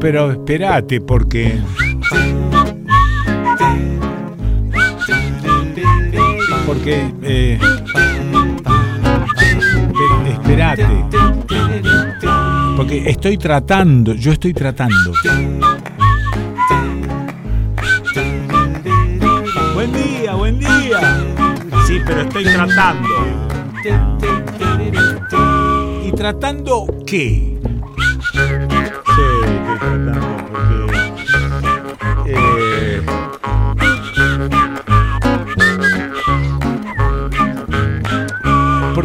Pero, espérate, porque. Porque. Eh, espe- espérate. Porque estoy tratando, yo estoy tratando. Buen día, buen día. Sí, pero estoy tratando. ¿Y tratando qué?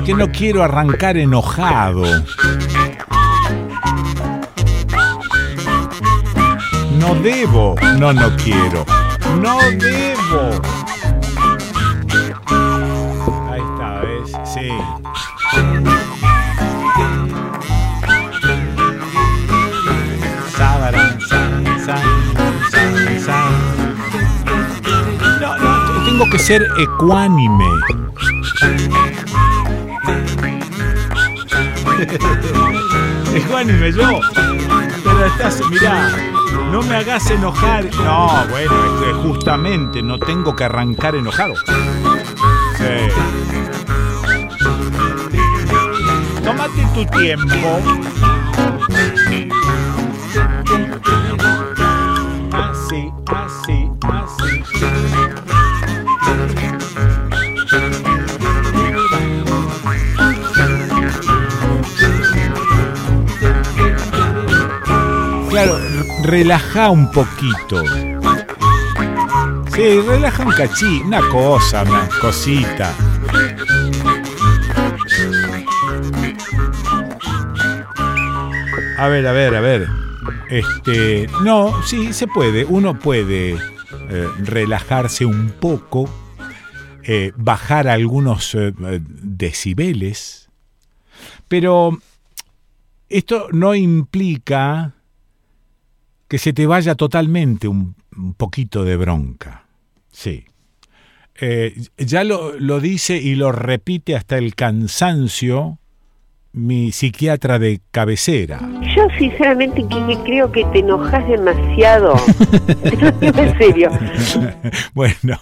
Porque no quiero arrancar enojado. No debo. No, no quiero. No debo. Ahí está. Sí. No, tengo que ser ecuánime. Ecuánime yo. Pero estás, mirá, no me hagas enojar. No, bueno, es que justamente no tengo que arrancar enojado. Sí. Tómate tu tiempo. Claro, relaja un poquito. Sí, relaja un cachí, una cosa, una cosita. A ver, a ver, a ver. Este, no, sí, se puede. Uno puede eh, relajarse un poco, eh, bajar algunos eh, decibeles, pero esto no implica que se te vaya totalmente un, un poquito de bronca. Sí. Eh, ya lo, lo dice y lo repite hasta el cansancio mi psiquiatra de cabecera. Yo sinceramente creo que te enojas demasiado. en serio. bueno,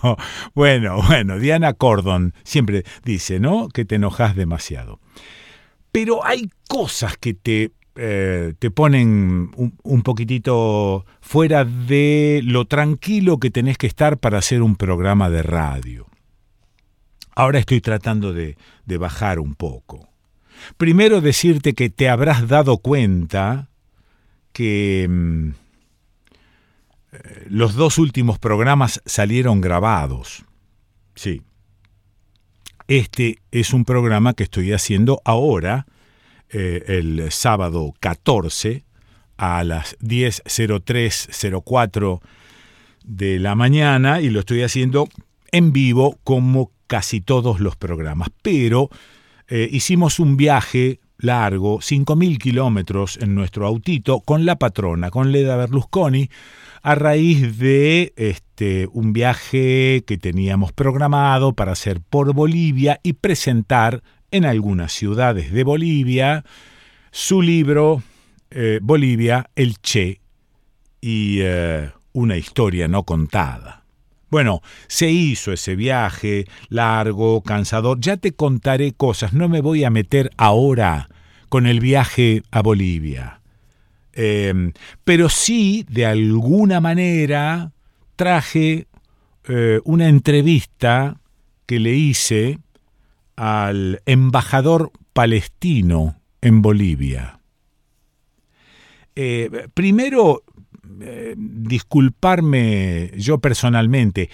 bueno, bueno, Diana Cordon siempre dice, ¿no? Que te enojas demasiado. Pero hay cosas que te, eh, te ponen un, poquitito fuera de lo tranquilo que tenés que estar para hacer un programa de radio. Ahora estoy tratando de, de bajar un poco. Primero decirte que te habrás dado cuenta que mm, eh, los dos últimos programas salieron grabados. Sí. Este es un programa que estoy haciendo ahora, eh, el sábado 14, a las 10.03.04 de la mañana, y lo estoy haciendo en vivo como casi todos los programas. Pero eh, hicimos un viaje largo, 5.000 kilómetros en nuestro autito, con la patrona, con Leda Berlusconi, a raíz de este, un viaje que teníamos programado para hacer por Bolivia y presentar en algunas ciudades de Bolivia su libro eh, Bolivia, el Che y eh, una historia no contada. Bueno, se hizo ese viaje largo, cansador. Ya te contaré cosas. No me voy a meter ahora con el viaje a Bolivia. Eh, pero sí, de alguna manera, traje eh, una entrevista que le hice al embajador palestino en Bolivia. Eh, primero, eh, disculparme yo personalmente.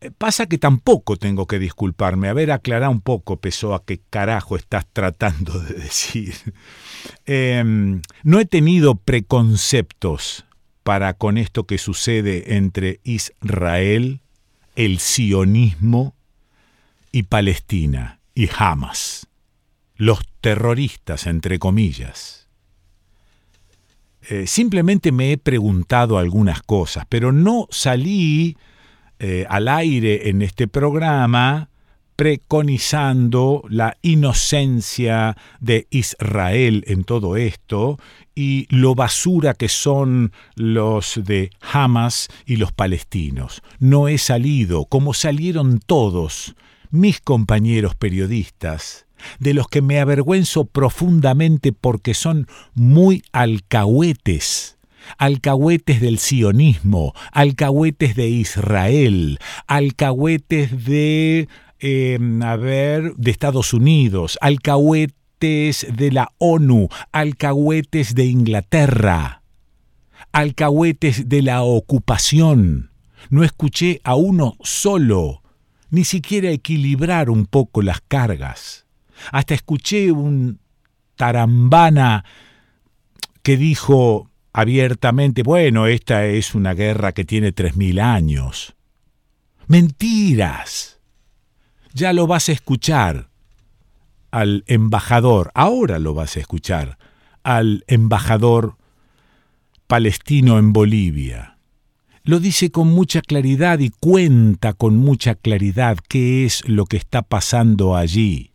Eh, Pasa que tampoco tengo que disculparme. A ver, aclará un poco, Pessoa, qué carajo estás tratando de decir. Eh, no he tenido preconceptos para con esto que sucede entre Israel, el sionismo y Palestina y Hamas, los terroristas, entre comillas. Eh, simplemente me he preguntado algunas cosas, pero no salí eh, al aire en este programa preconizando la inocencia de Israel en todo esto y lo basura que son los de Hamas y los palestinos. No he salido, como salieron todos mis compañeros periodistas, de los que me avergüenzo profundamente porque son muy alcahuetes, alcahuetes del sionismo, alcahuetes de Israel, alcahuetes de Em, ver, de Estados Unidos, alcahuetes de la ONU, alcahuetes de Inglaterra, alcahuetes de la ocupación. No escuché a uno solo, ni siquiera equilibrar un poco las cargas. Hasta escuché un tarambana que dijo abiertamente, bueno, esta es una guerra que tiene tres mil años. Mentiras ya lo vas a escuchar al embajador, ahora lo vas a escuchar, al embajador palestino en Bolivia. Lo dice con mucha claridad y cuenta con mucha claridad qué es lo que está pasando allí.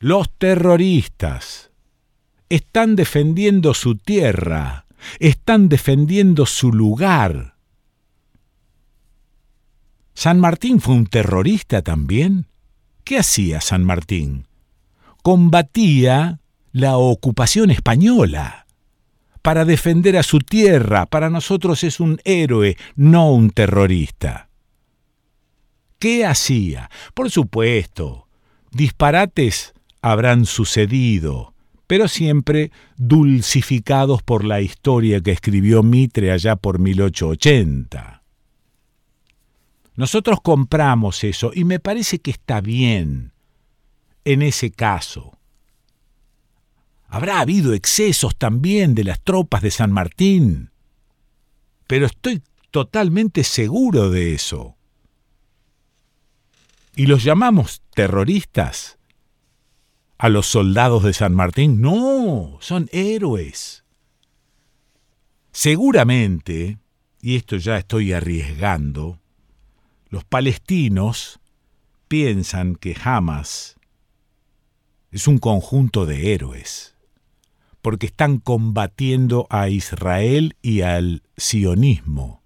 Los terroristas están defendiendo su tierra, están defendiendo su lugar, ¿San Martín fue un terrorista también? ¿Qué hacía San Martín? Combatía la ocupación española para defender a su tierra. Para nosotros es un héroe, no un terrorista. ¿Qué hacía? Por supuesto, disparates habrán sucedido, pero siempre dulcificados por la historia que escribió Mitre allá por 1880. Nosotros compramos eso y me parece que está bien en ese caso. Habrá habido excesos también de las tropas de San Martín, pero estoy totalmente seguro de eso. ¿Y los llamamos terroristas? ¿A los soldados de San Martín? No, son héroes. Seguramente, y esto ya estoy arriesgando, los palestinos piensan que Hamas es un conjunto de héroes, porque están combatiendo a Israel y al sionismo,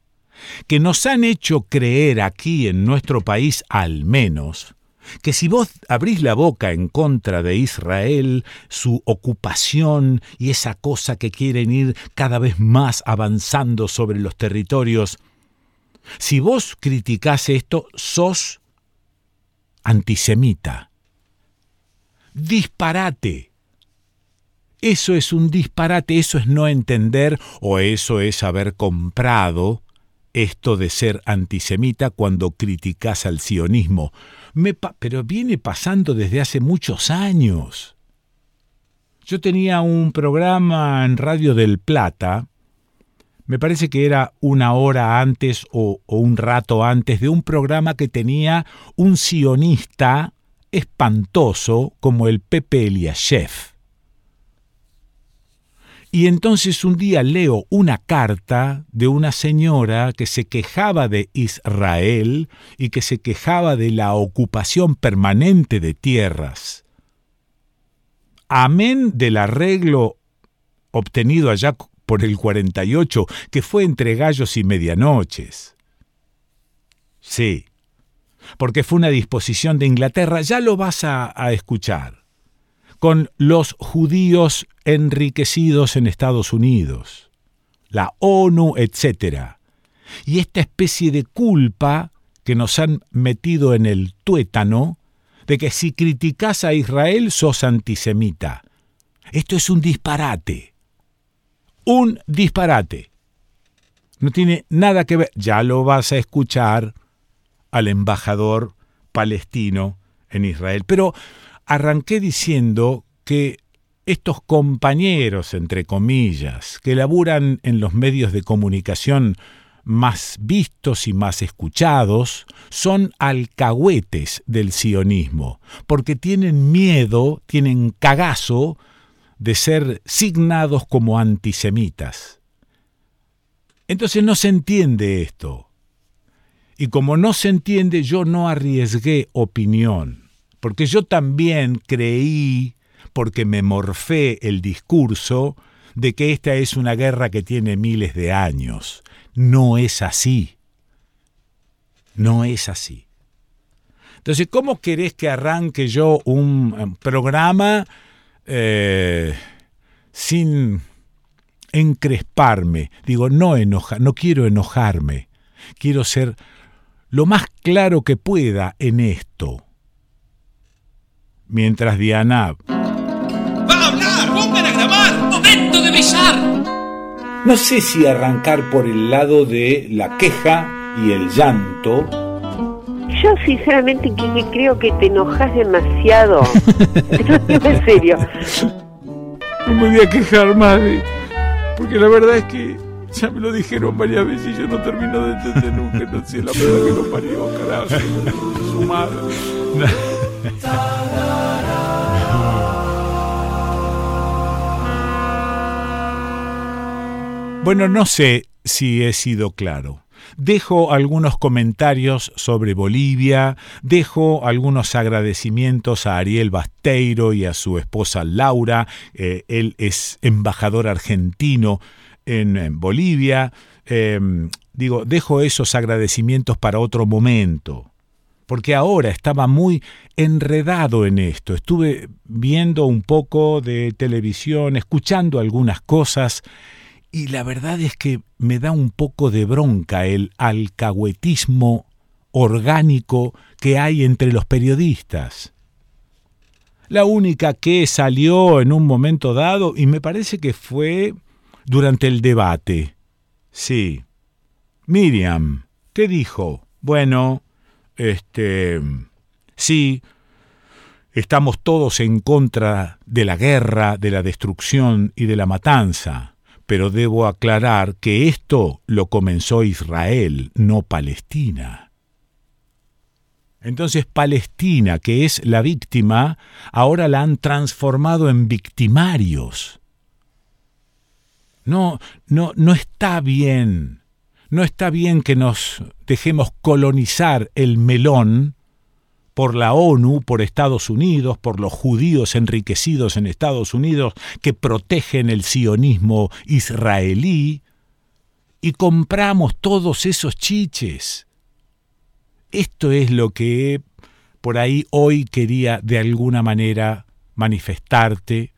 que nos han hecho creer aquí en nuestro país al menos, que si vos abrís la boca en contra de Israel, su ocupación y esa cosa que quieren ir cada vez más avanzando sobre los territorios si vos criticás esto, sos antisemita. Disparate. Eso es un disparate, eso es no entender o eso es haber comprado esto de ser antisemita cuando criticas al sionismo. pero viene pasando desde hace muchos años. Yo tenía un programa en Radio del Plata me parece que era una hora antes o, un rato antes de un programa que tenía un sionista espantoso como el Pepe Eliashev. Y entonces un día leo una carta de una señora que se quejaba de Israel y que se quejaba de la ocupación permanente de tierras. Amén del arreglo obtenido allá por el 48, que fue entre gallos y medianoches. Sí, porque fue una disposición de Inglaterra, ya lo vas a, a escuchar, con los judíos enriquecidos en Estados Unidos, la ONU, etc. Y esta especie de culpa que nos han metido en el tuétano de que si criticas a Israel sos antisemita. Esto es un disparate un disparate. No tiene nada que ver, ya lo vas a escuchar al embajador palestino en Israel. Pero arranqué diciendo que estos compañeros, entre comillas, que laburan en los medios de comunicación más vistos y más escuchados, son alcahuetes del sionismo, porque tienen miedo, tienen cagazo de ser signados como antisemitas. Entonces no se entiende esto. Y como no se entiende, yo no arriesgué opinión, porque yo también creí, porque me morfé el discurso, de que esta es una guerra que tiene miles de años. No es así. No es así. Entonces, ¿cómo querés que arranque yo un programa eh, sin encresparme? Digo, no enoja, no quiero enojarme. Quiero ser lo más claro que pueda en esto. Mientras Diana... ¡Va a hablar! ¡Pongan a grabar! ¡Momento de besar! No sé si arrancar por el lado de la queja y el llanto yo sinceramente que, creo que te enojas demasiado. en serio. No me voy a quejar, madre. Porque la verdad es que ya me lo dijeron varias veces y yo no termino de entender nunca. No sé la verdad que lo parió, carajo. Su madre. Bueno, no sé si he sido claro. Dejo algunos comentarios sobre Bolivia, dejo algunos agradecimientos a Ariel Basteiro y a su esposa Laura, eh, él es embajador argentino en, Bolivia, em, digo, dejo esos agradecimientos para otro momento porque ahora estaba muy enredado en esto. Estuve viendo un poco de televisión, escuchando algunas cosas y la verdad es que me da un poco de bronca el alcahuetismo orgánico que hay entre los periodistas. La única que salió en un momento dado, y me parece que fue durante el debate. Sí. Miriam, ¿qué dijo? Bueno, este... Sí, estamos todos en contra de la guerra, de la destrucción y de la matanza pero debo aclarar que esto lo comenzó Israel, no Palestina. Entonces Palestina, que es la víctima, ahora la han transformado en victimarios. No, no, no está bien. No está bien que nos dejemos colonizar el melón por la ONU, por Estados Unidos, por los judíos enriquecidos en Estados Unidos que protegen el sionismo israelí, y compramos todos esos chiches. Esto es lo que por ahí hoy quería de alguna manera manifestarte.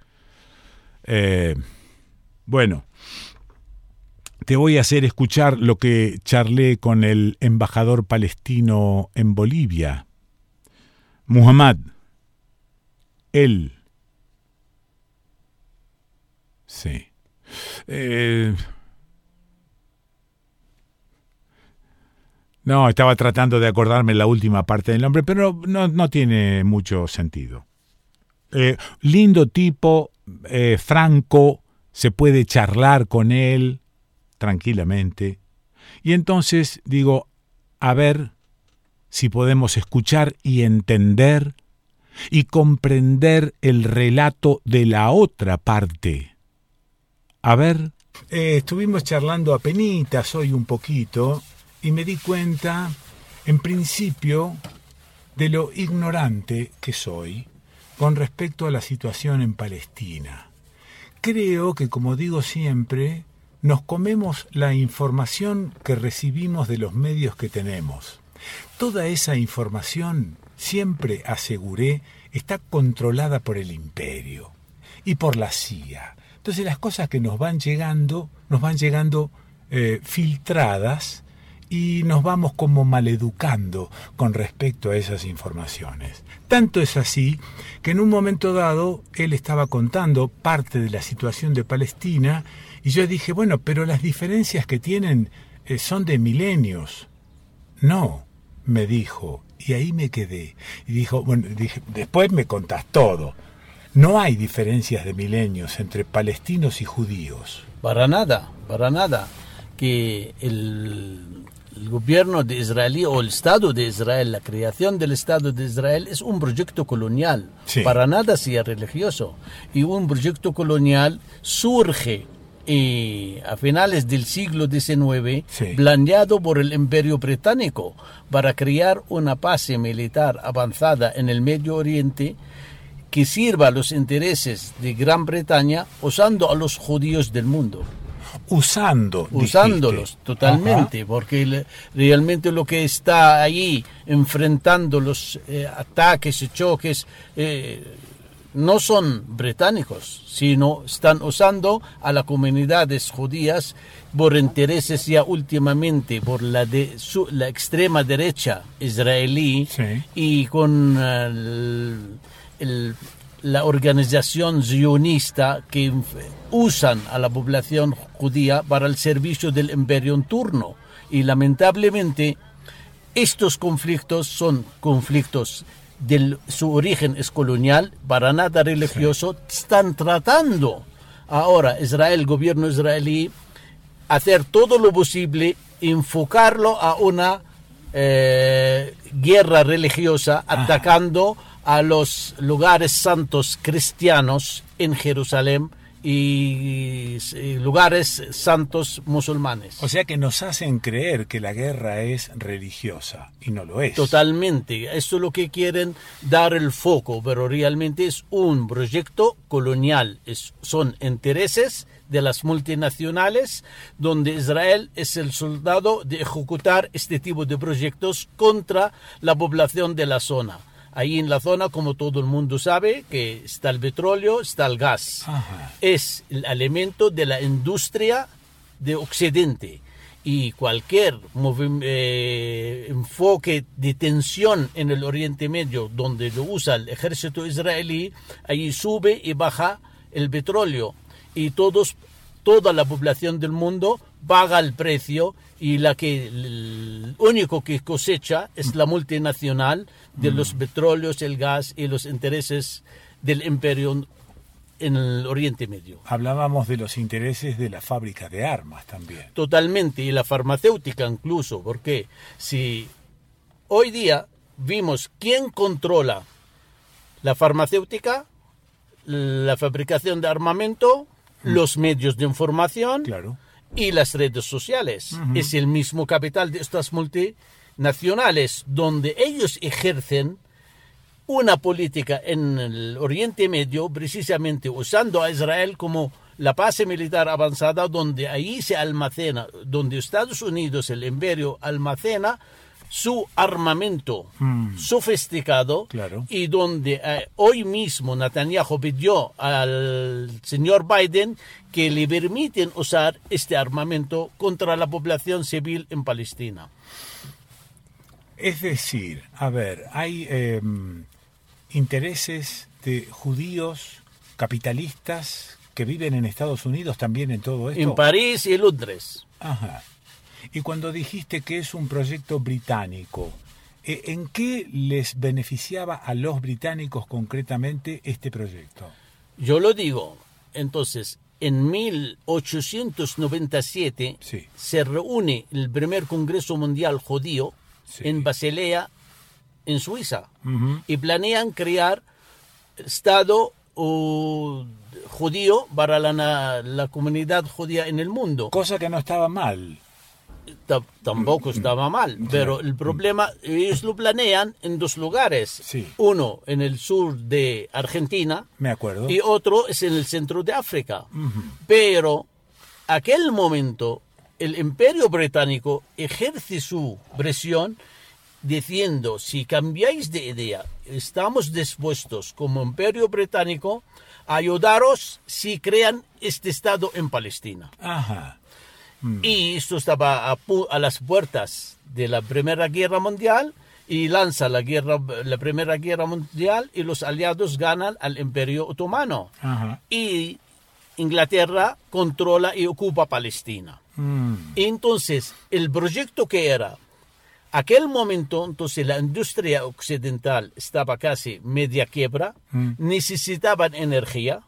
Eh, bueno, te voy a hacer escuchar lo que charlé con el embajador palestino en Bolivia. Muhammad, él. Sí. Eh, no, estaba tratando de acordarme la última parte del nombre, pero no, tiene mucho sentido. Eh, lindo tipo, eh, franco, se puede charlar con él tranquilamente. Y entonces digo, a ver, si podemos escuchar y entender y comprender el relato de la otra parte. A ver, eh, estuvimos charlando a penitas hoy un poquito y me di cuenta, en principio, de lo ignorante que soy con respecto a la situación en Palestina. Creo que, como digo siempre, nos comemos la información que recibimos de los medios que tenemos. Toda esa información, siempre aseguré, está controlada por el imperio y por la CIA. Entonces las cosas que nos van llegando, nos van llegando eh, filtradas y nos vamos como maleducando con respecto a esas informaciones. Tanto es así que en un momento dado él estaba contando parte de la situación de Palestina y yo dije, bueno, pero las diferencias que tienen eh, son de milenios. No, me dijo, y ahí me quedé. Y dijo, bueno, dije, después me contás todo. No hay diferencias de milenios entre palestinos y judíos. Para nada, para nada. Que el, gobierno de Israel o el Estado de Israel, la creación del Estado de Israel es un proyecto colonial. Para nada sea religioso. Y un proyecto colonial surge y a finales del siglo XIX, Sí. planeado por el Imperio Británico para crear una base militar avanzada en el Medio Oriente que sirva a los intereses de Gran Bretaña usando a los judíos del mundo. Usando. Usándolos dijiste. totalmente, porque le- realmente lo que está ahí enfrentando los eh, ataques y choques eh, no son británicos, sino están usando a las comunidades judías por intereses ya últimamente por la de su- la extrema derecha israelí Sí. y con eh, el- el- la organización zionista que usan a la población judía para el servicio del imperio en turno. Y lamentablemente estos conflictos son conflictos de su origen es colonial, para nada religioso, están tratando ahora Israel, gobierno israelí, hacer todo lo posible, enfocarlo a una eh, guerra religiosa, atacando a los lugares santos cristianos en Jerusalén y, y lugares santos musulmanes. O sea que nos hacen creer que la guerra es religiosa y no lo es. Totalmente, eso es lo que quieren dar el foco, pero realmente es un proyecto colonial, es, son intereses de las multinacionales donde Israel es el soldado de ejecutar este tipo de proyectos contra la población de la zona. Ahí en la zona, como todo el mundo sabe, que está el petróleo, está el gas. Ajá. Es el elemento de la industria de Occidente y cualquier eh, enfoque de tensión en el Oriente Medio donde lo usa el ejército israelí, ahí sube y baja el petróleo y todos, toda la población del mundo paga el precio y la que el único que cosecha es la multinacional de los petróleos, el gas y los intereses del imperio en el Oriente Medio. Hablábamos de los intereses de la fábrica de armas también. Totalmente, y la farmacéutica incluso, porque si hoy día vimos quién controla la farmacéutica, la fabricación de armamento, los medios de información Claro. Y las redes sociales. Es el mismo capital de estas multinacionales donde ellos ejercen una política en el Oriente Medio, precisamente usando a Israel como la base militar avanzada, donde ahí se almacena, donde Estados Unidos, el imperio, almacena su armamento sofisticado Claro. y donde eh, hoy mismo Netanyahu pidió al señor Biden que le permiten usar este armamento contra la población civil en Palestina. Es decir, a ver, hay eh, intereses de judíos capitalistas que viven en Estados Unidos también en todo esto. En París y Londres. Ajá. Y cuando dijiste que es un proyecto británico, eh, ¿en qué les beneficiaba a los británicos concretamente este proyecto? Yo lo digo. Entonces, en 1897 Sí. se reúne el primer Congreso Mundial Judío Sí. en Basilea, en Suiza, y planean crear Estado uh, judío para la, la comunidad judía en el mundo. Cosa que no estaba mal. Ta- tampoco estaba mal, pero el problema, ellos lo planean en dos lugares. Sí. Uno en el sur de Argentina Me acuerdo. y otro es en el centro de África. Pero aquel momento el imperio británico ejerce su presión diciendo, si cambiáis de idea, estamos dispuestos como imperio británico a ayudaros si crean este Estado en Palestina. Ajá. Y esto estaba a, a las puertas de la Primera Guerra Mundial y lanza la, guerra, la Primera Guerra Mundial y los aliados ganan al Imperio Otomano. Y Inglaterra controla y ocupa Palestina. Mm. Entonces, el proyecto que era, aquel momento, entonces la industria occidental estaba casi media quiebra, necesitaban energía,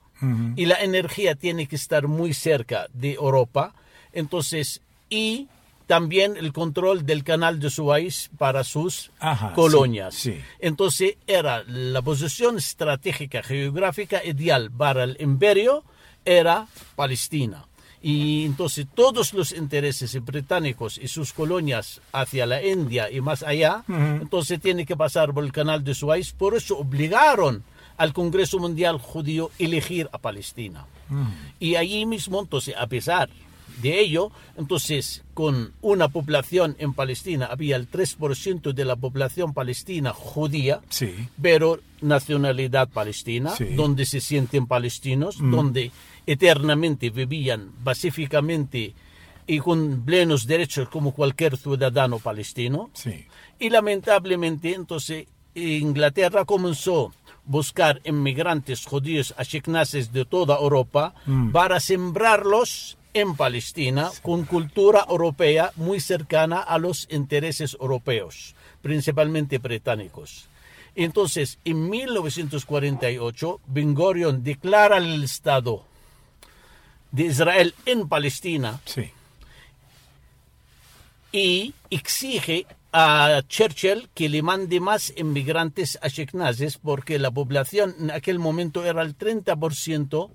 y la energía tiene que estar muy cerca de Europa, entonces, y también el control del canal de Suez para sus Ajá, colonias. sí, sí. Entonces, era la posición estratégica geográfica ideal para el imperio, era Palestina. Y entonces todos los intereses británicos y sus colonias hacia la India y más allá, entonces tiene que pasar por el canal de Suez. Por eso obligaron al Congreso Mundial Judío a elegir a Palestina. Y allí mismo, entonces, a pesar de ello, entonces, con una población en Palestina, había el 3% de la población palestina judía, Sí. pero nacionalidad palestina, Sí. donde se sienten palestinos, donde eternamente vivían pacíficamente y con plenos derechos como cualquier ciudadano palestino. Sí. Y lamentablemente, entonces, Inglaterra comenzó a buscar inmigrantes judíos ashkenazes de toda Europa para sembrarlos en Palestina con cultura europea muy cercana a los intereses europeos, principalmente británicos. Entonces, en 1948, Ben Gurion declara el Estado de Israel en Palestina Sí. y exige a Churchill que le mande más inmigrantes ashkenazes porque la población en aquel momento era el 30%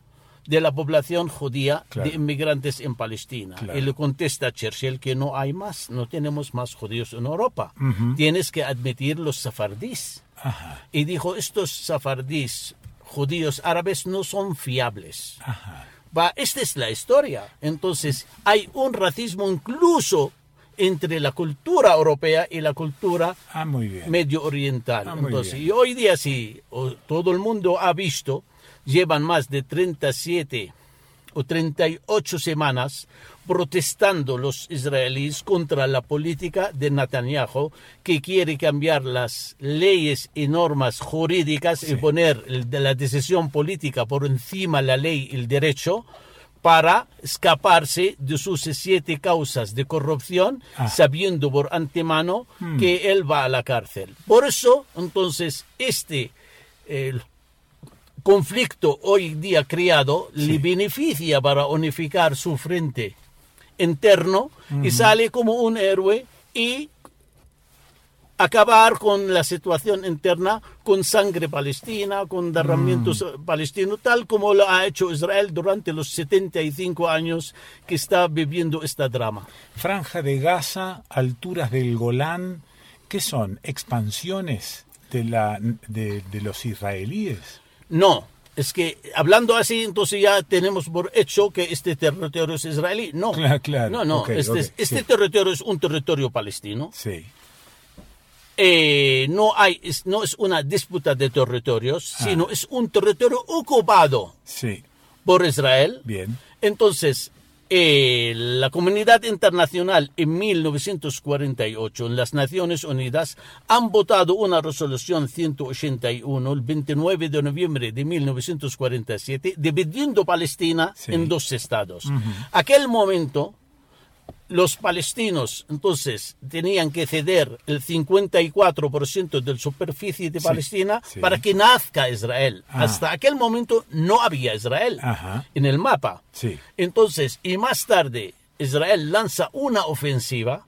de la población judía Claro. de inmigrantes en Palestina. Claro. Y le contesta a Churchill que no hay más, no tenemos más judíos en Europa. Tienes que admitir los safardís. Ajá. Y dijo, estos safardís judíos árabes no son fiables. Ajá. Va, esta es la historia. Entonces, hay un racismo incluso entre la cultura europea y la cultura Ah, medio oriental. Ah, Entonces, y hoy día sí, todo el mundo ha visto, llevan más de 37 o 38 semanas protestando los israelíes contra la política de Netanyahu, que quiere cambiar las leyes y normas jurídicas y poner la decisión política por encima de la ley y el derecho para escaparse de sus siete causas de corrupción, Ah. sabiendo por antemano que él va a la cárcel. Por eso, entonces, este conflicto hoy día creado le beneficia para unificar su frente interno y sale como un héroe y acabar con la situación interna con sangre palestina, con derramamientos palestinos, tal como lo ha hecho Israel durante los 75 años que está viviendo esta drama. Franja de Gaza, alturas del Golán, ¿qué son? ¿Expansiones de, la, de, de los israelíes? No, es que hablando así, entonces ya tenemos por hecho que este territorio es israelí. No, Claro, claro. no, no. Este este sí. territorio es un territorio palestino. Sí. Eh, no, hay, es, no es una disputa de territorios, Ah. sino es un territorio ocupado Sí. por Israel. Bien. Entonces, eh, la comunidad internacional en 1948 en las Naciones Unidas han votado una resolución 181 el 29 de noviembre de 1947 dividiendo Palestina Sí. en dos estados. Aquel momento los palestinos entonces tenían que ceder el 54% de la superficie de Sí, Palestina sí. para que nazca Israel. Ah. Hasta aquel momento no había Israel Ajá. en el mapa. Sí. Entonces, y más tarde, Israel lanza una ofensiva,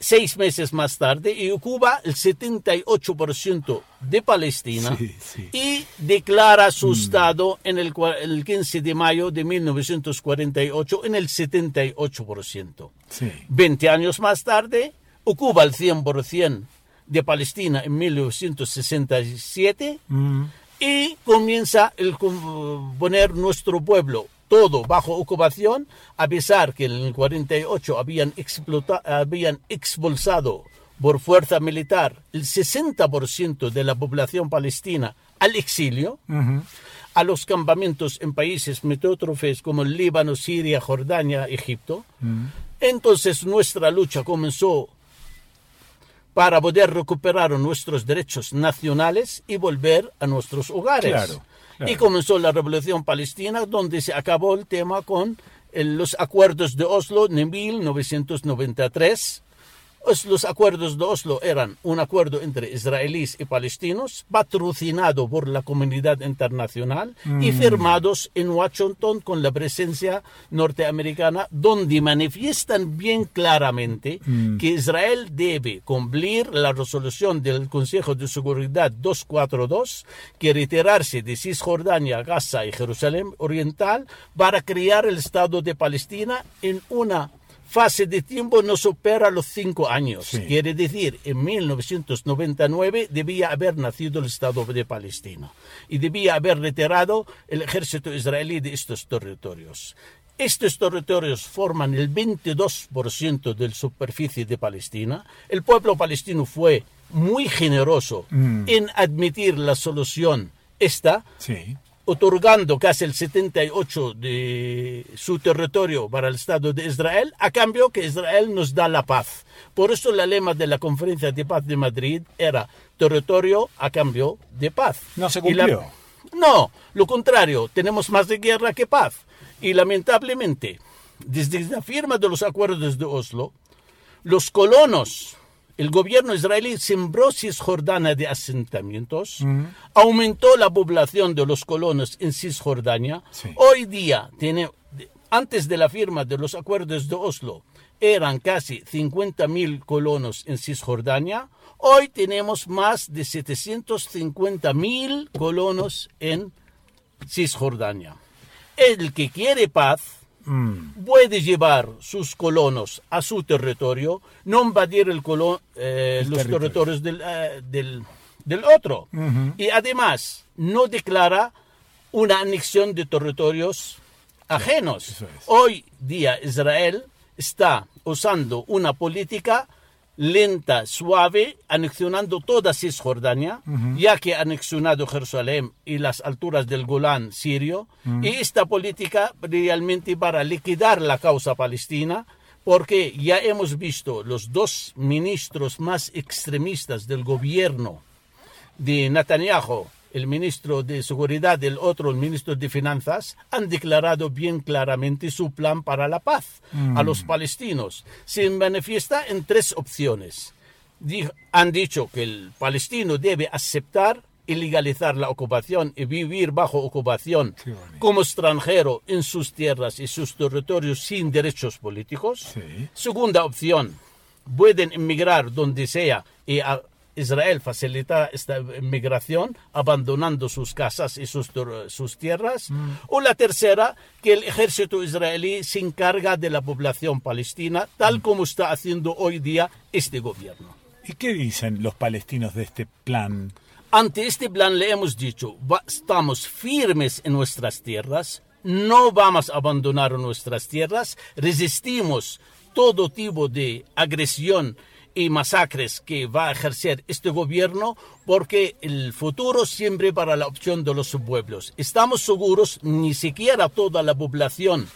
seis meses más tarde, y ocupa el 78% de Palestina Sí, sí. y declara su estado en el, el 15 de mayo de 1948 en el 78%. Sí. 20 años más tarde, ocupa el 100% de Palestina en 1967 Mm, y comienza el poner nuestro pueblo todo bajo ocupación, a pesar que en el 48 habían, explota- habían expulsado por fuerza militar el 60% de la población palestina al exilio, a los campamentos en países metrófes como el Líbano, Siria, Jordania, Egipto. Entonces nuestra lucha comenzó para poder recuperar nuestros derechos nacionales y volver a nuestros hogares. Claro, claro. Y comenzó la revolución palestina, donde se acabó el tema con eh, los acuerdos de Oslo de 1993, Os- Los acuerdos de Oslo eran un acuerdo entre israelíes y palestinos, patrocinado por la comunidad internacional y firmados en Washington con la presencia norteamericana, donde manifiestan bien claramente que Israel debe cumplir la resolución del Consejo de Seguridad 242, que retirarse de Cisjordania, Gaza y Jerusalén Oriental para crear el Estado de Palestina en una fase de tiempo no supera los cinco años. Sí. Quiere decir, en 1999 debía haber nacido el Estado de Palestina y debía haber retirado el ejército israelí de estos territorios. Estos territorios forman el 22% de la superficie de Palestina. El pueblo palestino fue muy generoso en admitir la solución esta, Sí. Otorgando casi el 78 de su territorio para el Estado de Israel, a cambio que Israel nos da la paz. Por eso la lema de la Conferencia de Paz de Madrid era territorio a cambio de paz. No se la- cumplió. no, lo contrario, tenemos más de guerra que paz. Y lamentablemente, desde la firma de los acuerdos de Oslo, los colonos, el gobierno israelí sembró Cisjordania de asentamientos, aumentó la población de los colonos en Cisjordania. Sí. Hoy día, tiene, antes de la firma de los acuerdos de Oslo, eran casi 50.000 colonos en Cisjordania. Hoy tenemos más de 750.000 colonos en Cisjordania. El que quiere paz puede llevar sus colonos a su territorio, no invadir el colo- eh, los territorio. territorios del, eh, del, del otro. Y además no declara una anexión de territorios ajenos. es. Hoy día Israel está usando una política lenta, suave, anexionando toda Cisjordania, ya que ha anexionado Jerusalén y las alturas del Golán sirio, y esta política realmente para liquidar la causa palestina, porque ya hemos visto los dos ministros más extremistas del gobierno de Netanyahu, el ministro de Seguridad, el otro, el ministro de Finanzas, han declarado bien claramente su plan para la paz a los palestinos. Se manifiesta en tres opciones. Han dicho que el palestino debe aceptar y legalizar la ocupación y vivir bajo ocupación como extranjero en sus tierras y sus territorios sin derechos políticos. Sí. Segunda opción, pueden emigrar donde sea y a Israel facilita esta migración abandonando sus casas y sus, sus tierras. O la tercera, que el ejército israelí se encarga de la población palestina, tal como está haciendo hoy día este gobierno. ¿Y qué dicen los palestinos de este plan? Ante este plan le hemos dicho, estamos firmes en nuestras tierras, no vamos a abandonar nuestras tierras, resistimos todo tipo de agresión y masacres que va a ejercer este gobierno porque el futuro siempre para la opción de los pueblos. Estamos seguros, ni siquiera toda la población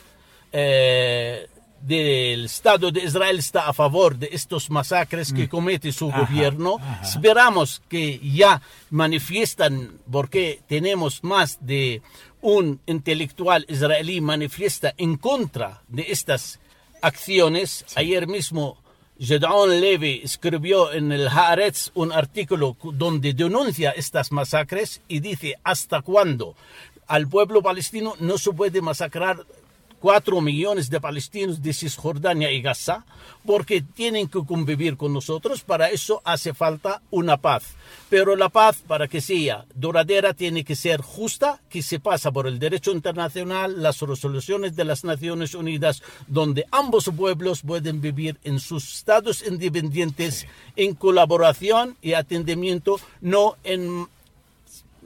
eh, del Estado de Israel está a favor de estos masacres que comete su Ajá, gobierno. ajá. Esperamos que ya manifiestan, porque tenemos más de un intelectual israelí manifiesta en contra de estas acciones. Ayer mismo Gedeon Levy escribió en el Haaretz un artículo cu- donde denuncia estas masacres y dice hasta cuándo al pueblo palestino no se puede masacrar cuatro millones de palestinos de Cisjordania y Gaza, porque tienen que convivir con nosotros, para eso hace falta una paz. Pero la paz, para que sea duradera, tiene que ser justa, que se pasa por el derecho internacional, las resoluciones de las Naciones Unidas, donde ambos pueblos pueden vivir en sus estados independientes, en colaboración y atendimiento, no en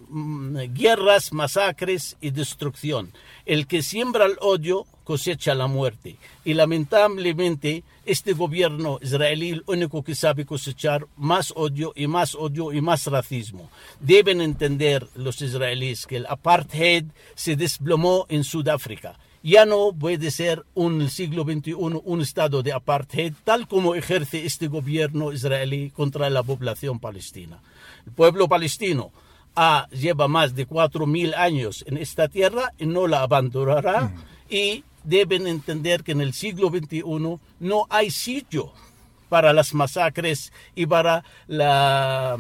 guerras, masacres y destrucción. El que siembra el odio cosecha la muerte. Y lamentablemente este gobierno israelí lo único que sabe cosechar más odio y más odio y más racismo. Deben entender los israelíes que el apartheid se desplomó en Sudáfrica. Ya no puede ser un el siglo XXI un estado de apartheid tal como ejerce este gobierno israelí contra la población palestina. El pueblo palestino ah, lleva más de cuatro mil años en esta tierra y no la abandonará. Y deben entender que en el siglo XXI no hay sitio para las masacres y para la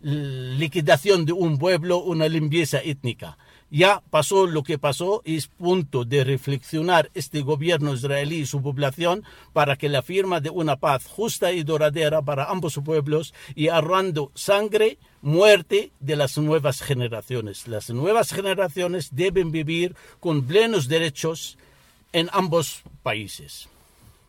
liquidación de un pueblo, una limpieza étnica. Ya pasó lo que pasó y es punto de reflexionar este gobierno israelí y su población para que la firma de una paz justa y duradera para ambos pueblos y ahorrando sangre, muerte de las nuevas generaciones. Las nuevas generaciones deben vivir con plenos derechos en ambos países.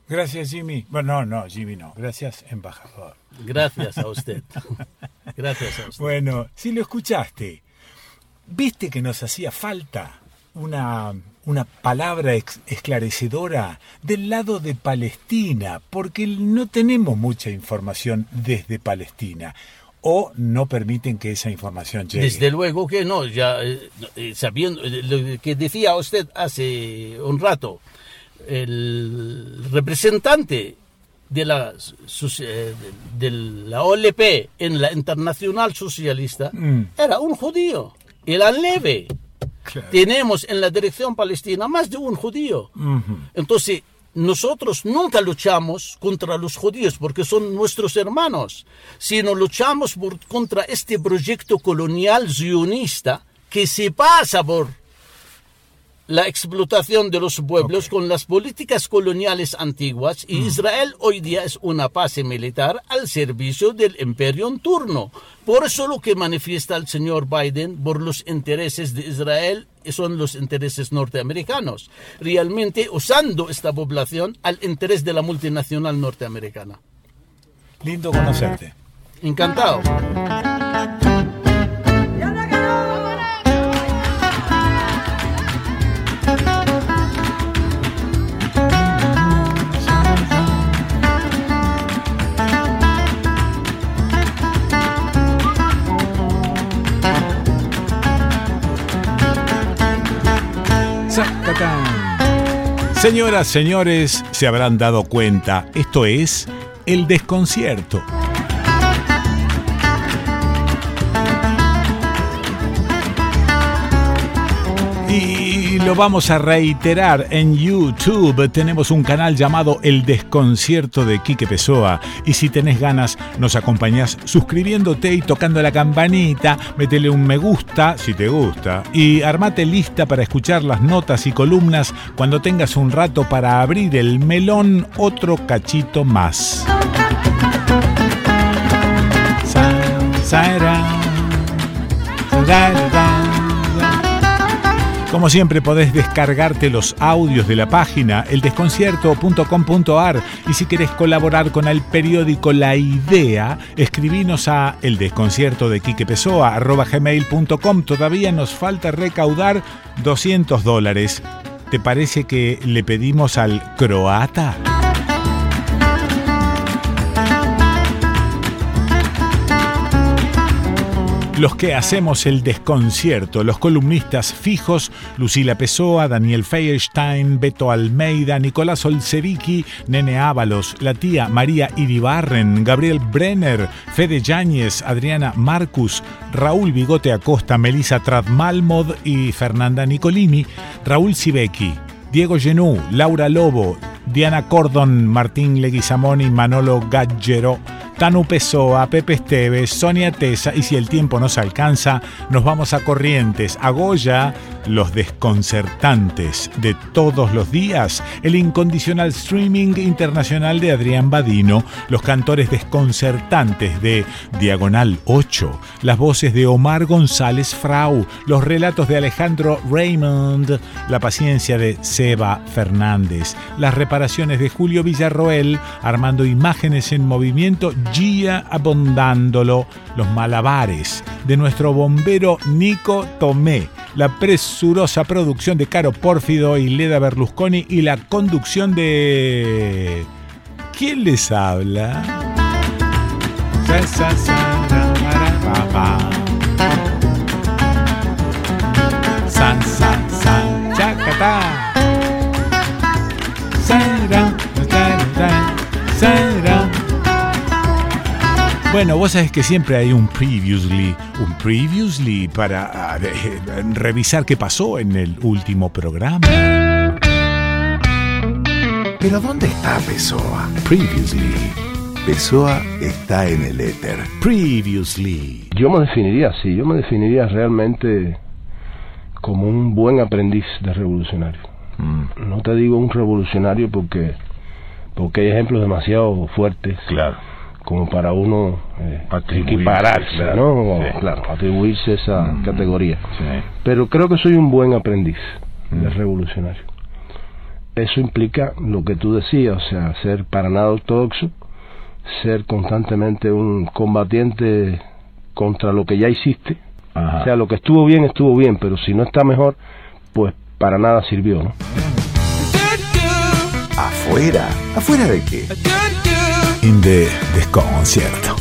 Gracias, Jimmy. Bueno, no, no, Jimmy no. Gracias, embajador. Gracias a usted. Gracias a usted. Bueno, si lo escuchaste, ¿viste que nos hacía falta una, una palabra esclarecedora del lado de Palestina? Porque no tenemos mucha información desde Palestina o no permiten que esa información llegue. Desde luego que no, ya eh, eh, sabiendo eh, lo que decía usted hace un rato, el representante de la, de la OLP en la Internacional Socialista mm. era un judío, el Aleve. Tenemos en la dirección palestina más de un judío. Entonces, nosotros nunca luchamos contra los judíos porque son nuestros hermanos, sino luchamos contra este proyecto colonial zionista que se pasa por la explotación de los pueblos con las políticas coloniales antiguas y mm. Israel hoy día es una base militar al servicio del imperio en turno. Por eso lo que manifiesta el señor Biden por los intereses de Israel son los intereses norteamericanos, realmente usando esta población al interés de la multinacional norteamericana. Lindo conocerte. Encantado. Señoras, señores, se habrán dado cuenta, esto es el desconcierto. Lo vamos a reiterar en YouTube. Tenemos un canal llamado El Desconcierto de Quique Pessoa. Y si tenés ganas, nos acompañás suscribiéndote y tocando la campanita. Métele un me gusta si te gusta. Y armate lista para escuchar las notas y columnas cuando tengas un rato para abrir el melón otro cachito más. Como siempre podés descargarte los audios de la página eldesconcierto.com.ar y si querés colaborar con el periódico La Idea, escribinos a eldesconcierto de gmail.com. Todavía nos falta recaudar 200 dólares. ¿Te parece que le pedimos al croata? Los que hacemos el desconcierto, los columnistas fijos, Lucila Pessoa, Daniel Feierstein, Beto Almeida, Nicolás Olsevicki, Nene Ábalos, la tía María Iribarren, Gabriel Brenner, Fede Yáñez, Adriana Marcus, Raúl Bigote Acosta, Melissa Tradmalmod y Fernanda Nicolini, Raúl Sibeki, Diego Genú, Laura Lobo, Diana Cordon, Martín Leguizamón Manolo Gaggero, Tanu Pessoa, Pepe Esteves, Sonia Tesa y si el tiempo nos alcanza, nos vamos a Corrientes, a Goya, los desconcertantes de todos los días, el incondicional streaming internacional de Adrián Badino, los cantores desconcertantes de Diagonal 8, las voces de Omar González Frau, los relatos de Alejandro Raymond, la paciencia de Seba Fernández, las reparaciones de Julio Villarroel, armando imágenes en movimiento Gia Abondándolo, los malabares de nuestro bombero Nico Tomé, la presurosa producción de Caro Pórfido y Leda Berlusconi y la conducción de... ¿Quién les habla? San, san, san, chacata. Bueno, vos sabés que siempre hay un previously, un previously para eh, revisar qué pasó en el último programa. Pero ¿dónde está Pessoa? Previously Pessoa está en el éter. Previously. Yo me definiría así, yo me definiría realmente como un buen aprendiz de revolucionario. Mm, No te digo un revolucionario porque porque hay ejemplos demasiado fuertes claro. Como para uno eh, Atribuirse, equipararse, claro. ¿no? Sí. Claro, atribuirse esa Mm. categoría. Sí. Pero creo que soy un buen aprendiz de Mm. revolucionario. Eso implica lo que tú decías, o sea, ser para nada ortodoxo, ser constantemente un combatiente contra lo que ya hiciste. Ajá. O sea, lo que estuvo bien, estuvo bien, pero si no está mejor, pues para nada sirvió, ¿no? ¿Afuera? ¿Afuera de qué? In the desconcierto.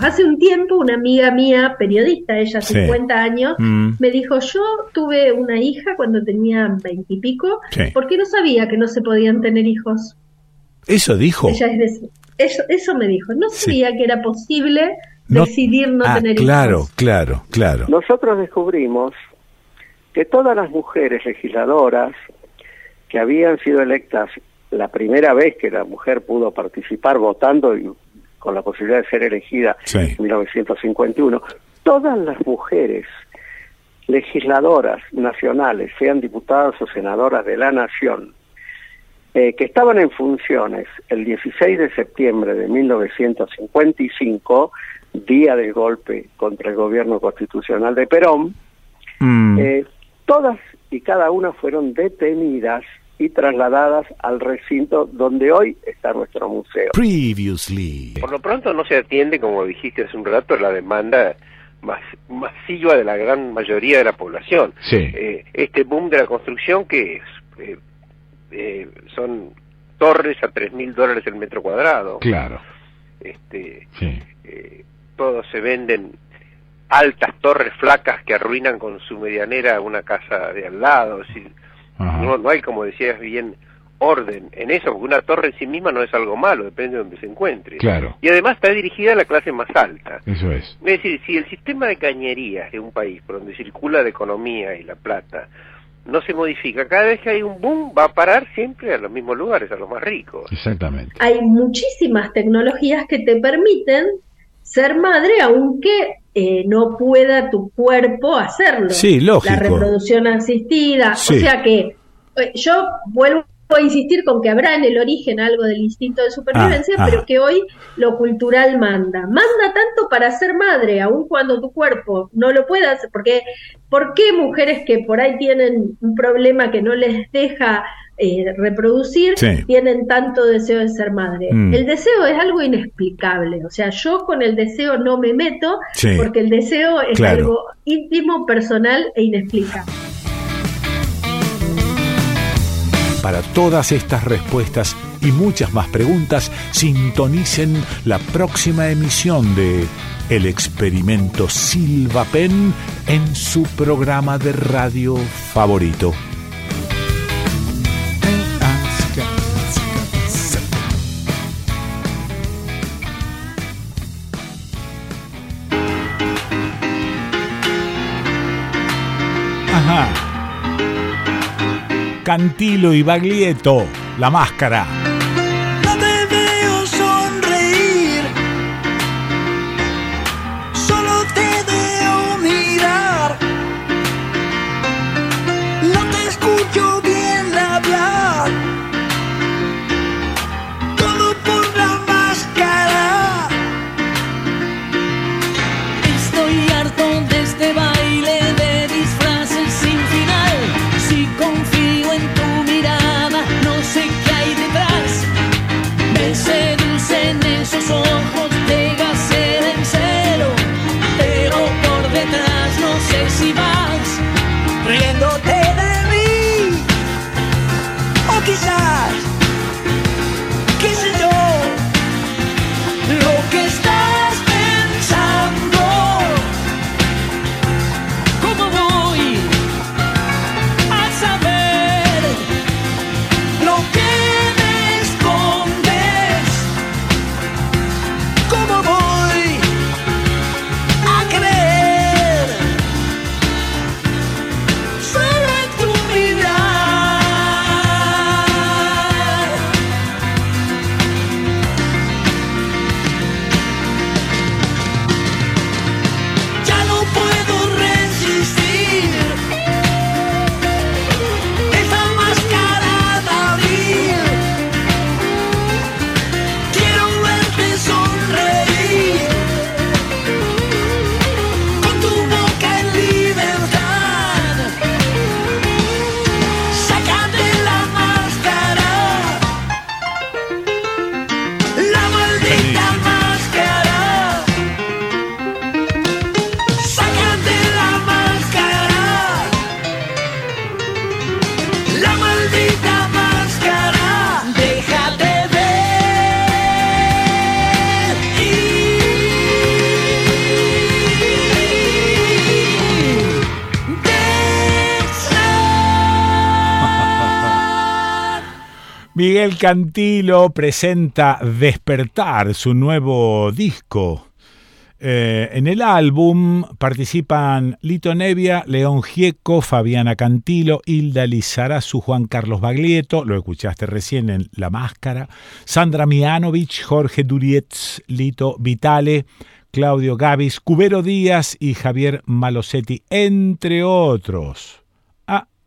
Hace un tiempo una amiga mía, periodista, ella Sí. 50 años, Mm. me dijo, yo tuve una hija cuando tenía 20 y pico, Sí. porque no sabía que no se podían tener hijos. Eso dijo. Ella es de- eso, eso me dijo, no Sí. sabía que era posible No- decidir no ah, tener claro, hijos. claro, claro. Nosotros descubrimos que todas las mujeres legisladoras que habían sido electas la primera vez que la mujer pudo participar votando y con la posibilidad de ser elegida Sí. en 1951, todas las mujeres legisladoras nacionales, sean diputadas o senadoras de la nación, eh, que estaban en funciones el 16 de septiembre de 1955, día del golpe contra el gobierno constitucional de Perón, Mm. eh, todas y cada una fueron detenidas y trasladadas al recinto donde hoy está nuestro museo. Previously. Por lo pronto no se atiende, como dijiste hace un rato, la demanda mas- masiva de la gran mayoría de la población. Sí. Eh, este boom de la construcción que es, Eh, eh, son torres a tres mil dólares el metro cuadrado. Claro. Este, Sí. eh, todos se venden altas torres flacas que arruinan con su medianera una casa de al lado. Es decir. No, no hay, como decías bien, orden en eso, porque una torre en sí misma no es algo malo, depende de donde se encuentre. Claro. Y además está dirigida a la clase más alta. Eso es. Es decir, si el sistema de cañerías de un país por donde circula la economía y la plata no se modifica, cada vez que hay un boom va a parar siempre a los mismos lugares, a los más ricos. Exactamente. Hay muchísimas tecnologías que te permiten ser madre aunque eh, no pueda tu cuerpo hacerlo. Sí, lógico. La reproducción asistida. Sí. O sea que eh, yo vuelvo a insistir con que habrá en el origen algo del instinto de supervivencia, Ah, pero ajá. que hoy lo cultural manda. Manda tanto para ser madre, aun cuando tu cuerpo no lo pueda hacer, porque ¿por qué mujeres que por ahí tienen un problema que no les deja eh, reproducir Sí. tienen tanto deseo de ser madre? Mm. El deseo es algo inexplicable, o sea, yo con el deseo no me meto Sí. porque el deseo es Claro. algo íntimo, personal e inexplicable. Para todas estas respuestas y muchas más preguntas, sintonicen la próxima emisión de El Experimento Silva Pen en su programa de radio favorito. Cantilo y Baglietto, la máscara. Miguel Cantilo presenta Despertar, su nuevo disco. Eh, en el álbum participan Lito Nevia, León Gieco, Fabiana Cantilo, Hilda Lizarazu, Juan Carlos Baglietto, lo escuchaste recién en La Máscara, Sandra Mianovich, Jorge Durietz, Lito Vitale, Claudio Gavis, Cubero Díaz y Javier Malosetti, entre otros.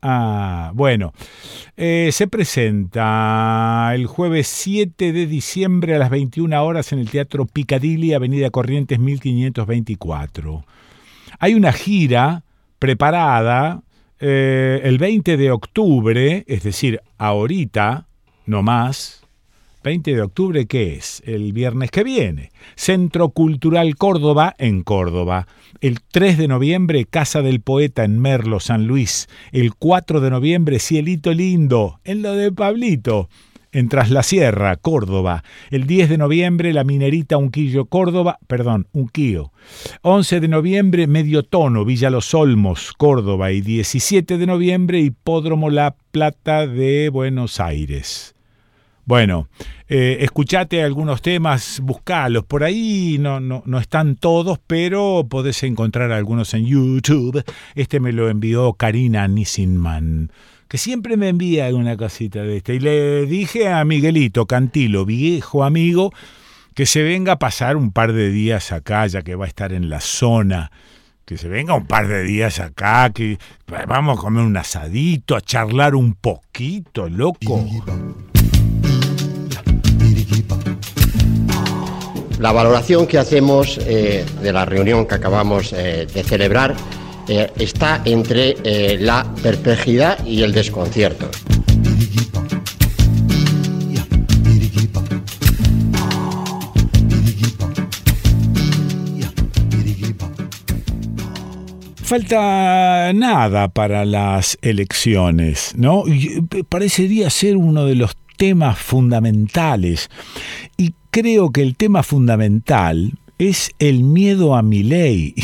Ah, bueno, eh, se presenta el jueves 7 de diciembre a las 21 horas en el Teatro Picadilly, Avenida Corrientes 1524. Hay una gira preparada eh, el 20 de octubre, es decir, ahorita, no más, 20 de octubre, ¿qué es? El viernes que viene. Centro Cultural Córdoba en Córdoba. El 3 de noviembre, Casa del Poeta en Merlo, San Luis. El 4 de noviembre, Cielito Lindo, en lo de Pablito. En Tras la Sierra, Córdoba. El 10 de noviembre, La Minerita Unquillo, Córdoba. Perdón, Unquillo. 11 de noviembre, Medio Tono, Villa Los Olmos, Córdoba. Y 17 de noviembre, Hipódromo La Plata de Buenos Aires. Bueno, eh, escuchate algunos temas, buscalos. Por ahí no, no, no, están todos, pero podés encontrar algunos en YouTube. Este me lo envió Karina Nissinman, que siempre me envía alguna cosita de este. Y le dije a Miguelito Cantilo, viejo amigo, que se venga a pasar un par de días acá, ya que va a estar en la zona que se venga un par de días acá, que vamos a comer un asadito, a charlar un poquito, loco. La valoración que hacemos eh, de la reunión que acabamos eh, de celebrar eh, está entre la perplejidad y el desconcierto. Falta nada para las elecciones, ¿no? Parecería ser uno de los temas fundamentales. Y creo que el tema fundamental es el miedo a mi ley.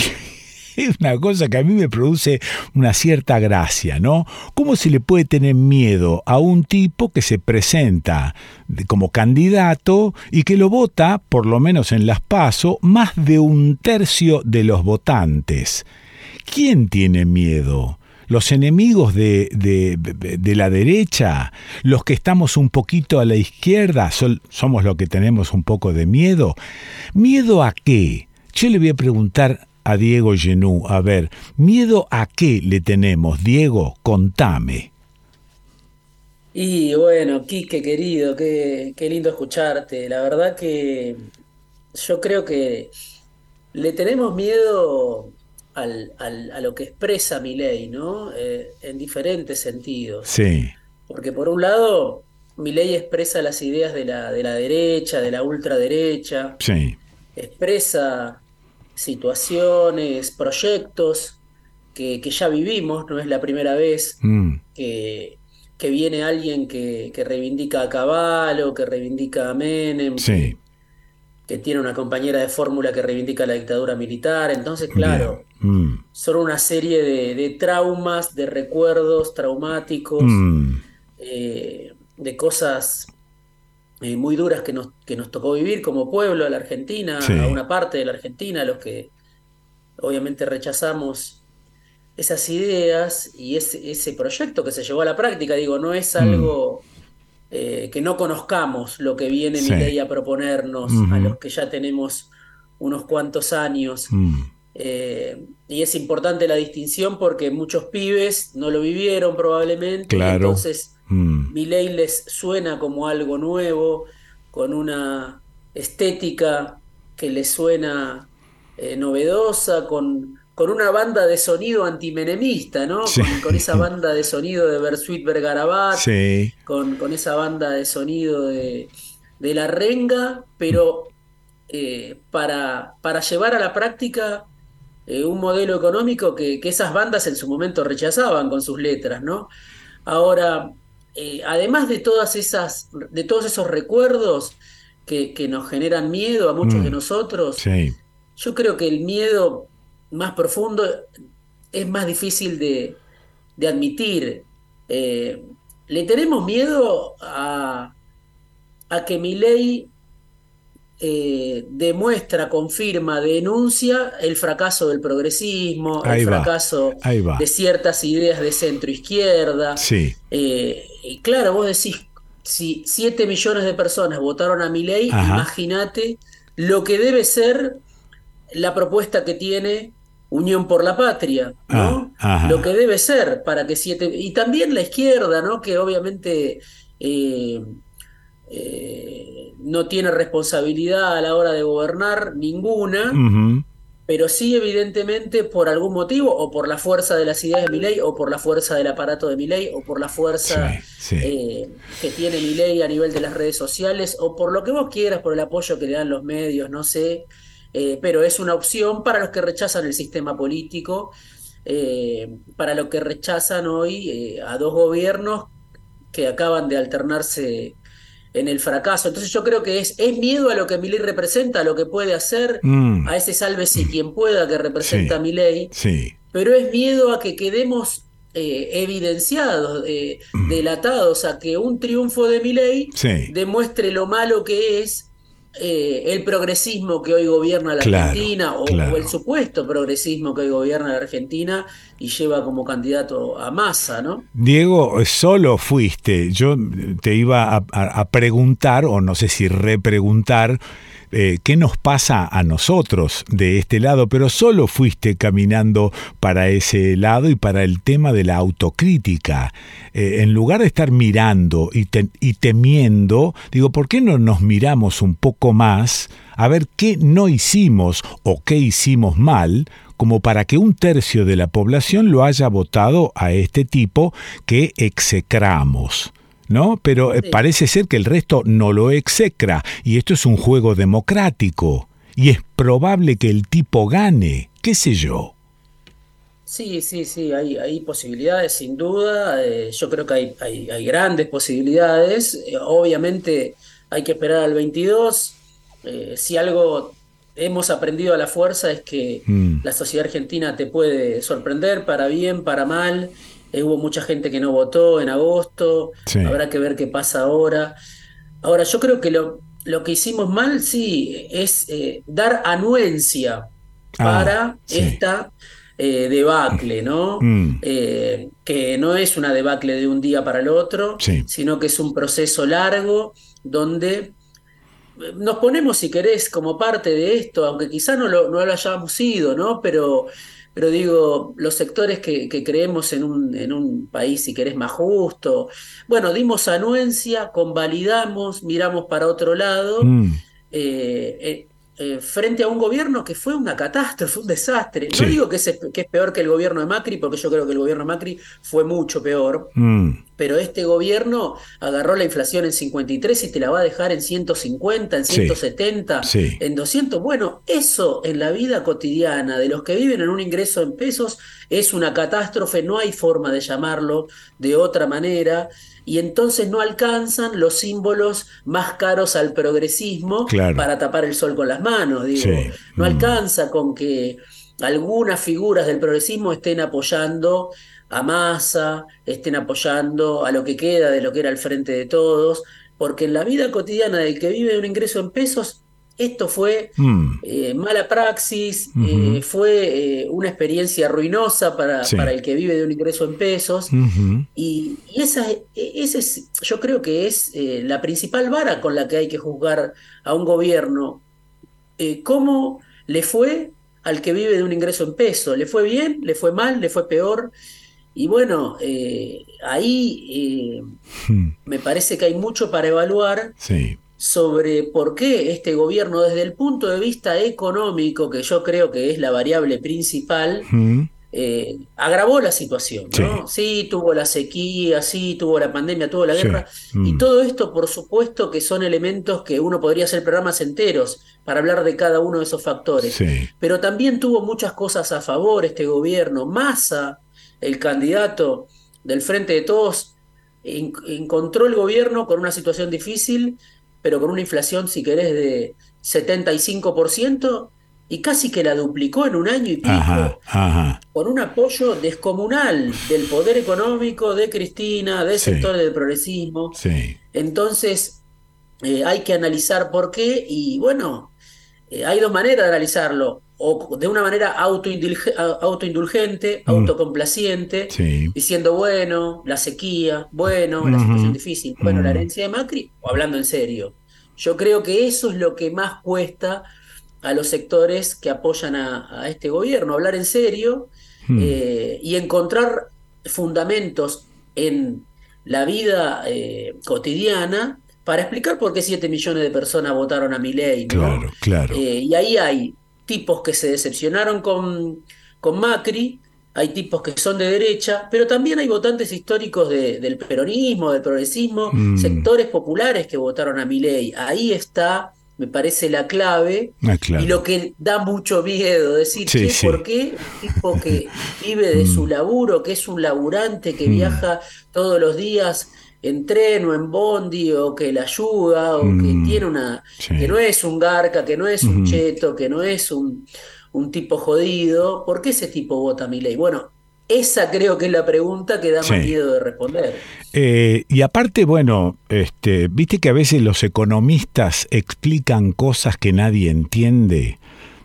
Es una cosa que a mí me produce una cierta gracia, ¿no? ¿Cómo se le puede tener miedo a un tipo que se presenta como candidato y que lo vota, por lo menos en las PASO, más de un tercio de los votantes? ¿Quién tiene miedo? Los enemigos de, de, la derecha, los que estamos un poquito a la izquierda, somos los que tenemos un poco de miedo. ¿Miedo a qué? Yo le voy a preguntar a Diego Genú, a ver, ¿miedo a qué le tenemos? Diego, contame. Y bueno, Quique querido, qué, qué lindo escucharte. La verdad que yo creo que le tenemos miedo al, al, a lo que expresa mi ley, ¿no? Eh, en diferentes sentidos. Sí. Porque por un lado, mi ley expresa las ideas de la, de la derecha, de la ultraderecha. Sí. Expresa situaciones, proyectos que, que, ya vivimos, no es la primera vez mm. que, que, viene alguien que, que, reivindica a Caballo, que reivindica a Menem, sí. Que tiene una compañera de fórmula que reivindica la dictadura militar. Entonces, claro, mm. son una serie de, de, traumas, de recuerdos traumáticos, mm. eh, de cosas eh, muy duras que nos, que nos tocó vivir como pueblo a la Argentina, Sí. a una parte de la Argentina, a los que obviamente rechazamos esas ideas y ese, ese proyecto que se llevó a la práctica, digo, no es algo eh, que no conozcamos lo que viene Sí. mi ley a proponernos, a los que ya tenemos unos cuantos años. Mm. Eh, y es importante la distinción porque muchos pibes no lo vivieron probablemente, Claro. entonces Mm. mi ley les suena como algo nuevo, con una estética que les suena eh, novedosa, con, con una banda de sonido antimenemista, ¿no? Sí. Con, con esa banda de sonido de Bersuit Vergarabat, Sí. con, con esa banda de sonido de, de La Renga, pero eh, para, para llevar a la práctica eh, un modelo económico que, que esas bandas en su momento rechazaban con sus letras, ¿no? Ahora, eh, además de todas esas, de todos esos recuerdos que, que nos generan miedo a muchos Mm. de nosotros, Sí. yo creo que el miedo más profundo es más difícil de, de admitir. Eh, le tenemos miedo a, a que mi ley eh, demuestra, confirma, denuncia el fracaso del progresismo, Ahí el va, fracaso de ciertas ideas de centro izquierda. Sí. Eh, y claro, vos decís, si 7 millones de personas votaron a mi ley, imagínate lo que debe ser la propuesta que tiene Unión por la Patria, ¿no? Ah. Lo que debe ser para que siete... Y también la izquierda, ¿no? Que obviamente eh, eh, no tiene responsabilidad a la hora de gobernar ninguna, pero sí evidentemente por algún motivo, o por la fuerza de las ideas de mi ley, o por la fuerza del aparato de mi ley, o por la fuerza Sí, sí. eh, que tiene mi ley a nivel de las redes sociales, o por lo que vos quieras, por el apoyo que le dan los medios, no sé, eh, pero es una opción para los que rechazan el sistema político, eh, para los que rechazan hoy eh, a dos gobiernos que acaban de alternarse en el fracaso. Entonces yo creo que es, es miedo a lo que mi ley representa, a lo que puede hacer, Mm. a ese sálvese quien pueda que representa Sí. ley, Sí. pero es miedo a que quedemos eh, evidenciados, eh, delatados, a que un triunfo de mi ley Sí. demuestre lo malo que es eh, el progresismo que hoy gobierna la Claro, Argentina o, claro. o el supuesto progresismo que hoy gobierna la Argentina y lleva como candidato a Massa, ¿no? Diego, solo fuiste. Yo te iba a, a- a preguntar, o no sé si repreguntar, eh, qué nos pasa a nosotros de este lado, pero solo fuiste caminando para ese lado y para el tema de la autocrítica. Eh, en lugar de estar mirando y, y temiendo, digo, ¿por qué no nos miramos un poco más a ver qué no hicimos o qué hicimos mal? como para que un tercio de la población lo haya votado a este tipo que execramos. ¿No? Pero eh, Sí. parece ser que el resto no lo execra, y esto es un juego democrático, y es probable que el tipo gane, qué sé yo. Sí, sí, sí, hay, hay posibilidades sin duda. eh, yo creo que hay, hay, hay grandes posibilidades. eh, obviamente hay que esperar al 22. eh, si algo hemos aprendido a la fuerza es que Mm. la sociedad argentina te puede sorprender para bien, para mal. Eh, hubo mucha gente que no votó en agosto. Sí. Habrá que ver qué pasa ahora. Ahora, yo creo que lo, lo que hicimos mal, sí, es eh, dar anuencia Ah, para sí. esta eh, debacle, ¿no? Mm. Que no es una debacle de un día para el otro, Sí. sino que es un proceso largo donde nos ponemos, si querés, como parte de esto, aunque quizá no lo, no lo hayamos sido, ¿no? Pero, pero digo, los sectores que, que creemos en un, en un país, si querés, más justo, bueno, dimos anuencia, convalidamos, miramos para otro lado Mm. eh, eh, frente a un gobierno que fue una catástrofe, un desastre. Sí. No digo que es, que es peor que el gobierno de Macri, porque yo creo que el gobierno de Macri fue mucho peor, Mm. pero este gobierno agarró la inflación en 53 y te la va a dejar en 150, en Sí. 170, Sí. en 200. Bueno, eso en la vida cotidiana de los que viven en un ingreso en pesos es una catástrofe, no hay forma de llamarlo de otra manera. Y entonces no alcanzan los símbolos más caros al progresismo Claro. para tapar el sol con las manos. Digo, Sí. no Mm. alcanza con que algunas figuras del progresismo estén apoyando a Massa, estén apoyando a lo que queda de lo que era el frente de todos, porque en la vida cotidiana del que vive de un ingreso en pesos, esto fue Mm. eh, mala praxis, eh, fue eh, una experiencia ruinosa para, Sí. para el que vive de un ingreso en pesos. Y, y esa, e- ese es, yo creo que es la principal vara con la que hay que juzgar a un gobierno. ¿Cómo le fue al que vive de un ingreso en peso? ¿Le fue bien? ¿Le fue mal? ¿Le fue peor? Y bueno, ahí eh, Mm. me parece que hay mucho para evaluar Sí. Sobre por qué este gobierno, desde el punto de vista económico, que yo creo que es la variable principal, Mm. eh, agravó la situación, ¿no? Sí. tuvo la sequía, sí, tuvo la pandemia, tuvo la Sí. guerra, Mm. y todo esto, por supuesto, que son elementos que uno podría hacer programas enteros para hablar de cada uno de esos factores. Sí. Pero también tuvo muchas cosas a favor este gobierno. Massa, el candidato del Frente de Todos, en- encontró el gobierno con una situación difícil, pero con una inflación, si querés, de 75%, y casi que la duplicó en un año y pico Ajá. Ajá. con un apoyo descomunal del poder económico, de Cristina, de Sí. sectores del progresismo. Sí. Entonces, eh, hay que analizar por qué y bueno, eh, hay dos maneras de analizarlo, o de una manera autoindulge- autoindulgente, Mm. autocomplaciente, Sí. diciendo, bueno, la sequía, bueno, la situación difícil, bueno, la Mm. herencia de Macri, o hablando en serio. Yo creo que eso es lo que más cuesta a los sectores que apoyan a, a este gobierno, hablar en serio Mm. eh, y encontrar fundamentos en la vida eh, cotidiana para explicar por qué 7 millones de personas votaron a Milei, ¿no? Claro, claro. Eh, y ahí hay tipos que se decepcionaron con, con Macri, hay tipos que son de derecha, pero también hay votantes históricos de- del peronismo, del progresismo, Mm. sectores populares que votaron a Milei. Ahí está, me parece, la clave. Ah, claro. Y lo que da mucho miedo, decir, Sí. ¿por qué un tipo que vive de su laburo, que es un laburante, que Mm. viaja todos los días en tren o en bondi, o que la ayuda, o Mm. que tiene una, Sí. que no es un garca, que no es un cheto, que no es un, un tipo jodido, ¿por qué ese tipo vota a mi ley? Bueno, esa creo que es la pregunta que da Sí. más miedo de responder. Eh, y aparte, bueno, este, viste que a veces los economistas explican cosas que nadie entiende.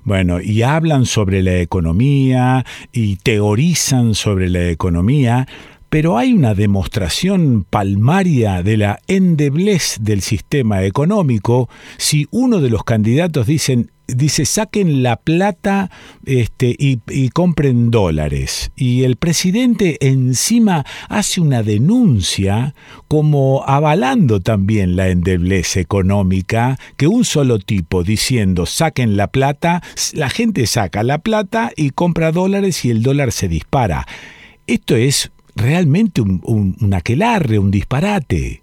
Bueno, y hablan sobre la economía y teorizan sobre la economía, pero hay una demostración palmaria de la endeblez del sistema económico si uno de los candidatos dice saquen la plata este, y, y compren dólares. Y el presidente encima hace una denuncia como avalando también la endeblez económica, que un solo tipo diciendo saquen la plata, la gente saca la plata y compra dólares y el dólar se dispara. Esto es realmente un, un, un aquelarre, un disparate.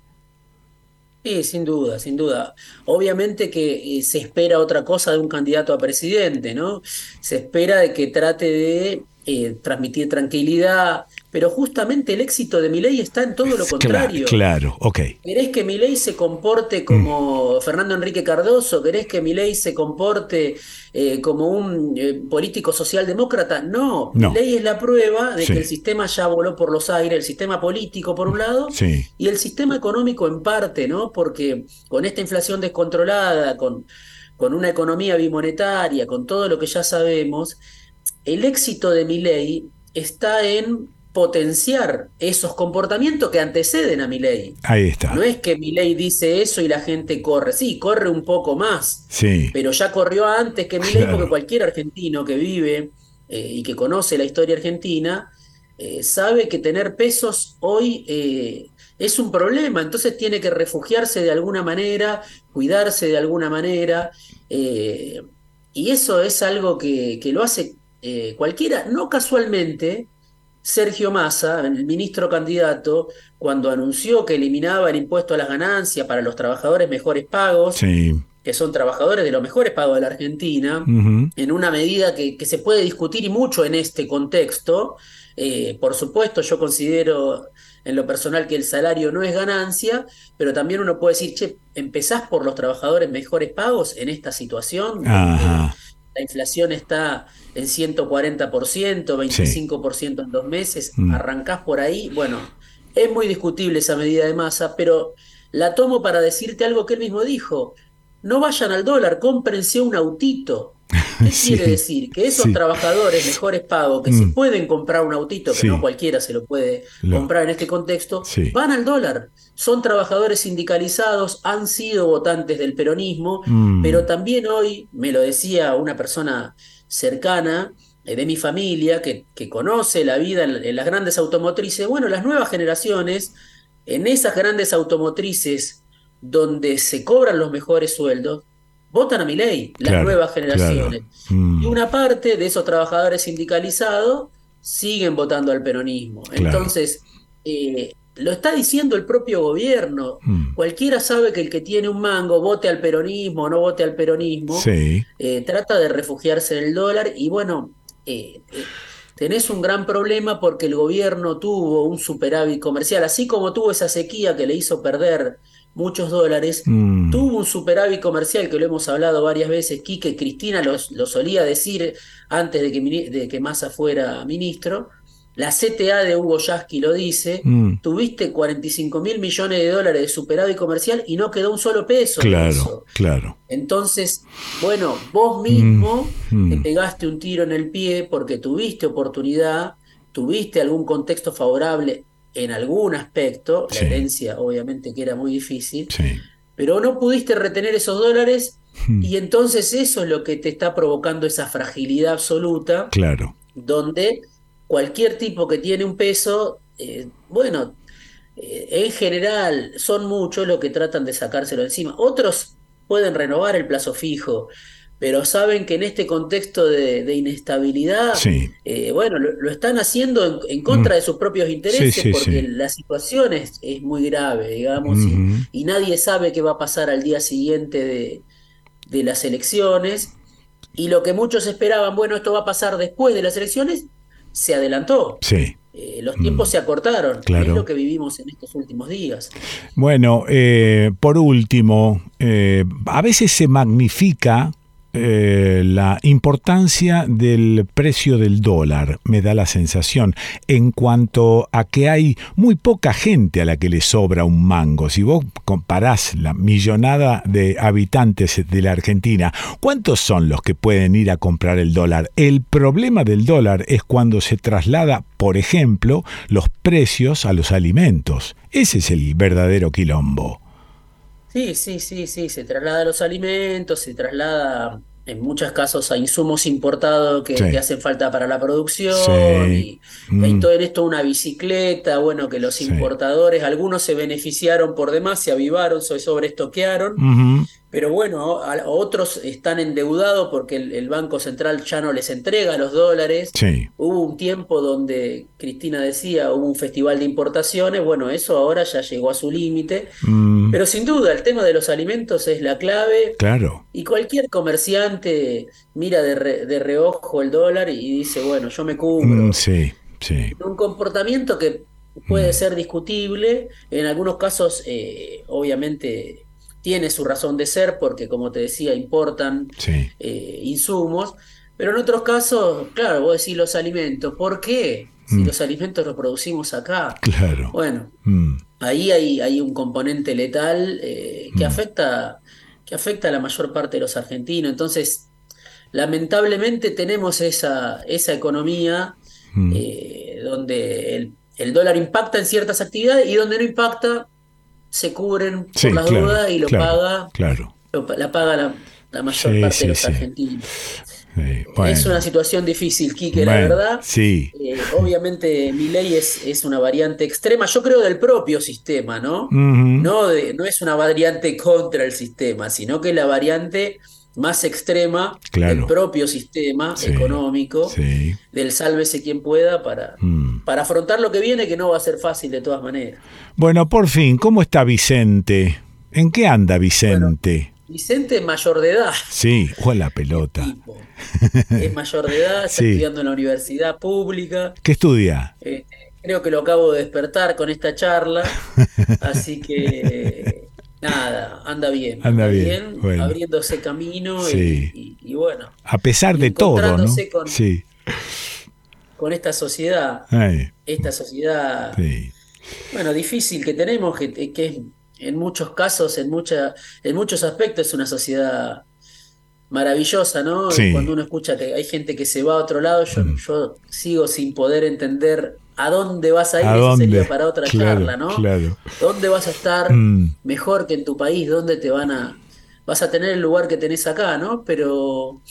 Sí, sin duda, sin duda. Obviamente que eh, se espera otra cosa de un candidato a presidente, ¿no? Se espera de que trate de eh, transmitir tranquilidad, pero justamente el éxito de Milei está en todo lo Claro, contrario. claro, ok. ¿Querés que Milei se comporte como Fernando Enrique Cardoso? ¿Querés que Milei se comporte eh, como un eh, político socialdemócrata? No, No. Milei es la prueba de Sí. que el sistema ya voló por los aires, el sistema político por un lado Sí. y el sistema económico en parte, ¿no? Porque con esta inflación descontrolada, con, con una economía bimonetaria, con todo lo que ya sabemos, el éxito de Milei está en potenciar esos comportamientos que anteceden a Milei. Ahí está. No es que Milei dice eso y la gente corre, sí, corre un poco más, Sí. pero ya corrió antes que Milei Claro. porque cualquier argentino que vive eh, y que conoce la historia argentina eh, sabe que tener pesos hoy eh, es un problema, entonces tiene que refugiarse de alguna manera, cuidarse de alguna manera, y eso es algo que, que lo hace cualquiera, no casualmente. Sergio Massa, el ministro candidato, cuando anunció que eliminaba el impuesto a las ganancias para los trabajadores mejores pagos, Sí. que son trabajadores de los mejores pagos de la Argentina, en una medida que, que se puede discutir y mucho en este contexto. Eh, por supuesto, yo considero en lo personal que el salario no es ganancia, pero también uno puede decir, che, ¿empezás por los trabajadores mejores pagos en esta situación? Ajá. La inflación está en 140%, 25% en dos meses, Mm. arrancás por ahí. Bueno, es muy discutible esa medida de masa, pero la tomo para decirte algo que él mismo dijo. No vayan al dólar, cómprense un autito. ¿Qué Sí, quiere decir? Que esos sí. trabajadores mejores pagos que Mm. se pueden comprar un autito, que Sí. no cualquiera se lo puede Lo- comprar en este contexto, van al dólar. Son trabajadores sindicalizados, han sido votantes del peronismo, Mm. pero también hoy, me lo decía una persona cercana eh, de mi familia, que, que conoce la vida en, en las grandes automotrices, bueno, las nuevas generaciones, en esas grandes automotrices donde se cobran los mejores sueldos, votan a mi ley, las Claro, nuevas generaciones. claro. Mm. Y una parte de esos trabajadores sindicalizados siguen votando al peronismo. Claro. Entonces, eh, lo está diciendo el propio gobierno. Mm. Cualquiera sabe que el que tiene un mango vote al peronismo o no vote al peronismo, Sí. eh, trata de refugiarse en el dólar y bueno, eh, eh, tenés un gran problema porque el gobierno tuvo un superávit comercial, así como tuvo esa sequía que le hizo perder muchos dólares, Mm. tuvo un superávit comercial que lo hemos hablado varias veces, Quique Cristina lo, lo solía decir antes de que, de que Massa fuera ministro, la CTA de Hugo Yasky lo dice, Mm. tuviste 45 mil millones de dólares de superávit comercial y no quedó un solo peso. Claro, claro. Entonces, bueno, vos mismo Mm, te mm. pegaste un tiro en el pie porque tuviste oportunidad, tuviste algún contexto favorable en algún aspecto, Sí. la herencia obviamente que era muy difícil, Sí. pero no pudiste retener esos dólares Mm. y entonces eso es lo que te está provocando esa fragilidad absoluta Claro. donde cualquier tipo que tiene un peso, eh, bueno, eh, en general son muchos los que tratan de sacárselo encima. Otros pueden renovar el plazo fijo, pero saben que en este contexto de, de inestabilidad, Sí. eh, bueno, lo, lo están haciendo en, en contra Mm. de sus propios intereses Sí, sí, porque la situación es, es muy grave, digamos, y- nadie sabe qué va a pasar al día siguiente de, de las elecciones. Y lo que muchos esperaban, bueno, esto va a pasar después de las elecciones, se adelantó. Sí. Eh, los tiempos se acortaron. claro. es lo que vivimos en estos últimos días. Bueno, eh, por último, eh, a veces se magnifica eh, la importancia del precio del dólar, me da la sensación, en cuanto a que hay muy poca gente a la que le sobra un mango. Si vos comparás la millonada de habitantes de la Argentina, ¿cuántos son los que pueden ir a comprar el dólar? El problema del dólar es cuando se traslada, por ejemplo, los precios a los alimentos. Ese es el verdadero quilombo. Sí, sí, sí, sí, se traslada a los alimentos, se traslada en muchos casos a insumos importados que, Sí. que hacen falta para la producción Sí. y, Mm. todo en esto una bicicleta, bueno, que los Sí. importadores, algunos se beneficiaron por demás, se avivaron, se sobreestoquearon, Ujú. Pero bueno, a- otros están endeudados porque el, el Banco Central ya no les entrega los dólares. Sí. Hubo un tiempo donde Cristina decía, hubo un festival de importaciones, bueno, eso ahora ya llegó a su límite, Mm, pero sin duda el tema de los alimentos es la clave claro. y cualquier comerciante mira de, re- de reojo el dólar y dice, bueno, yo me cubro. Mm, sí, sí. Un comportamiento que puede ser discutible, en algunos casos eh, obviamente tiene su razón de ser porque como te decía, importan Sí. eh, insumos, pero en otros casos, claro, vos decís los alimentos, ¿por qué? Si Mm. los alimentos los producimos acá. Claro. Bueno, Mm, ahí hay, hay un componente letal eh, que Mm. afecta, que afecta a la mayor parte de los argentinos. Entonces, lamentablemente tenemos esa, esa economía eh, donde el, el dólar impacta en ciertas actividades y donde no impacta, se cubren por Sí, las claro, dudas y lo claro, paga, Claro. lo la paga la, la mayor Sí, parte sí, de los argentinos. Es una situación difícil, Quique, la verdad. Sí. Eh, obviamente mi ley es, es una variante extrema, yo creo del propio sistema, ¿no? No, de- no es una variante contra el sistema, sino que la variante más extrema Claro. del propio sistema Sí, económico, Sí. del sálvese quien pueda para, Mm. para afrontar lo que viene, que no va a ser fácil de todas maneras. Bueno, por fin, ¿cómo está Vicente? ¿En qué anda Vicente? Vicente es mayor de edad, Sí, o la pelota. es mayor de edad, está Sí. estudiando en la universidad pública. ¿Qué estudia? Eh, creo que lo acabo de despertar con esta charla, así que nada, anda bien, Anda bien, bueno. abriéndose camino y- Sí. y, y bueno, A pesar de todo, ¿no? con- Sí. con esta sociedad, Ay, esta sociedad, sí. bueno, difícil que tenemos, que, que es en muchos casos, en mucha, en muchos aspectos es una sociedad maravillosa, ¿no? Sí. Cuando uno escucha que hay gente que se va a otro lado, yo, Mm. yo sigo sin poder entender a dónde vas a ir, ¿A eso sería para otra Claro, charla, ¿no? claro. ¿Dónde vas a estar Mm, mejor que en tu país? ¿Dónde te van a... vas a tener el lugar que tenés acá, ¿no? Pero,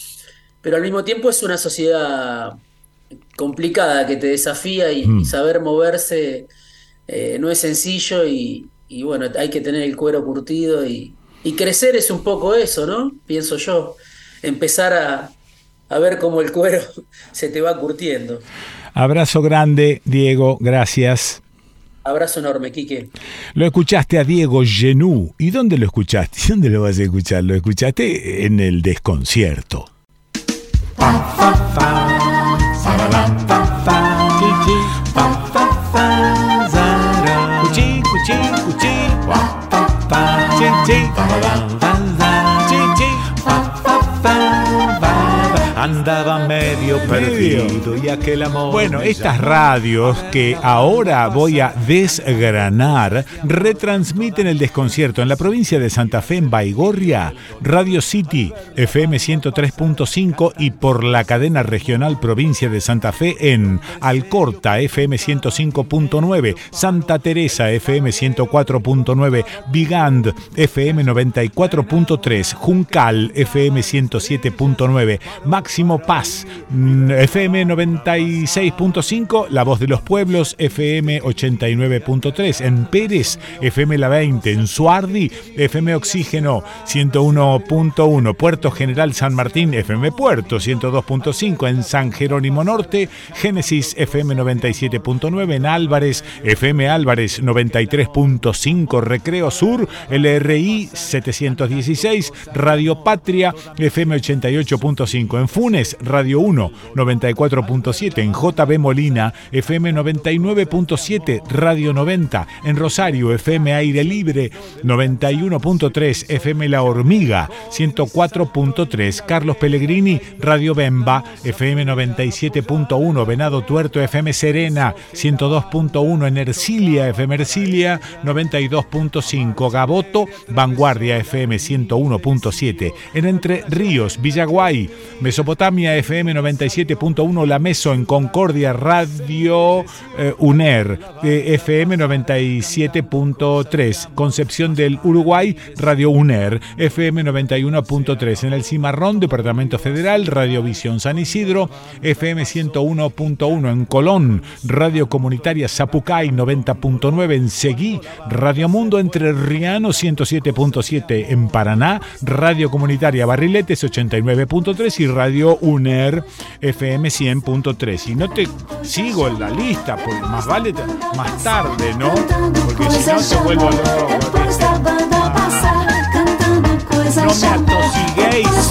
pero al mismo tiempo es una sociedad complicada que te desafía y, Mm. y saber moverse eh, no es sencillo y, y bueno, hay que tener el cuero curtido y, y crecer es un poco eso, ¿no? Pienso yo, empezar a, a ver cómo el cuero se te va curtiendo. Abrazo grande, Diego, gracias. Abrazo enorme, Quique. Lo escuchaste a Diego Genú. ¿Y dónde lo escuchaste? ¿Dónde lo vas a escuchar? Lo escuchaste en el desconcierto. Andaba medio perdido y aquel amor. Bueno, estas radios que ahora voy a desgranar retransmiten el desconcierto en la provincia de Santa Fe, en Baigorria, Radio City, FM 103.5 y por la cadena regional provincia de Santa Fe en Alcorta, FM 105.9, Santa Teresa, FM 104.9, Bigand, FM 94.3, Juncal, FM 107.9, Máximo Paz, mm, FM 96.5, La Voz de los Pueblos, FM 89.3, en Pérez, FM La 20, en Suardi, FM Oxígeno 101.1, Puerto General San Martín, FM Puerto 102.5, en San Jerónimo Norte, Génesis FM 97.9, en Álvarez, FM Álvarez 93.5, Recreo Sur, LRI 716, Radio Patria, FM 88.5, en Funes, Radio 1 94.7, en JB Molina, FM 99.7, Radio 90, en Rosario, FM Aire Libre 91.3, FM La Hormiga 104.3, Carlos Pellegrini, Radio Bemba, FM 97.1, Venado Tuerto, FM Serena 102.1, en Ercilia, FM Ercilia 92.5, Gaboto, Vanguardia FM 101.7, en Entre Ríos, Villaguay, Mesopotamia FM 97.1, La Meso en Concordia, Radio eh, UNER, eh, FM 97.3, Concepción del Uruguay, Radio UNER, FM 91.3, en el Cimarrón, Departamento Federal, Radiovisión San Isidro, FM 101.1 en Colón, Radio Comunitaria Zapucay 90.9 en Seguí, Radio Mundo Entre Riano 107.7 en Paraná, Radio Comunitaria Barriletes 89.3 y Radio UNER FM 100.3. Y no te sigo en la lista, porque más vale más tarde, ¿no? Porque si no te vuelvo loco. No me atosiguéis.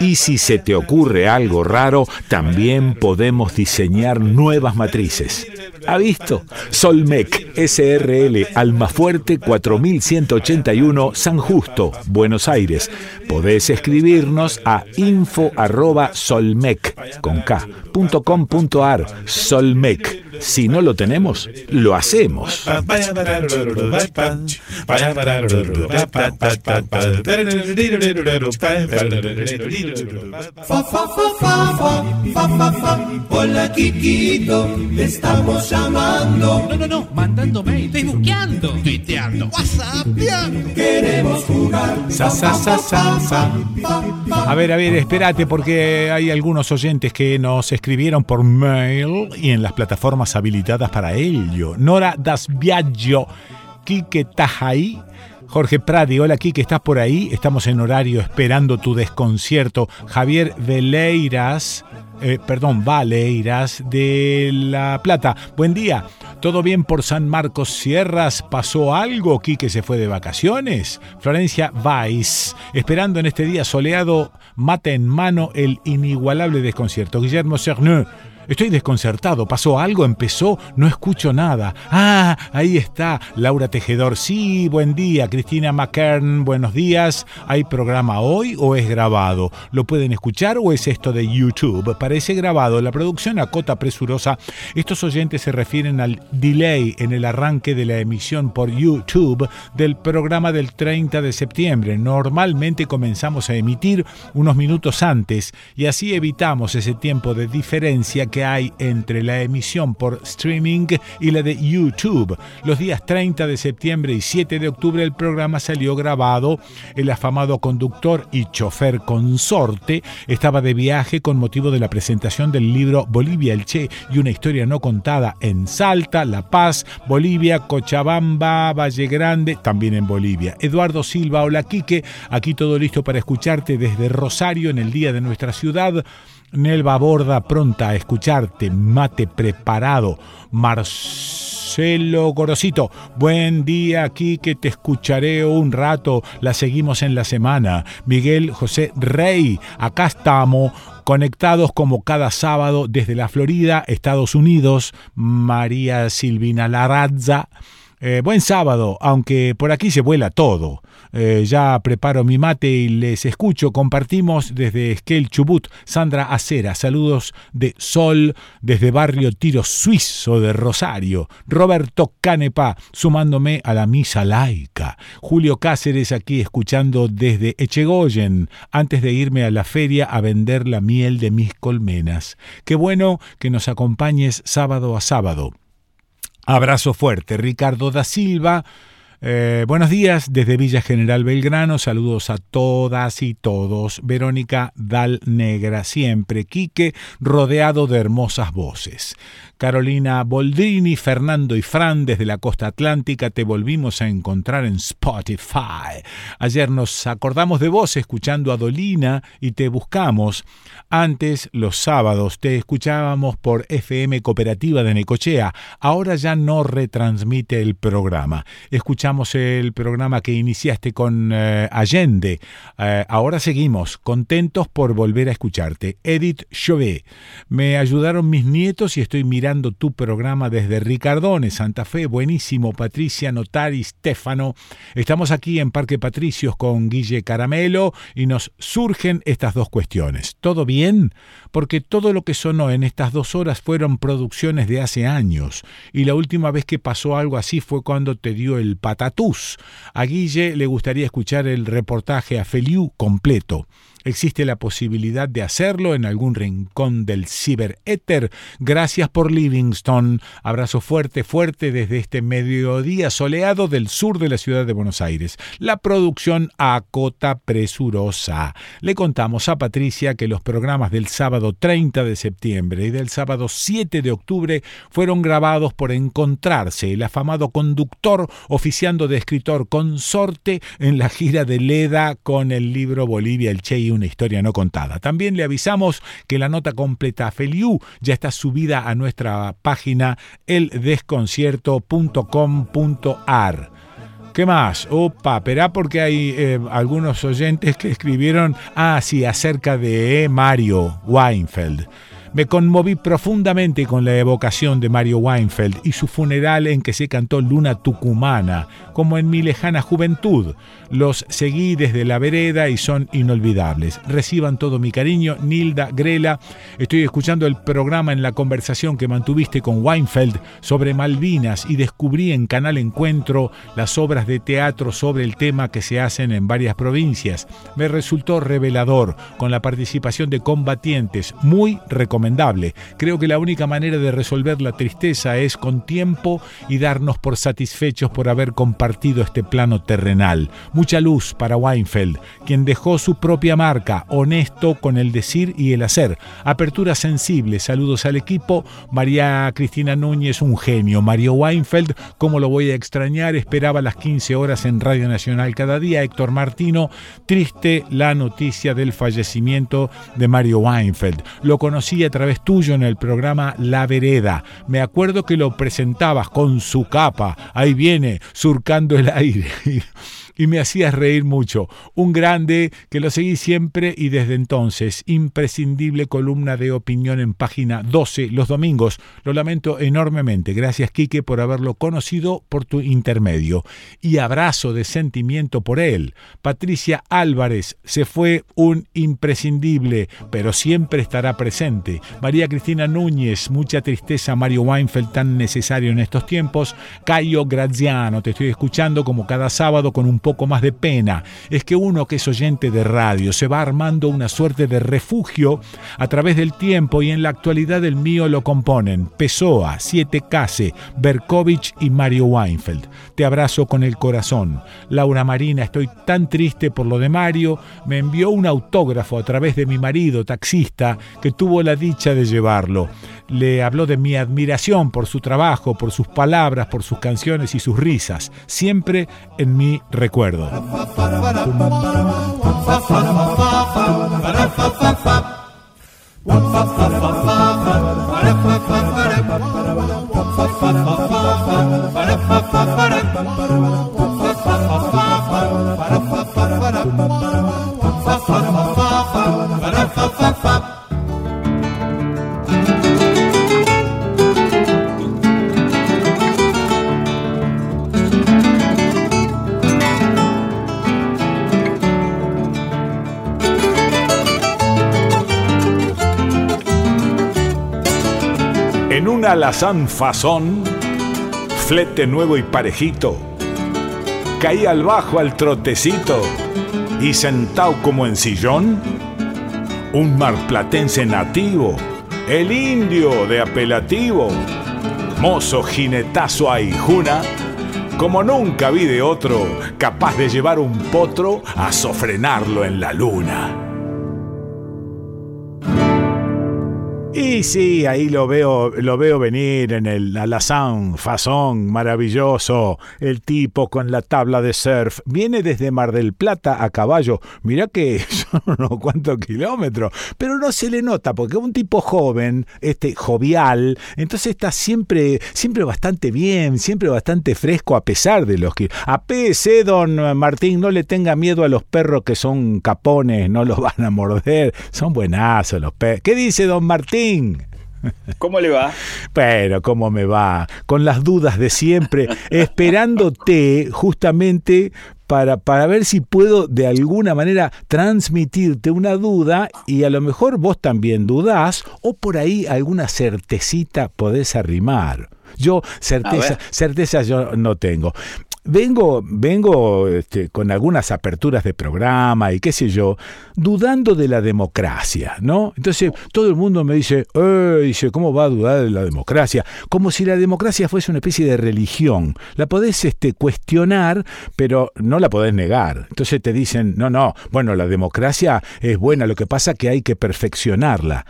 Y si se te ocurre algo raro, también podemos diseñar nuevas matrices. ¿Ha visto? Solmec SRL Almafuerte 4181 San Justo, Buenos Aires. Podés escribirnos a info arroba solmec con K, punto com punto ar. Solmec. Si no lo tenemos, lo hacemos. Hola, Kikito, te estamos llamando. No, no, no, mandando mail, facebookeando, tuiteando, whatsappeando. Queremos jugar. Sa, sa, sa, sa, sa. A ver, a ver, espérate porque hay algunos oyentes que nos escribieron por mail y en las plataformas habilitadas para ello. Nora Das Viaggio, Quique Tajay, Jorge Pradi, hola Kike, ¿estás por ahí? Estamos en horario esperando tu desconcierto. Javier Veleiras, eh, perdón, Valeiras de La Plata. Buen día. ¿Todo bien por San Marcos Sierras? ¿Pasó algo? ¿Quique se fue de vacaciones? Florencia Weiss, esperando en este día soleado, mate en mano el inigualable desconcierto. Guillermo Cerneux, Estoy desconcertado. ¿Pasó algo? ¿Empezó? No escucho nada. Ah, ahí está. Laura Tejedor. Sí, buen día. Cristina McKern, buenos días. ¿Hay programa hoy o es grabado? ¿Lo pueden escuchar o es esto de YouTube? Parece grabado. La producción acota presurosa. Estos oyentes se refieren al delay en el arranque de la emisión por YouTube del programa del 30 de septiembre. Normalmente comenzamos a emitir unos minutos antes y así evitamos ese tiempo de diferencia que hay entre la emisión por streaming y la de YouTube. Los días 30 de septiembre y 7 de octubre el programa salió grabado. El afamado conductor y chofer consorte estaba de viaje con motivo de la presentación del libro Bolivia el Che y una historia no contada en Salta, La Paz, Bolivia, Cochabamba, Valle Grande, también en Bolivia. Eduardo Silva, hola Quique, aquí todo listo para escucharte desde Rosario en el día de nuestra ciudad. Nelva Borda pronta a escucharte, mate preparado. Marcelo Gorosito, buen día aquí que te escucharé un rato, la seguimos en la semana. Miguel José Rey, acá estamos conectados como cada sábado desde la Florida, Estados Unidos. María Silvina Larazza. Eh, buen sábado, aunque por aquí se vuela todo. Eh, ya preparo mi mate y les escucho. Compartimos desde Esquel Chubut. Sandra Acera, saludos de Sol desde barrio Tiro Suizo de Rosario. Roberto Canepa, sumándome a la misa laica. Julio Cáceres aquí escuchando desde Echegoyen, antes de irme a la feria a vender la miel de mis colmenas. Qué bueno que nos acompañes sábado a sábado. Abrazo fuerte. Ricardo da Silva. Eh, buenos días desde Villa General Belgrano, saludos a todas y todos. Verónica Dal Negra, siempre. Quique, rodeado de hermosas voces. Carolina Boldrini, Fernando y Fran desde la costa atlántica te volvimos a encontrar en Spotify. Ayer nos acordamos de vos escuchando a Dolina y te buscamos. Antes, los sábados, te escuchábamos por FM Cooperativa de Necochea. Ahora ya no retransmite el programa. Escuchamos el programa que iniciaste con eh, Allende. Eh, ahora seguimos, contentos por volver a escucharte. Edith Chauvet. Me ayudaron mis nietos y estoy mirando tu programa desde Ricardone, Santa Fe. Buenísimo, Patricia Notari, Stefano. Estamos aquí en Parque Patricios con Guille Caramelo y nos surgen estas dos cuestiones. ¿Todo bien? Porque todo lo que sonó en estas dos horas fueron producciones de hace años y la última vez que pasó algo así fue cuando te dio el patatús. A Guille le gustaría escuchar el reportaje a Feliu completo. Existe la posibilidad de hacerlo en algún rincón del ciberéter. Gracias por Livingston. Abrazo fuerte, fuerte desde este mediodía soleado del sur de la ciudad de Buenos Aires. La producción acota presurosa. Le contamos a Patricia que los programas del sábado 30 de septiembre y del sábado 7 de octubre fueron grabados por encontrarse el afamado conductor oficiando de escritor consorte en la gira de Leda con el libro Bolivia, el Che una historia no contada. También le avisamos que la nota completa Feliu ya está subida a nuestra página eldesconcierto.com.ar. ¿Qué más? Opa, perá porque hay eh, algunos oyentes que escribieron, ah, sí, acerca de Mario Weinfeld. Me conmoví profundamente con la evocación de Mario Weinfeld y su funeral en que se cantó Luna Tucumana, como en mi lejana juventud. Los seguí desde la vereda y son inolvidables. Reciban todo mi cariño, Nilda Grela. Estoy escuchando el programa en la conversación que mantuviste con Weinfeld sobre Malvinas y descubrí en Canal Encuentro las obras de teatro sobre el tema que se hacen en varias provincias. Me resultó revelador, con la participación de combatientes muy recomendables recomendable. Creo que la única manera de resolver la tristeza es con tiempo y darnos por satisfechos por haber compartido este plano terrenal. Mucha luz para Weinfeld, quien dejó su propia marca, honesto con el decir y el hacer. Apertura sensible, saludos al equipo. María Cristina Núñez, un genio. Mario Weinfeld, ¿cómo lo voy a extrañar? Esperaba las 15 horas en Radio Nacional cada día. Héctor Martino, triste la noticia del fallecimiento de Mario Weinfeld. Lo conocí a través tuyo en el programa La Vereda. Me acuerdo que lo presentabas con su capa. Ahí viene, surcando el aire. y me hacías reír mucho. Un grande que lo seguí siempre y desde entonces. Imprescindible columna de opinión en página 12 los domingos. Lo lamento enormemente. Gracias, Quique, por haberlo conocido por tu intermedio. Y abrazo de sentimiento por él. Patricia Álvarez se fue un imprescindible, pero siempre estará presente. María Cristina Núñez, mucha tristeza. Mario Weinfeld, tan necesario en estos tiempos. Cayo Graziano, te estoy escuchando como cada sábado con un poco más de pena es que uno que es oyente de radio se va armando una suerte de refugio a través del tiempo y en la actualidad el mío lo componen Pessoa, Siete Case, Berkovich y Mario Weinfeld. Te abrazo con el corazón. Laura Marina, estoy tan triste por lo de Mario, me envió un autógrafo a través de mi marido, taxista, que tuvo la dicha de llevarlo. Le habló de mi admiración por su trabajo, por sus palabras, por sus canciones y sus risas, siempre en mi recuerdo acuerdo. En un alazán fasón, flete nuevo y parejito, caí al bajo al trotecito y sentado como en sillón, un marplatense nativo, el indio de apelativo, mozo jinetazo a hijuna, como nunca vi de otro, capaz de llevar un potro a sofrenarlo en la luna. Y sí, ahí lo veo, lo veo venir en el alazán, fasón maravilloso, el tipo con la tabla de surf. Viene desde Mar del Plata a caballo. Mirá que son unos cuantos kilómetros, pero no se le nota porque es un tipo joven, este jovial, entonces está siempre, siempre bastante bien, siempre bastante fresco a pesar de los que. A PC, don Martín, no le tenga miedo a los perros que son capones, no los van a morder, son buenazos los perros. ¿Qué dice don Martín? ¿Cómo le va? Pero, ¿cómo me va? Con las dudas de siempre, esperándote justamente para, para ver si puedo de alguna manera transmitirte una duda y a lo mejor vos también dudás o por ahí alguna certecita podés arrimar. Yo certeza, certeza yo no tengo vengo, vengo este, con algunas aperturas de programa y qué sé yo, dudando de la democracia, ¿no? Entonces todo el mundo me dice, eh, dice, ¿cómo va a dudar de la democracia? Como si la democracia fuese una especie de religión. La podés este, cuestionar, pero no la podés negar. Entonces te dicen, no, no, bueno, la democracia es buena, lo que pasa que hay que perfeccionarla.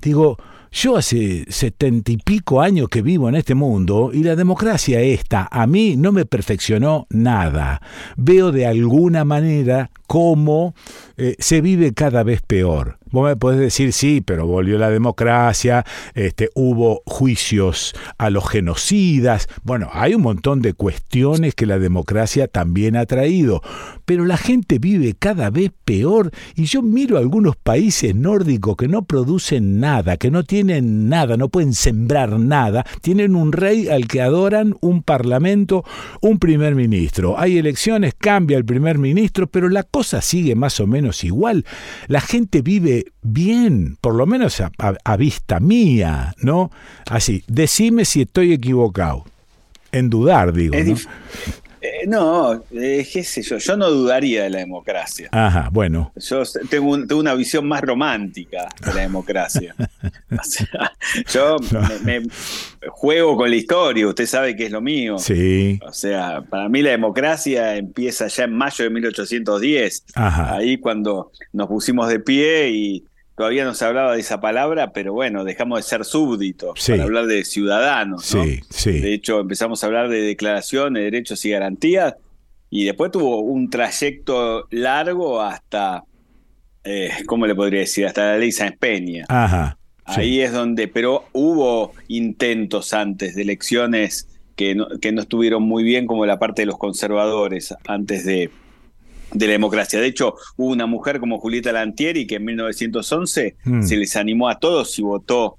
Digo, yo hace setenta y pico años que vivo en este mundo y la democracia esta a mí no me perfeccionó nada. Veo de alguna manera cómo eh, se vive cada vez peor. Vos me podés decir, sí, pero volvió la democracia, este, hubo juicios a los genocidas. Bueno, hay un montón de cuestiones que la democracia también ha traído, pero la gente vive cada vez peor y yo miro algunos países nórdicos que no producen nada, que no tienen nada, no pueden sembrar nada, tienen un rey al que adoran, un parlamento, un primer ministro. Hay elecciones, cambia el primer ministro, pero la cosa sigue más o menos igual. La gente vive bien, por lo menos a, a, a vista mía, ¿no? Así, decime si estoy equivocado. En dudar, digo. Es ¿no? dif- eh, no, eh, qué sé yo, yo no dudaría de la democracia. Ajá, bueno. Yo tengo, un- tengo una visión más romántica de la democracia. O sea, yo me, me juego con la historia, usted sabe que es lo mío. Sí. O sea, para mí la democracia empieza ya en mayo de 1810, Ajá. ahí cuando nos pusimos de pie y todavía no se hablaba de esa palabra, pero bueno, dejamos de ser súbditos Sí. para hablar de ciudadanos. ¿no? Sí, sí. De hecho, empezamos a hablar de declaración de derechos y garantías y después tuvo un trayecto largo hasta, eh, ¿cómo le podría decir? Hasta la ley Sáenz Peña. Ajá. Ahí es donde, pero hubo intentos antes de elecciones que no, que no estuvieron muy bien, como la parte de los conservadores antes de, de la democracia. De hecho, hubo una mujer como Julieta Lantieri que en 1911 Mm. se les animó a todos y votó.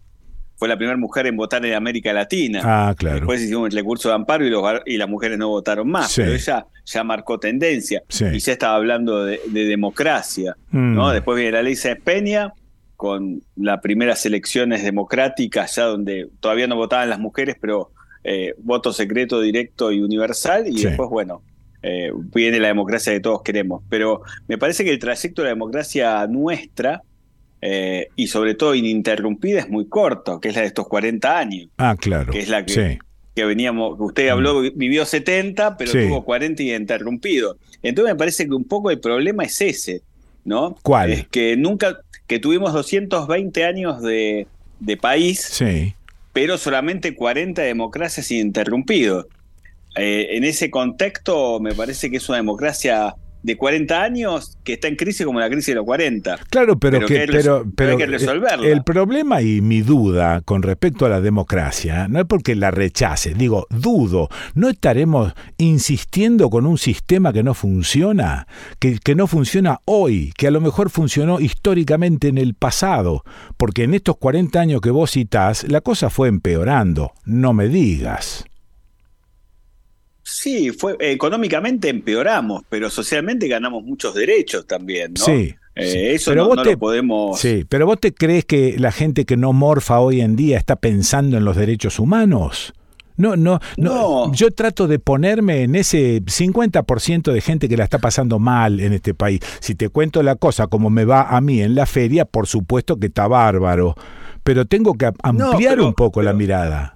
Fue la primera mujer en votar en América Latina. Ah, claro. Después hicimos el recurso de amparo y, los y las mujeres no votaron más, Sí. pero ella ya marcó tendencia Sí. y ya estaba hablando de, de democracia. Mm. ¿no? Después viene la ley Sáenz Peña con las primeras elecciones democráticas, ya donde todavía no votaban las mujeres, pero eh, voto secreto, directo y universal, y Sí. después, bueno, eh, viene la democracia que todos queremos. Pero me parece que el trayecto de la democracia nuestra, eh, y sobre todo ininterrumpida, es muy corto, que es la de estos 40 años Ah, claro. que es la que, Sí. Mm. que veníamos, que usted habló, vi- vivió 70, pero Sí. tuvo 40 y interrumpido. Entonces me parece que un poco el problema es ese, ¿no? ¿Cuál? Es que nunca, que tuvimos 220 años de, de país, Sí. pero solamente 40 democracias ininterrumpidos. Eh, en ese contexto me parece que es una democracia de 40 años que está en crisis como la crisis de los 40. Claro, pero, Pero que, pero pero hay que resolverla. el problema y mi duda con respecto a la democracia no es porque la rechace, digo, dudo, no estaremos insistiendo con un sistema que no funciona, que, que no funciona hoy, que a lo mejor funcionó históricamente en el pasado, porque en estos 40 años que vos citás, la cosa fue empeorando, no me digas. Sí, fue económicamente empeoramos, pero socialmente ganamos muchos derechos también, ¿no? Sí. Eh, sí. Eso Pero no, vos no te- lo podemos. Sí, pero vos te crees que la gente que no morfa hoy en día está pensando en los derechos humanos? No, no, no. No. Yo trato de ponerme en ese 50% de gente que la está pasando mal en este país. Si te cuento la cosa como me va a mí en la feria, por supuesto que está bárbaro. Pero tengo que ampliar pero- un poco la mirada.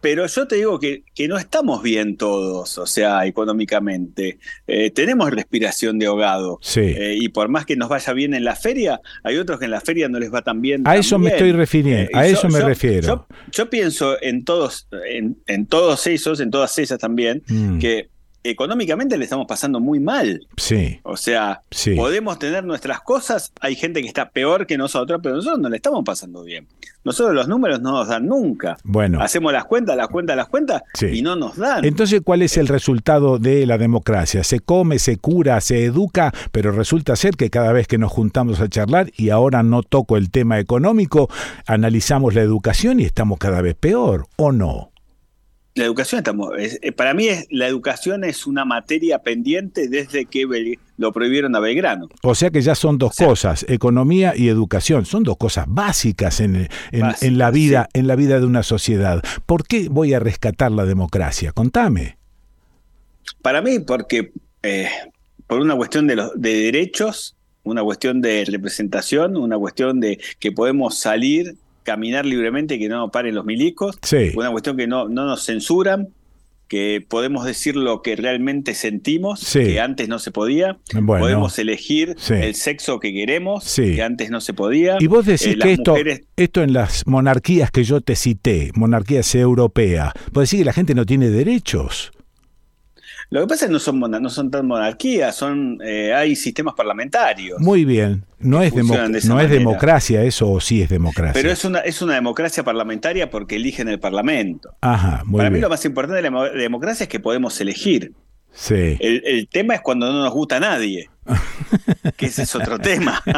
Pero yo te digo que, que no estamos bien todos, o sea, económicamente. Eh, tenemos respiración de ahogado. Sí. Eh, y por más que nos vaya bien en la feria, hay otros que en la feria no les va tan bien. A eso me estoy refiriendo, Eh, a yo- eso me yo- refiero. Yo, yo pienso en todos, en, en todos esos, en todas ellas también, Mm. que económicamente le estamos pasando muy mal. Sí, O sea, Sí. podemos tener nuestras cosas, hay gente que está peor que nosotros, pero nosotros no le estamos pasando bien. Nosotros los números no nos dan nunca. bueno. Hacemos las cuentas, las cuentas, las cuentas Sí. y no nos dan. Entonces, ¿cuál es el resultado de la democracia? Se come, se cura, se educa, pero resulta ser que cada vez que nos juntamos a charlar, y ahora no toco el tema económico, analizamos la educación y estamos cada vez peor, ¿o no? La educación estamos, es- eh, para mí es, la educación es una materia pendiente desde que Bel- lo prohibieron a Belgrano. O sea que ya son dos cosas, economía y educación, son dos cosas básicas en, en- Básicas, en la vida, en la vida de una sociedad. ¿Por qué voy a rescatar la democracia? Contame. Para mí, porque eh, por una cuestión de, los, de derechos, una cuestión de representación, una cuestión de que podemos salir, caminar libremente que no nos paren los milicos, Sí. una cuestión que no, no nos censuran, que podemos decir lo que realmente sentimos, Sí. que antes no se podía, Bueno. podemos elegir Sí. el sexo que queremos, Sí. que antes no se podía. Y vos decís Eh, que esto, mujeres- esto en las monarquías que yo te cité, monarquías europeas, vos decís que la gente no tiene derechos. Lo que pasa es que no son, no son tan monarquías, son, eh, hay sistemas parlamentarios. Muy bien, no es, de no es democracia eso o sí es democracia. Pero es una, es una democracia parlamentaria porque eligen el Parlamento. Ajá, muy Para mí bien. lo más importante de la demo- democracia es que podemos elegir. Sí. El, el tema es cuando no nos gusta a nadie. Que ese es otro tema.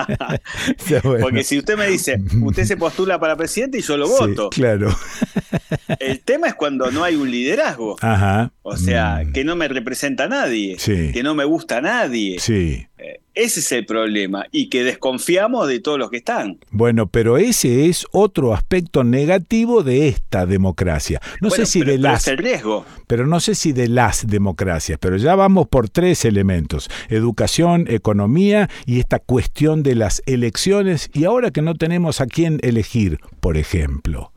Bueno. Porque si usted me dice, usted se postula para presidente y yo lo Sí, voto. claro. El tema es cuando no hay un liderazgo. Ajá. O sea, Mm, que no me representa a nadie. Sí. Que no me gusta a nadie. Sí. Eh, Ese es el problema y que desconfiamos de todos los que están. Bueno, pero ese es otro aspecto negativo de esta democracia. No Bueno, sé si pero- de pero las es el riesgo. pero no sé si de las democracias, pero ya vamos por tres elementos, educación, economía y esta cuestión de las elecciones y ahora que no tenemos a quién elegir, por ejemplo.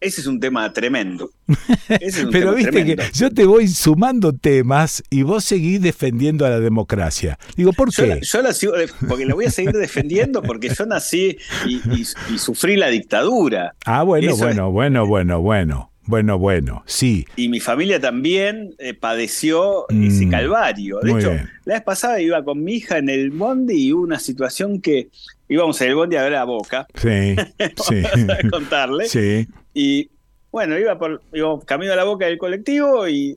Ese es un tema tremendo. Ese es un Pero tema viste tremendo. que yo te voy sumando temas y vos seguís defendiendo a la democracia. Digo, ¿por Yo qué? la, yo la sigo, porque la voy a seguir defendiendo porque yo nací y, y- y sufrí la dictadura. Ah, bueno, Eso es- bueno, bueno, bueno, bueno, bueno, sí. Y mi familia también eh, padeció Mm, ese calvario. De hecho, bien. la vez pasada iba con mi hija en el bondi y hubo una situación que íbamos en el bondi a ver a Boca. Sí, sí. A contarle. Sí. Y bueno, iba por íbamos camino a la boca del colectivo y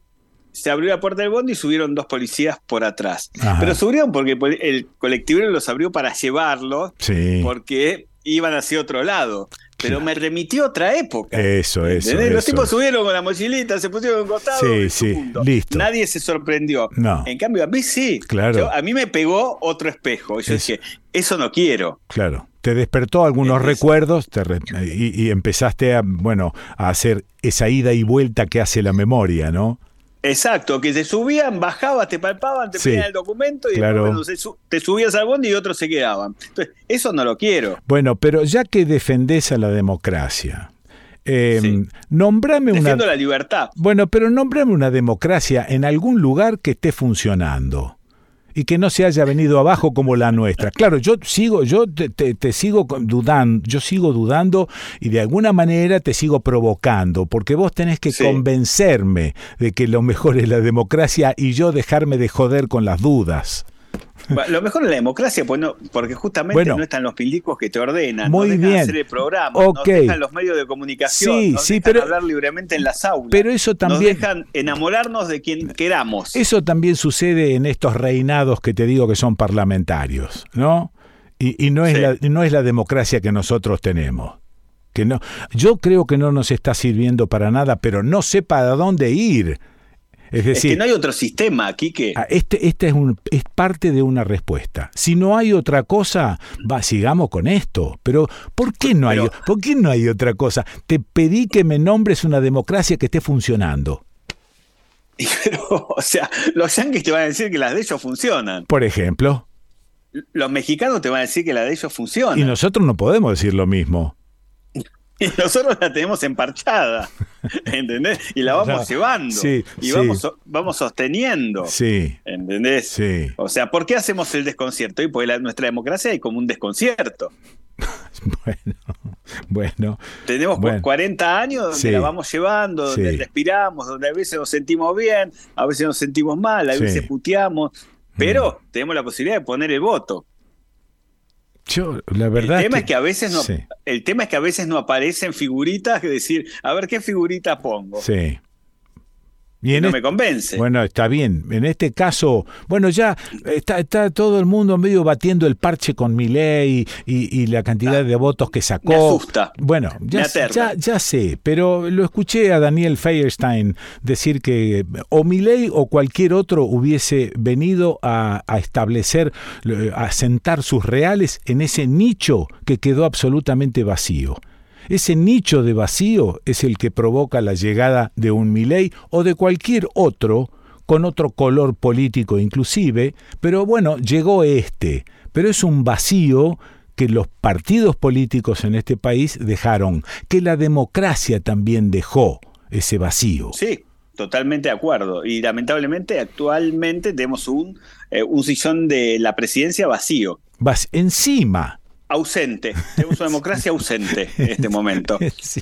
se abrió la puerta del bondi y subieron dos policías por atrás. Ajá. Pero subieron porque el colectivero los abrió para llevarlos Sí. porque iban hacia otro lado. Pero me remitió a otra época. Eso, eso. Los tipos subieron con la mochilita, se pusieron en costado. Sí, sí, punto. listo. Nadie se sorprendió. No. En cambio, a mí sí. Claro. Yo- a mí me pegó otro espejo. Y yo Eso. dije, eso no quiero. Claro. Te despertó algunos recuerdos te re- y, y empezaste a, bueno, a hacer esa ida y vuelta que hace la memoria, ¿no? Exacto, que se subían, bajabas, te palpaban, te Sí, pedían el documento y claro. se su- te subías al bondi y otros se quedaban. Entonces, eso no lo quiero. Bueno, pero ya que defendés a la democracia, eh, nombrame una... Defiendo la libertad. Bueno, pero nombrame una democracia en algún lugar que esté funcionando y que no se haya venido abajo como la nuestra. Claro, yo sigo, yo te, te- te sigo dudando, yo sigo dudando y de alguna manera te sigo provocando, porque vos tenés que Sí. convencerme de que lo mejor es la democracia y yo dejarme de joder con las dudas. Lo mejor es la democracia, pues no- porque justamente Bueno. no están los milicos que te ordenan, Muy no dejan bien. hacer el programa, Ok. nos dejan los medios de comunicación, Sí, sí, dejan pero- hablar libremente en las aulas. Pero eso también- Nos dejan enamorarnos de quien queramos. Eso también sucede en estos reinados que te digo que son parlamentarios, ¿no? Y, y no, es Sí. la, no es la democracia que nosotros tenemos. Que no, yo creo que no nos está sirviendo para nada, pero no sé para dónde ir. Es Es decir, que no hay otro sistema aquí que... ah, este, este es, un, es parte de una respuesta. Si no hay otra cosa, va, sigamos con esto. Pero ¿por qué no hay, Pero- ¿por qué no hay otra cosa? Te pedí que me nombres una democracia que esté funcionando. Pero, o sea, los yanquis te van a decir que las de ellos funcionan. Por ejemplo. Los mexicanos te van a decir que las de ellos funcionan. Y nosotros no podemos decir lo mismo. Y nosotros la tenemos emparchada, ¿entendés? Y la vamos llevando. sí, y sí. Vamos, vamos sosteniendo. Sí, ¿Entendés? sí. O sea, ¿por qué hacemos el desconcierto? Y porque la- nuestra democracia hay como un desconcierto. Bueno, bueno. Tenemos Bueno. 40 años donde Sí. la vamos llevando, donde respiramos, donde a veces nos sentimos bien, a veces nos sentimos mal, a. Mm. veces puteamos, pero tenemos la posibilidad de poner el voto. Yo, la verdad. el tema es que a veces no, Sí, el tema es que a veces no aparecen figuritas que decir, a ver qué figurita pongo. sí. Y no me convence. Bueno, está bien. En este caso, bueno, ya está, está todo el mundo medio batiendo el parche con Milei y, y la cantidad de votos que sacó. Ah, me asusta. Bueno, ya, ya, ya sé, pero lo escuché a Daniel Feierstein decir que o Milei o cualquier otro hubiese venido a, a establecer, eh, a sentar sus reales en ese nicho que quedó absolutamente vacío. Ese nicho de vacío es el que provoca la llegada de un Milei o de cualquier otro con otro color político inclusive, pero bueno, llegó este, pero es un vacío que los partidos políticos en este país dejaron, que la democracia también dejó ese vacío. Sí, totalmente de acuerdo. Y lamentablemente actualmente tenemos un, eh, un sillón de la presidencia vacío, Vas encima. Ausente. Tenemos una democracia ausente en este momento. Sí.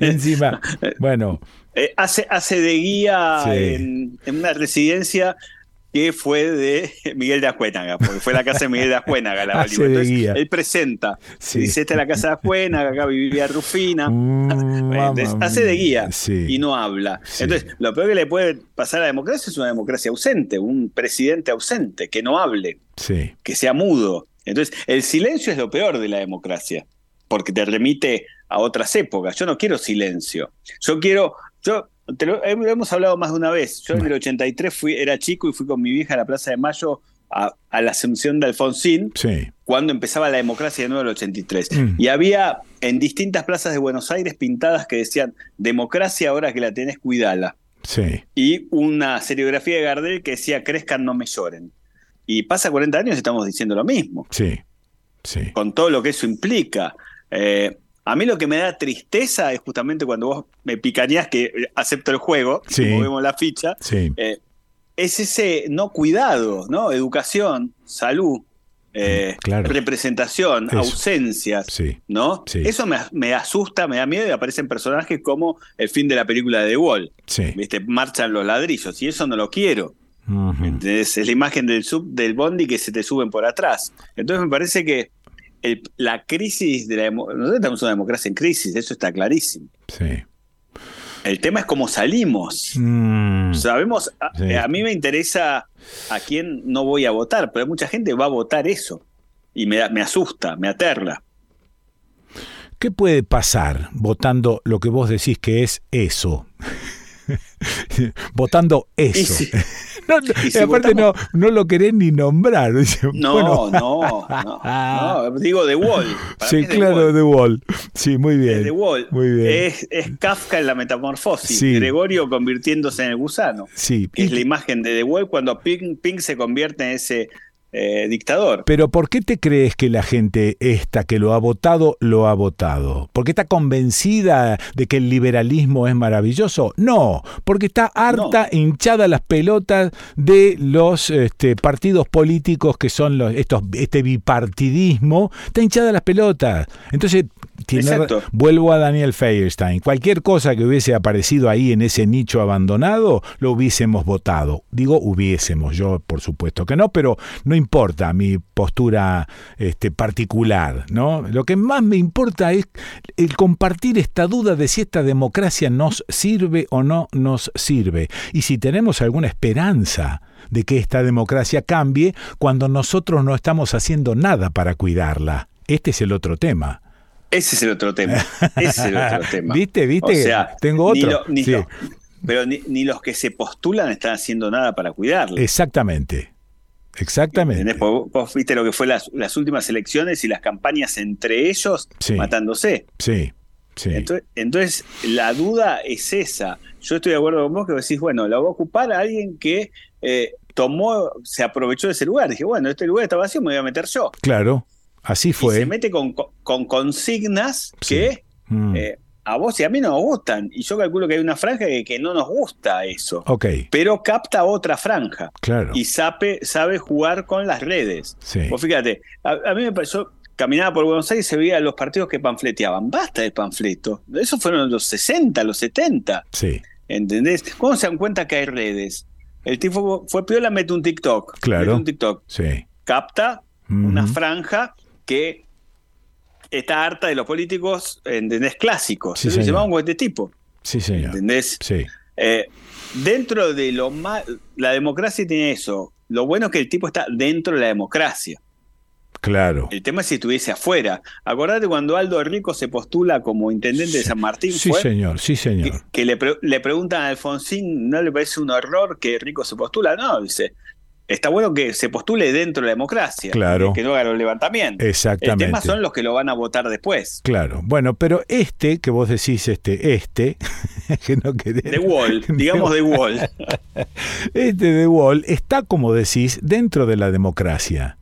encima. Bueno, Eh, hace, hace de guía Sí. en, en una residencia que fue de Miguel de Ajuénaga, porque fue la casa de Miguel de Ajuénaga la Hace de guía. él presenta, Sí. dice, esta es la casa de Ajuénaga, acá vivía Rufina. mm, Entonces, hace de guía y no habla. Entonces, lo peor que le puede pasar a la democracia es una democracia ausente, un presidente ausente, que no hable, Sí. que sea mudo. Entonces, el silencio es lo peor de la democracia, porque te remite a otras épocas. Yo no quiero silencio. Yo quiero, yo te lo, hem- hemos hablado más de una vez. Yo en el 83 fui, era chico y fui con mi vieja a la Plaza de Mayo a, a la asunción de Alfonsín, Sí. cuando empezaba la democracia de nuevo en el 83. Mm. Y había en distintas plazas de Buenos Aires pintadas que decían, democracia ahora que la tenés, cuidala. Sí. Y una seriografía de Gardel que decía, crezcan, no me lloren. Y pasa 40 años y estamos diciendo lo mismo, Sí. Sí. con todo lo que eso implica. Eh, a mí lo que me da tristeza es justamente cuando vos me picañás que eh, acepto el juego, Sí. que movemos la ficha, Sí. eh, es ese no cuidado, ¿no? Educación, salud, eh, Claro. representación, Eso. ausencias, Sí. ¿no? Eso me, me asusta, me da miedo y aparecen personajes como el fin de la película de The Wall. Sí. ¿Viste? Marchan los ladrillos y eso no lo quiero. Es la imagen del sub del bondi que se te suben por atrás. Entonces me parece que el- la crisis de la nosotros tenemos una democracia en crisis, eso está clarísimo. Sí. El tema es cómo salimos. Mm. Sabemos, a, Sí. a mí me interesa a quién no voy a votar, pero mucha gente va a votar eso. Y me, me asusta, me aterra. ¿Qué puede pasar votando lo que vos decís que es eso? votando eso. No, no, si aparte no, votamos- no lo querés ni nombrar. Dice, No, bueno, no, no, no, Digo The Wall. Para sí, The claro, Wall. The Wall. Sí, muy bien. The Wall. Muy bien. Es, es Kafka en la metamorfosis. Sí. Gregorio convirtiéndose en el gusano. Sí. Es y- la imagen de The Wall cuando Pink, Pink se convierte en ese eh, dictador. Pero ¿por qué te crees que la gente esta que lo ha votado, lo ha votado? ¿Porque está convencida de que el liberalismo es maravilloso? No, porque está harta, hinchada las pelotas de los este, partidos políticos que son los, estos, este bipartidismo, está hinchada las pelotas. Entonces, tiene- vuelvo a Daniel Feierstein. Cualquier cosa que hubiese aparecido ahí en ese nicho abandonado, lo hubiésemos votado. Digo hubiésemos, yo por supuesto que no, pero no importa mi postura este, particular. ¿no? Lo que más me importa es el compartir esta duda de si esta democracia nos sirve o no nos sirve. Y si tenemos alguna esperanza de que esta democracia cambie cuando nosotros no estamos haciendo nada para cuidarla. Este es el otro tema. Ese es el otro tema. Ese es el otro tema. ¿Viste? ¿Viste? O sea, Tengo ni otro. lo- ni Sí. lo- pero ni, ni los que se postulan están haciendo nada para cuidarlo. Exactamente. Exactamente. Vos, vos viste lo que fue las, las últimas elecciones y las campañas entre ellos Sí. matándose. Sí, sí. Entonces, entonces, la duda es esa. Yo estoy de acuerdo con vos que decís, bueno, la va a ocupar a alguien que eh, tomó, se aprovechó de ese lugar. Dije, bueno, este lugar está vacío, me voy a meter yo. Claro, así Y se fue. mete con, con consignas Sí. que Mm. eh, a vos y a mí no nos gustan. Y yo calculo que hay una franja que, que no nos gusta eso. Ok, Pero capta otra franja. claro. Y sabe, sabe jugar con las redes. Sí. Vos fíjate, a, a mí me pareció, caminaba por Buenos Aires y se veía los partidos que panfleteaban. Basta de panfleto. Esos fueron los 60, los 70. Sí, ¿Entendés? ¿Cómo se dan cuenta que hay redes? El tipo fue piola, mete un TikTok. Claro. Mete un TikTok. sí. Capta una franja que está harta de los políticos, ¿entendés? Clásicos. Sí, Entonces dice, señor. vamos con este tipo. Sí, señor. ¿Entendés? Sí, Eh, dentro de lo más. La democracia tiene eso. Lo bueno es que el tipo está dentro de la democracia. claro. El tema es si estuviese afuera. Acordate cuando Aldo Rico se postula como intendente de San Martín, Sí, fue señor, sí, que, señor. que le, pre- le preguntan a Alfonsín, ¿no le parece un horror que Rico se postula? No, dice, está bueno que se postule dentro de la democracia, Claro. que no haga los levantamientos. El Exactamente. tema son los que lo van a votar después. Claro. Bueno, pero este, que vos decís, este, este, que no querés. De Wall, digamos de Wall. Este de Wall está, como decís, dentro de la democracia.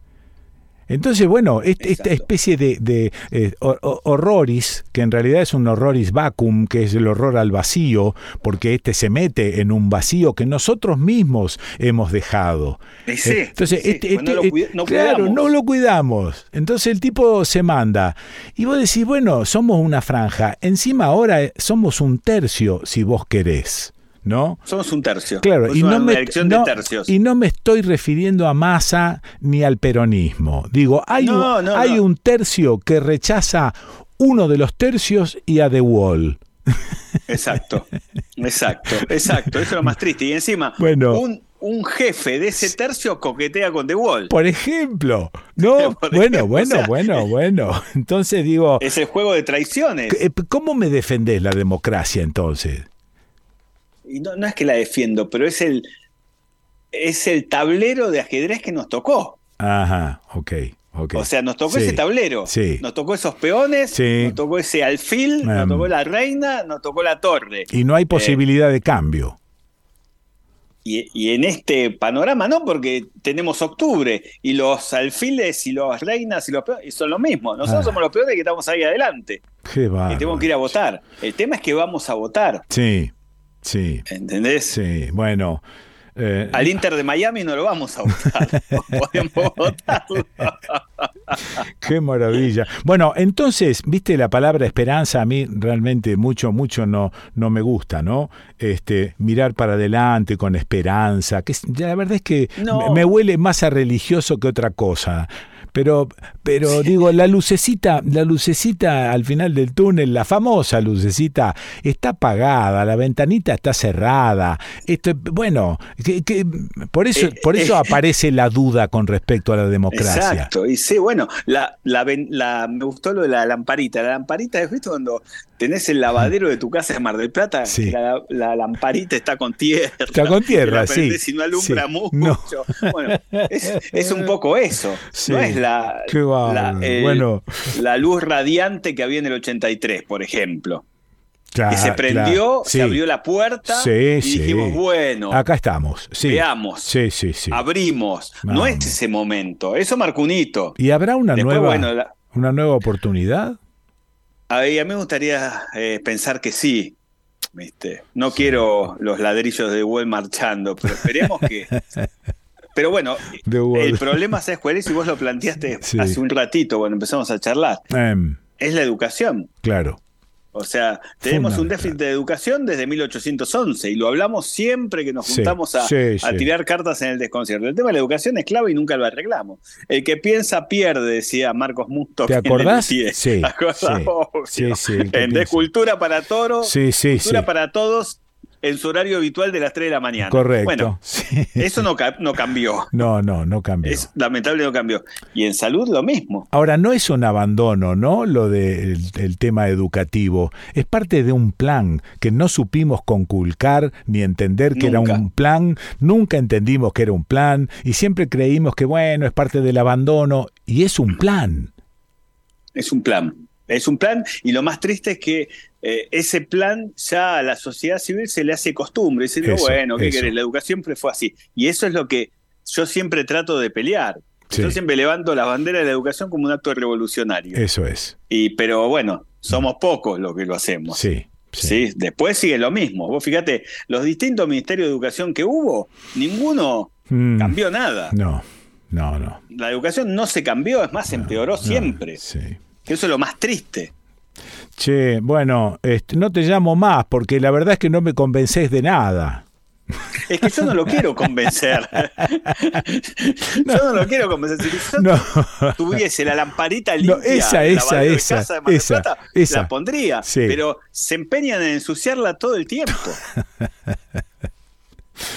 Entonces, bueno, este- esta especie de, de, eh, hor- hor- horroris, que en realidad es un horroris vacuum, que es el horror al vacío, porque este se mete en un vacío que nosotros mismos hemos dejado. Sí, Eh, Entonces, sí, este, pues no este- cuida- no claro, cuidamos. no lo cuidamos. Entonces el tipo se manda. Y vos decís, bueno, somos una franja. Encima ahora eh, somos un tercio, si vos querés. ¿No? Somos un tercio. Claro, y una, no, me, no- de tercios. y no me estoy refiriendo a Massa ni al peronismo. Digo, hay, No, un, no, hay no. un tercio que rechaza uno de los tercios y a The Wall. Exacto, exacto, exacto. Eso es lo más triste. Y encima, Bueno. un, un jefe de ese tercio coquetea con The Wall. Por ejemplo, ¿no? Por bueno, ejemplo, bueno, o sea, bueno, bueno. Entonces digo, Es el juego de traiciones. ¿cómo me defendés la democracia entonces? Y no, no es que la defiendo, pero es el, es el tablero de ajedrez que nos tocó. Ajá, ok, ok. O sea, nos tocó Sí, ese tablero. sí. Nos tocó esos peones, Sí. nos tocó ese alfil, nos Em. tocó la reina, nos tocó la torre. Y no hay Eh, posibilidad de cambio. y, y en este panorama no, porque tenemos octubre y los alfiles y las reinas y los peones y son lo mismo. Nosotros Ah. somos los peones que estamos ahí adelante. Qué Y tenemos que ir a votar. El tema es que vamos a votar. Sí, sí. ¿Entendés? Sí, bueno. eh, Al Inter de Miami no lo vamos a votar. Podemos votarlo. Qué maravilla. Bueno, entonces, viste la palabra esperanza a mí realmente mucho, mucho no, no me gusta, ¿no? Este, mirar para adelante con esperanza, que la verdad es que No. me- me huele más a religioso que otra cosa. Pero, pero digo, la lucecita, la lucecita al final del túnel, la famosa lucecita, está apagada, la ventanita está cerrada. Esto, bueno, que- que- por eso, Eh, por eso eh. aparece la duda con respecto a la democracia. Exacto, y sí, bueno, la, la, la- me gustó lo de la lamparita. La lamparita, ¿has visto cuando tenés el lavadero de tu casa en Mar del Plata? Sí. La, la lamparita está con tierra. Está con tierra, sí, Y no alumbra sí. mucho. No. Bueno, es, es un poco eso. Sí. No es la, el- Bueno. la luz radiante que había en el 83, por ejemplo. Claro, que se prendió, claro. se abrió la puerta Sí, y sí. dijimos, bueno, Acá estamos. Veamos, Sí, sí, sí. abrimos. No es ese momento, eso marcó un hito. ¿Y habrá una Después, nueva, bueno, la- una nueva oportunidad? A mí me gustaría eh, pensar que sí. ¿viste? No quiero los ladrillos de Wall marchando, pero esperemos que. Pero bueno, De el problema, ¿sabes cuál es? Y vos lo planteaste Sí. hace un ratito cuando empezamos a charlar. Em, Es la educación. claro. O sea, tenemos un déficit de educación desde 1811 y lo hablamos siempre que nos Sí, juntamos a, sí, a sí. tirar cartas en el desconcierto. El tema de la educación es clave y nunca lo arreglamos. El que piensa pierde, decía Marcos Musto. ¿Te acordás? Sí, sí, sí, sí, el que En piensa. Cultura para Sí, sí, Cultura sí. para Todos, en su horario habitual de las 3 de la mañana. Correcto. Bueno, Sí. eso no, ca- no cambió. No, no, no cambió. Es lamentable no cambió. Y en salud lo mismo. Ahora, no es un abandono, ¿no? Lo del el tema educativo. Es parte de un plan que no supimos conculcar ni entender que Nunca. era un plan. Nunca entendimos que era un plan y siempre creímos que, bueno, es parte del abandono y es un plan. Es un plan. Es un plan y lo más triste es que eh, ese plan ya a la sociedad civil se le hace costumbre. Dice, no, Eso, bueno, ¿qué eso. querés? La educación siempre fue así. Y eso es lo que yo siempre trato de pelear. Sí. Yo siempre levanto la bandera de la educación como un acto revolucionario. Eso es. Y, pero bueno, somos pocos los que lo hacemos. Sí. Sí, después sigue lo mismo. Vos fíjate, los distintos ministerios de educación que hubo, ninguno Mm, cambió nada. No, no, no. La educación no se cambió, es más, empeoró siempre. Sí. Eso es lo más triste. Che, bueno, este, no te llamo más porque la verdad es que no me convencés de nada. Es que yo no lo quiero convencer. yo no lo quiero convencer. Si yo No. tuviese la lamparita limpia, esa, el esa, lavadero de esa, casa de Mar esa, Plata, esa. la pondría. Sí. Pero se empeñan en ensuciarla todo el tiempo.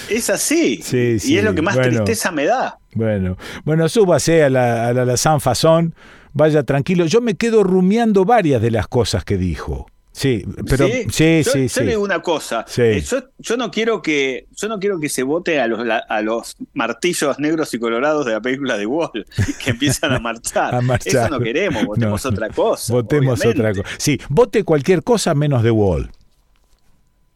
es así. Sí, y sí, es lo que más bueno. tristeza me da. Bueno, bueno, súbase a la, a la, la San Fasón, vaya tranquilo. Yo me quedo rumiando varias de las cosas que dijo. Sí, pero sí, sí, yo, sí. yo le digo una cosa. Sí. Eh, Yo, yo no quiero que yo no quiero que se vote a los a los martillos negros y colorados de la película de Wall que empiezan a marchar. A marchar. Eso no queremos. Votemos No. otra cosa. Votemos obviamente. otra cosa. Sí, vote cualquier cosa menos de Wall.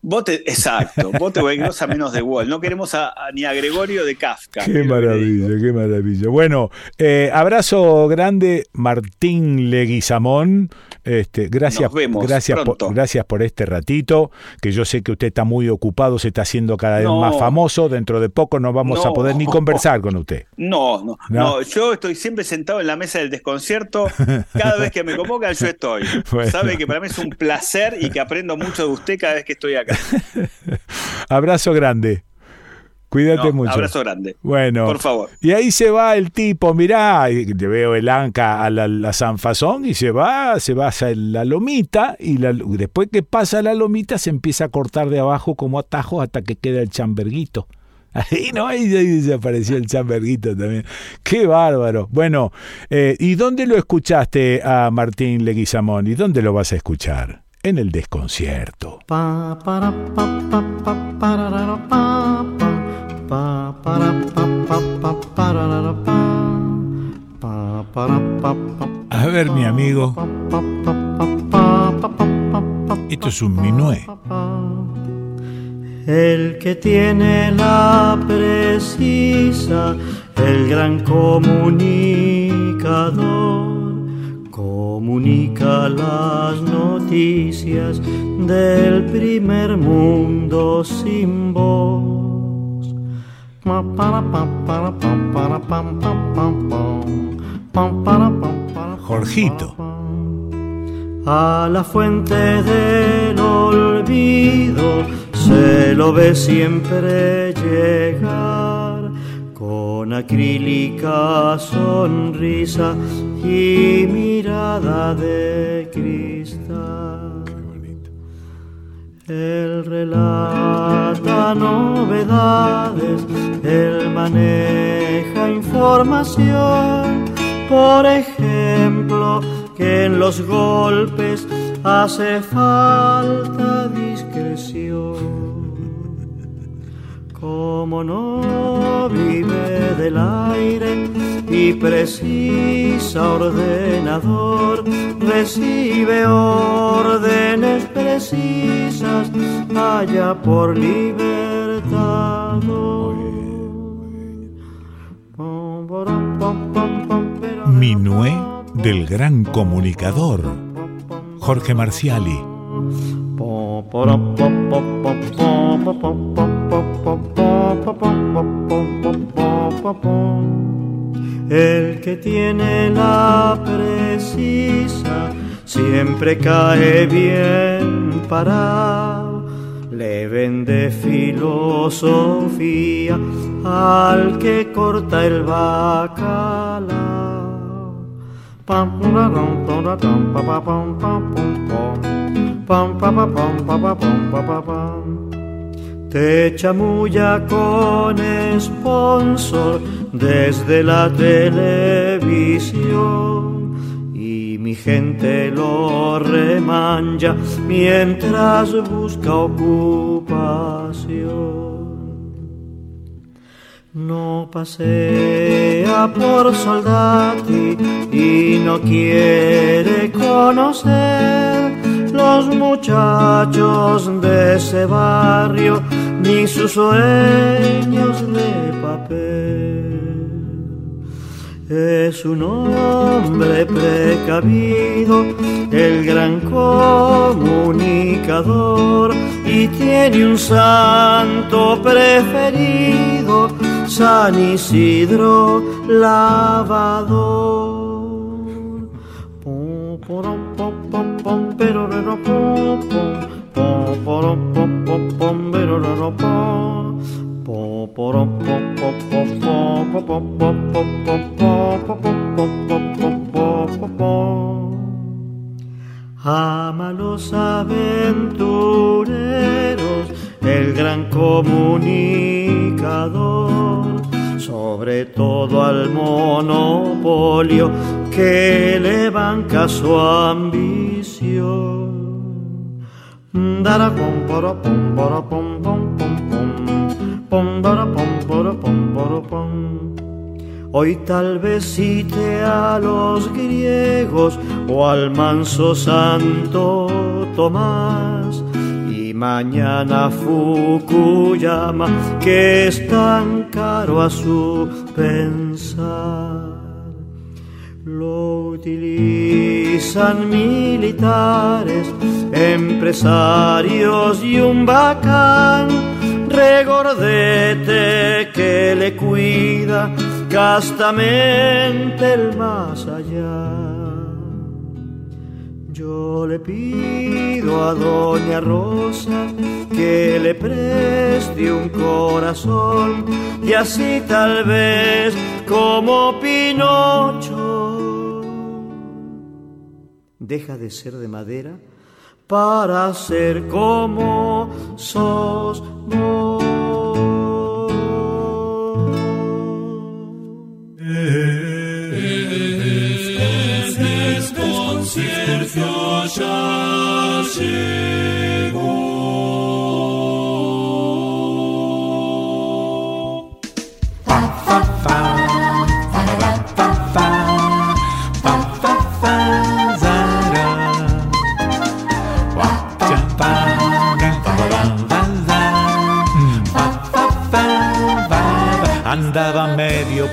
Vote, exacto. Vote cualquier cosa menos de Wall. No queremos a, a- ni a Gregorio de Kafka. Qué maravilla, qué maravilla. Bueno, eh, abrazo grande, Martín Leguizamón. Este, gracias, Nos vemos gracias, pronto. por, gracias por este ratito, que yo sé que usted está muy ocupado, se está haciendo cada vez No. más famoso. Dentro de poco no vamos a poder ni conversar con usted. No, no, No. no, Yo estoy siempre sentado en la mesa del desconcierto. Cada vez que me convocan, yo estoy. Bueno. Sabe que para mí es un placer y que aprendo mucho de usted cada vez que estoy acá. Abrazo grande. Cuídate No, mucho. Abrazo grande. Bueno. Por favor. Y ahí se va el tipo, mirá, y le veo el anca a la, la Sanfazón y se va, se va hacia la lomita y la- después que pasa la lomita se empieza a cortar de abajo como atajos hasta que queda el chamberguito. Ahí no, ahí, ahí desapareció el chamberguito también. Qué bárbaro. Bueno, eh, ¿y dónde lo escuchaste a Martín Leguizamón? ¿Y dónde lo vas a escuchar? En el desconcierto. Pa, para, pa, pa, pa, pararara, pa, pa, pa para pa pa pa pararara, pa pa para pa pa A ver, mi amigo. Esto es un minué. El que tiene la precisa, el gran comunicador, comunica las noticias del primer mundo sin voz. Jorgito. a la fuente del olvido se lo ve siempre llegar con acrílica sonrisa y mirada de cristal. Él relata novedades, él maneja información, por ejemplo, que en los golpes hace falta discreción. Como no vive del aire y precisa ordenador, recibe órdenes precisas allá por libertador. Minué del gran comunicador. Jorge Marciali. El que tiene la precisa siempre cae bien parado. Le vende filosofía al que corta el bacalao. Pam, Te chamulla con sponsor desde la televisión y mi gente lo remanja mientras busca ocupación. No pasea por soldati y no quiere conocer los muchachos de ese barrio ni sus sueños de papel. Es un hombre precavido, el gran comunicador, y tiene un santo preferido, San Isidro lavador. Pom, pom, pero, rero, pom, pom, pom, porom, pom, pom, pom, pero, rero, pom. Pom, porom, pom, pom, pom, pom, pom, pom, pom, pom, pom, pom, pom, pom. Ama los aventureros, el gran comunicador, sobre todo al monopolio que le banca su ambición. Dará pom poro pom poro pom pom pom pom pom pom pom pom. Hoy tal vez cite a los griegos o al manso santo Tomás mañana Fukuyama que es tan caro a su pensar. Lo utilizan militares, empresarios y un bacán regordete que le cuida castamente el más allá. Yo le pido a Doña Rosa que le preste un corazón y así tal vez como Pinocho deja de ser de madera para ser como sos vos.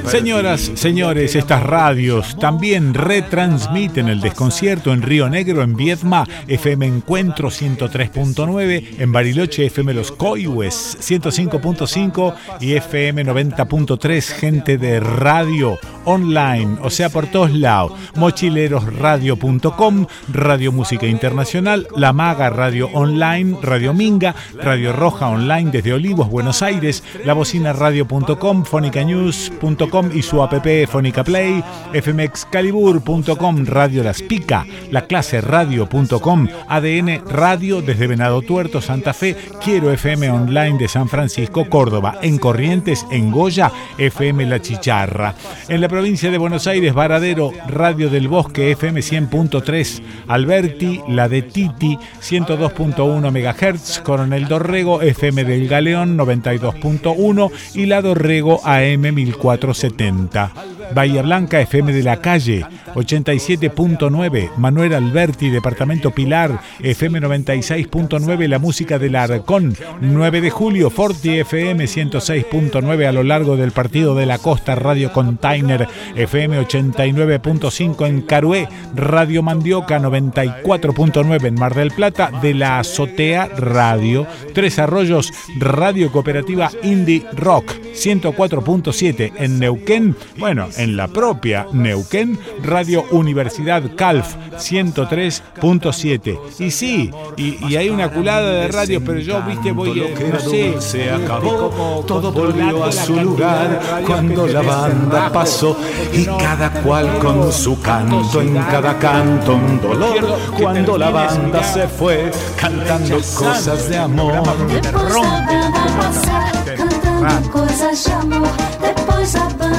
Señoras, señores, estas radios también retransmiten el desconcierto en Río Negro, en Viedma, FM Encuentro 103.9, en Bariloche, FM Los Coihues 105.5 y FM 90.3, gente de radio online, o sea, por todos lados. Mochilerosradio.com, Radio Música Internacional, La Maga Radio Online, Radio Minga, Radio Roja Online desde Olivos, Buenos Aires, labocinaradio.com, fonicanews.com y su app Fónica Play, fmexcalibur.com, Radio Las Pica, la clase radio.com, ADN Radio desde Venado Tuerto, Santa Fe, Quiero FM Online de San Francisco, Córdoba, en Corrientes, en Goya, FM La Chicharra. En la provincia de Buenos Aires, Varadero, Radio del Bosque, FM 100.3, Alberti, la de Titi, 102.1 MHz, Coronel Dorrego, FM del Galeón, 92.1 y la Dorrego AM 1470. Bahía Blanca, FM de la Calle, 87.9, Manuel Alberti, Departamento Pilar, FM 96.9, La Música del Arcón, 9 de julio, Forti FM 106.9 a lo largo del Partido de la Costa, Radio Container, FM 89.5 en Carué, Radio Mandioca 94.9 en Mar del Plata, de la Azotea Radio, Tres Arroyos, Radio Cooperativa Indie Rock 104.7 en Neuquén, bueno, en la propia Neuquén, Radio Universidad Calf 103.7. Y sí, y, y hay una culada de radios, pero yo, viste, voy, Lo que no sé, dulce acabó, todo volvió a su lugar cuando la banda pasó y cada cual con su canto, en cada canto un dolor. Cuando la banda se fue cantando cosas de amor. Depois da banda passar, cantando coisas de amor. Depois da banda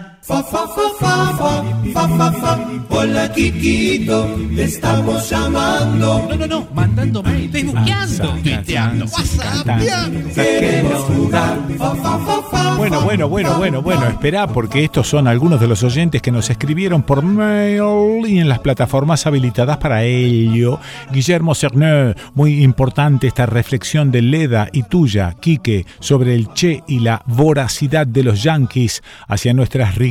Fa, fa, fa, fa, fa, fa, fa, fa. Hola, Kikito, te estamos llamando. No, no, no, mandando mail, facebookeando, tuiteando, whatsappeando. Queremos jugar. Fa, fa, fa, fa, Bueno, bueno, bueno, bueno, bueno, espera, porque estos son algunos de los oyentes que nos escribieron por mail y en las plataformas habilitadas para ello. Guillermo Cerneux, muy importante esta reflexión de Leda y tuya, Quique, sobre el Che y la voracidad de los yanquis hacia nuestras riquezas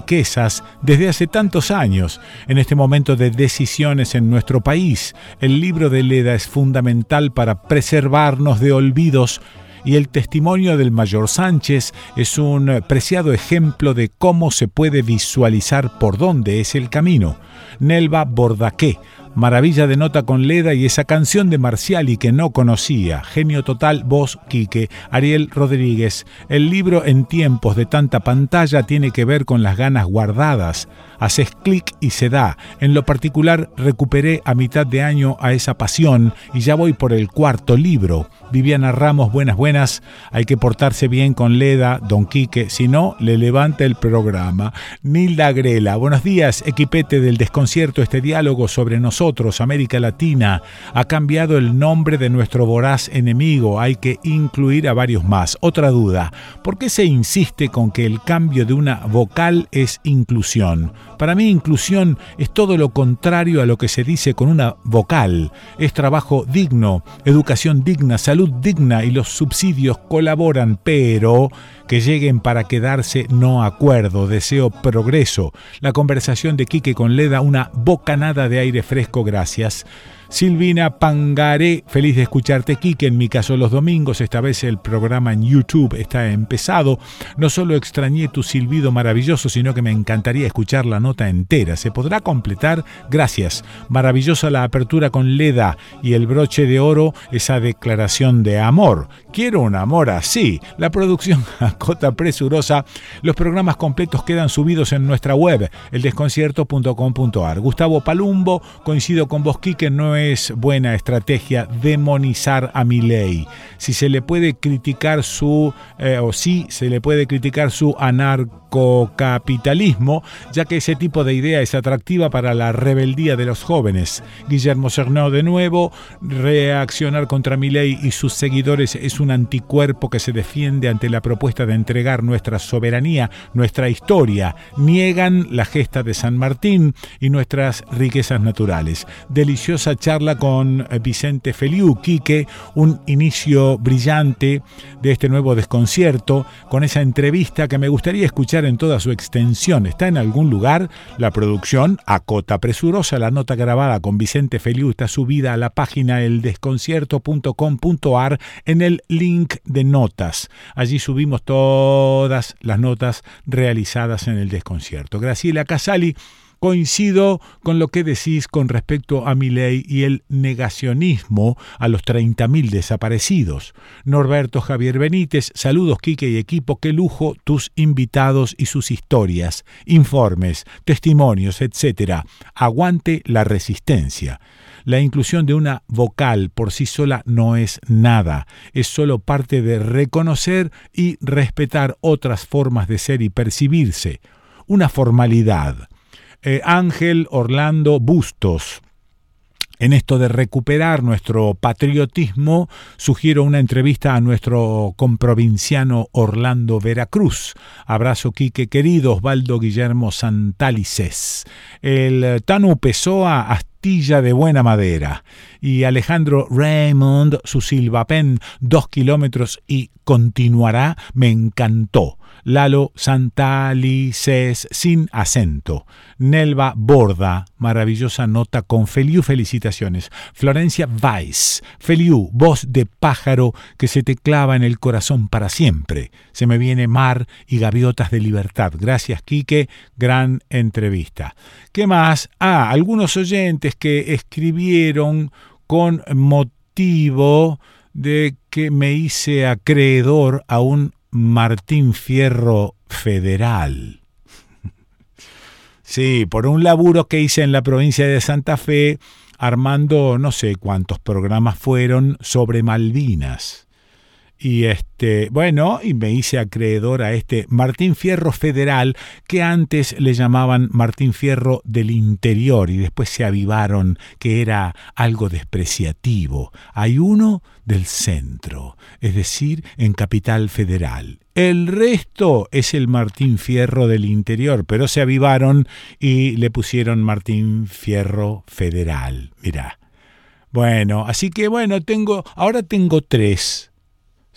desde hace tantos años. En este momento de decisiones en nuestro país, el libro de Leda es fundamental para preservarnos de olvidos y el testimonio del mayor Sánchez es un preciado ejemplo de cómo se puede visualizar por dónde es el camino. Nelva Bordaqué, maravilla de nota con Leda y esa canción de Marciali que no conocía, genio total, voz Quique, Ariel Rodríguez. El libro en tiempos de tanta pantalla tiene que ver con las ganas guardadas. Haces clic y se da. En lo particular recuperé a mitad de año a esa pasión y ya voy por el cuarto libro. Viviana Ramos, buenas, buenas. Hay que portarse bien con Leda, Don Quique, si no, le levanta el programa. Nilda Grela, buenos días, equipete del desconcierto. Este diálogo sobre nosotros, América Latina, ha cambiado el nombre de nuestro voraz enemigo. Hay que incluir a varios más. Otra duda, ¿por qué se insiste con que el cambio de una vocal es inclusión? Para mí, inclusión es todo lo contrario a lo que se dice con una vocal. Es trabajo digno, educación digna, salud digna y los subsidios colaboran, pero que lleguen para quedarse no acuerdo, deseo progreso. La conversación de Quique con Leda, una bocanada de aire fresco, gracias. Silvina Pangaré, feliz de escucharte, Quique. En mi caso, los domingos, esta vez el programa en YouTube está empezado. No solo extrañé tu silbido maravilloso, sino que me encantaría escuchar la nota entera. ¿Se podrá completar? Gracias. Maravillosa la apertura con Leda y el broche de oro, esa declaración de amor. Quiero un amor así. La producción a cota presurosa. Los programas completos quedan subidos en nuestra web, eldesconcierto.com.ar. Gustavo Palumbo, coincido con vos, Quique, no es buena estrategia demonizar a Milei. Si se le puede criticar su, eh, o si se le puede criticar su anarcocapitalismo, ya que ese tipo de idea es atractiva para la rebeldía de los jóvenes. Guillermo Cernó de nuevo, reaccionar contra Milei y sus seguidores es un anticuerpo que se defiende ante la propuesta de entregar nuestra soberanía, nuestra historia. Niegan la gesta de San Martín y nuestras riquezas naturales. Deliciosa charla con Vicente Feliu, Quique, un inicio brillante de este nuevo desconcierto, con esa entrevista que me gustaría escuchar en toda su extensión. ¿Está en algún lugar? La producción, a cota presurosa, la nota grabada con Vicente Feliu está subida a la página eldesconcierto.com.ar en el link de notas. Allí subimos todas las notas realizadas en el desconcierto. Graciela Casali Coincido con lo que decís con respecto a mi ley y el negacionismo a los 30.000 desaparecidos. Norberto Javier Benítez, saludos Quique y equipo, qué lujo tus invitados y sus historias, informes, testimonios, etc. Aguante la resistencia. La inclusión de una vocal por sí sola no es nada, es solo parte de reconocer y respetar otras formas de ser y percibirse. Una formalidad. Eh, Ángel Orlando Bustos. En esto de recuperar nuestro patriotismo, sugiero una entrevista a nuestro comprovinciano Orlando Veracruz. Abrazo, Quique querido, Osvaldo Guillermo Santalices. El Tanu Pessoa, astilla de buena madera. Y Alejandro Raymond, su silvapen, dos kilómetros y continuará, me encantó. Lalo Santalices sin acento. Nelva Borda, maravillosa nota con Feliu, felicitaciones. Florencia Weiss, Feliu, voz de pájaro que se te clava en el corazón para siempre. Se me viene mar y gaviotas de libertad. Gracias, Quique, gran entrevista. ¿Qué más? Ah, algunos oyentes que escribieron con motivo de que me hice acreedor a un Martín Fierro federal. Sí, por un laburo que hice en la provincia de Santa Fe, armando no sé cuántos programas fueron sobre Malvinas. Y este, bueno, y me hice acreedor a este Martín Fierro Federal, que antes le llamaban Martín Fierro del Interior y después se avivaron que era algo despreciativo. Hay uno del centro, es decir, en Capital Federal. El resto es el Martín Fierro del Interior, pero se avivaron y le pusieron Martín Fierro Federal. Mirá. Bueno, así que bueno, tengo, ahora tengo tres.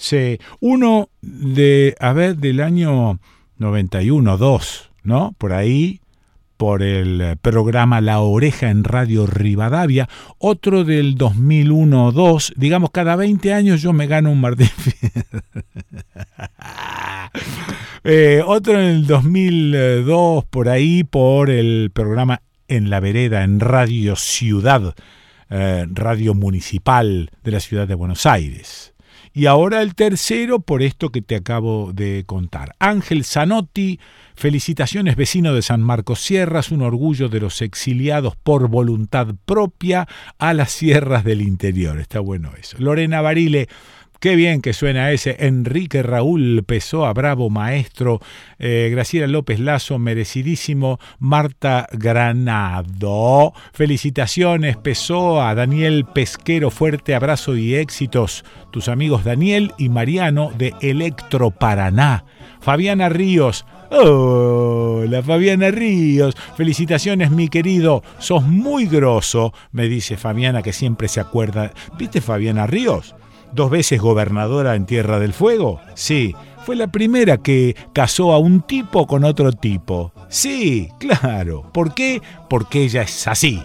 Sí, uno de, a ver, del año 91, 2, ¿no? Por ahí, por el programa La Oreja en Radio Rivadavia, otro del 2001, 2, digamos, cada 20 años yo me gano un Martín. Eh, otro en el 2002, por ahí, por el programa En la Vereda, en Radio Ciudad, eh, Radio Municipal de la Ciudad de Buenos Aires. Y ahora el tercero por esto que te acabo de contar. Ángel Zanotti, felicitaciones vecino de San Marcos Sierras, un orgullo de los exiliados por voluntad propia a las sierras del interior. Está bueno eso. Lorena Barile, Qué bien que suena ese. Enrique Raúl Pessoa, bravo maestro. Eh, Graciela López Lazo, merecidísimo. Marta Granado. Felicitaciones, Pessoa. Daniel Pesquero, fuerte abrazo y éxitos. Tus amigos Daniel y Mariano de Electro Paraná. Fabiana Ríos. Hola Fabiana Ríos, felicitaciones mi querido, sos muy grosso, me dice Fabiana que siempre se acuerda. ¿Viste Fabiana Ríos? Dos veces gobernadora en Tierra del Fuego? Sí, fue la primera que casó a un tipo con otro tipo. Sí, claro. ¿Por qué? Porque ella es así.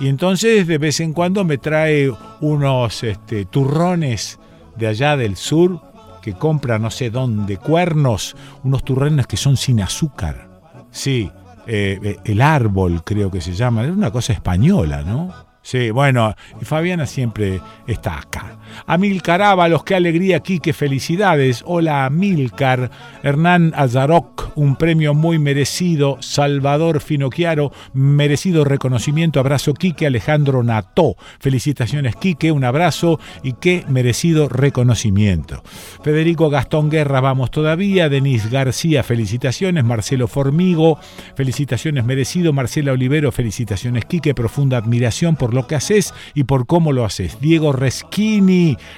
Y entonces de vez en cuando me trae unos este, turrones de allá del sur que compra no sé dónde, cuernos, unos turrones que son sin azúcar. Sí, eh, el árbol creo que se llama, es una cosa española, ¿no? Sí, bueno, Fabiana siempre está acá. Amilcar Ábalos, qué alegría aquí, qué felicidades. Hola Amilcar. Hernán Azaroc, un premio muy merecido. Salvador Finocchiaro, merecido reconocimiento. Abrazo Quique Alejandro Nató. Felicitaciones Quique, un abrazo y qué merecido reconocimiento. Federico Gastón Guerra, vamos todavía. Denis García, felicitaciones. Marcelo Formigo, felicitaciones merecido. Marcela Olivero, felicitaciones Quique, profunda admiración por lo que haces y por cómo lo haces. Diego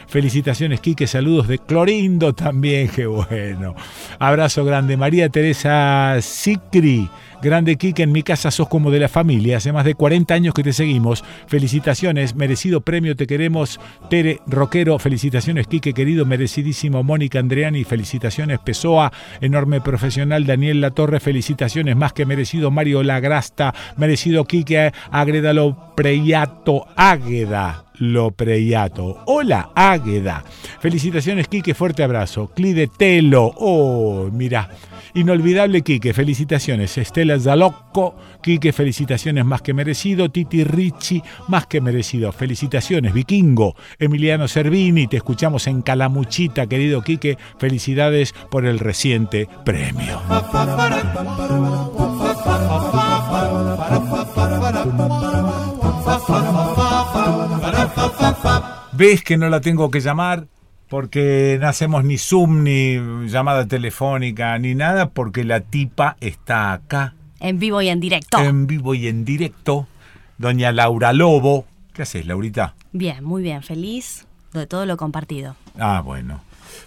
Felicitaciones Quique, saludos de Clorindo también, qué bueno. Abrazo grande. María Teresa Sicri. Grande Quique, en mi casa sos como de la familia, hace más de 40 años que te seguimos. Felicitaciones, merecido premio, te queremos. Tere Roquero, felicitaciones Quique, querido, merecidísimo. Mónica Andreani, felicitaciones. Pessoa, enorme profesional. Daniel Latorre, felicitaciones, más que merecido. Mario Lagrasta, merecido Quique, Agredalo Preyato, Águeda. Lo Preyato. Hola, Águeda. Felicitaciones, Quique, fuerte abrazo. Clide Telo. Oh, mira. Inolvidable Quique, felicitaciones. Estela Zalocco, Quique, felicitaciones más que merecido. Titi Ricci, más que merecido. Felicitaciones, Vikingo. Emiliano Cervini, te escuchamos en Calamuchita, querido Quique. Felicidades por el reciente premio. ¿Ves que no la tengo que llamar? porque no hacemos ni Zoom, ni llamada telefónica, ni nada, porque la tipa está acá. En vivo y en directo. En vivo y en directo. Doña Laura Lobo. ¿Qué haces, Laurita? Bien, muy bien, feliz de todo lo compartido. Ah, bueno.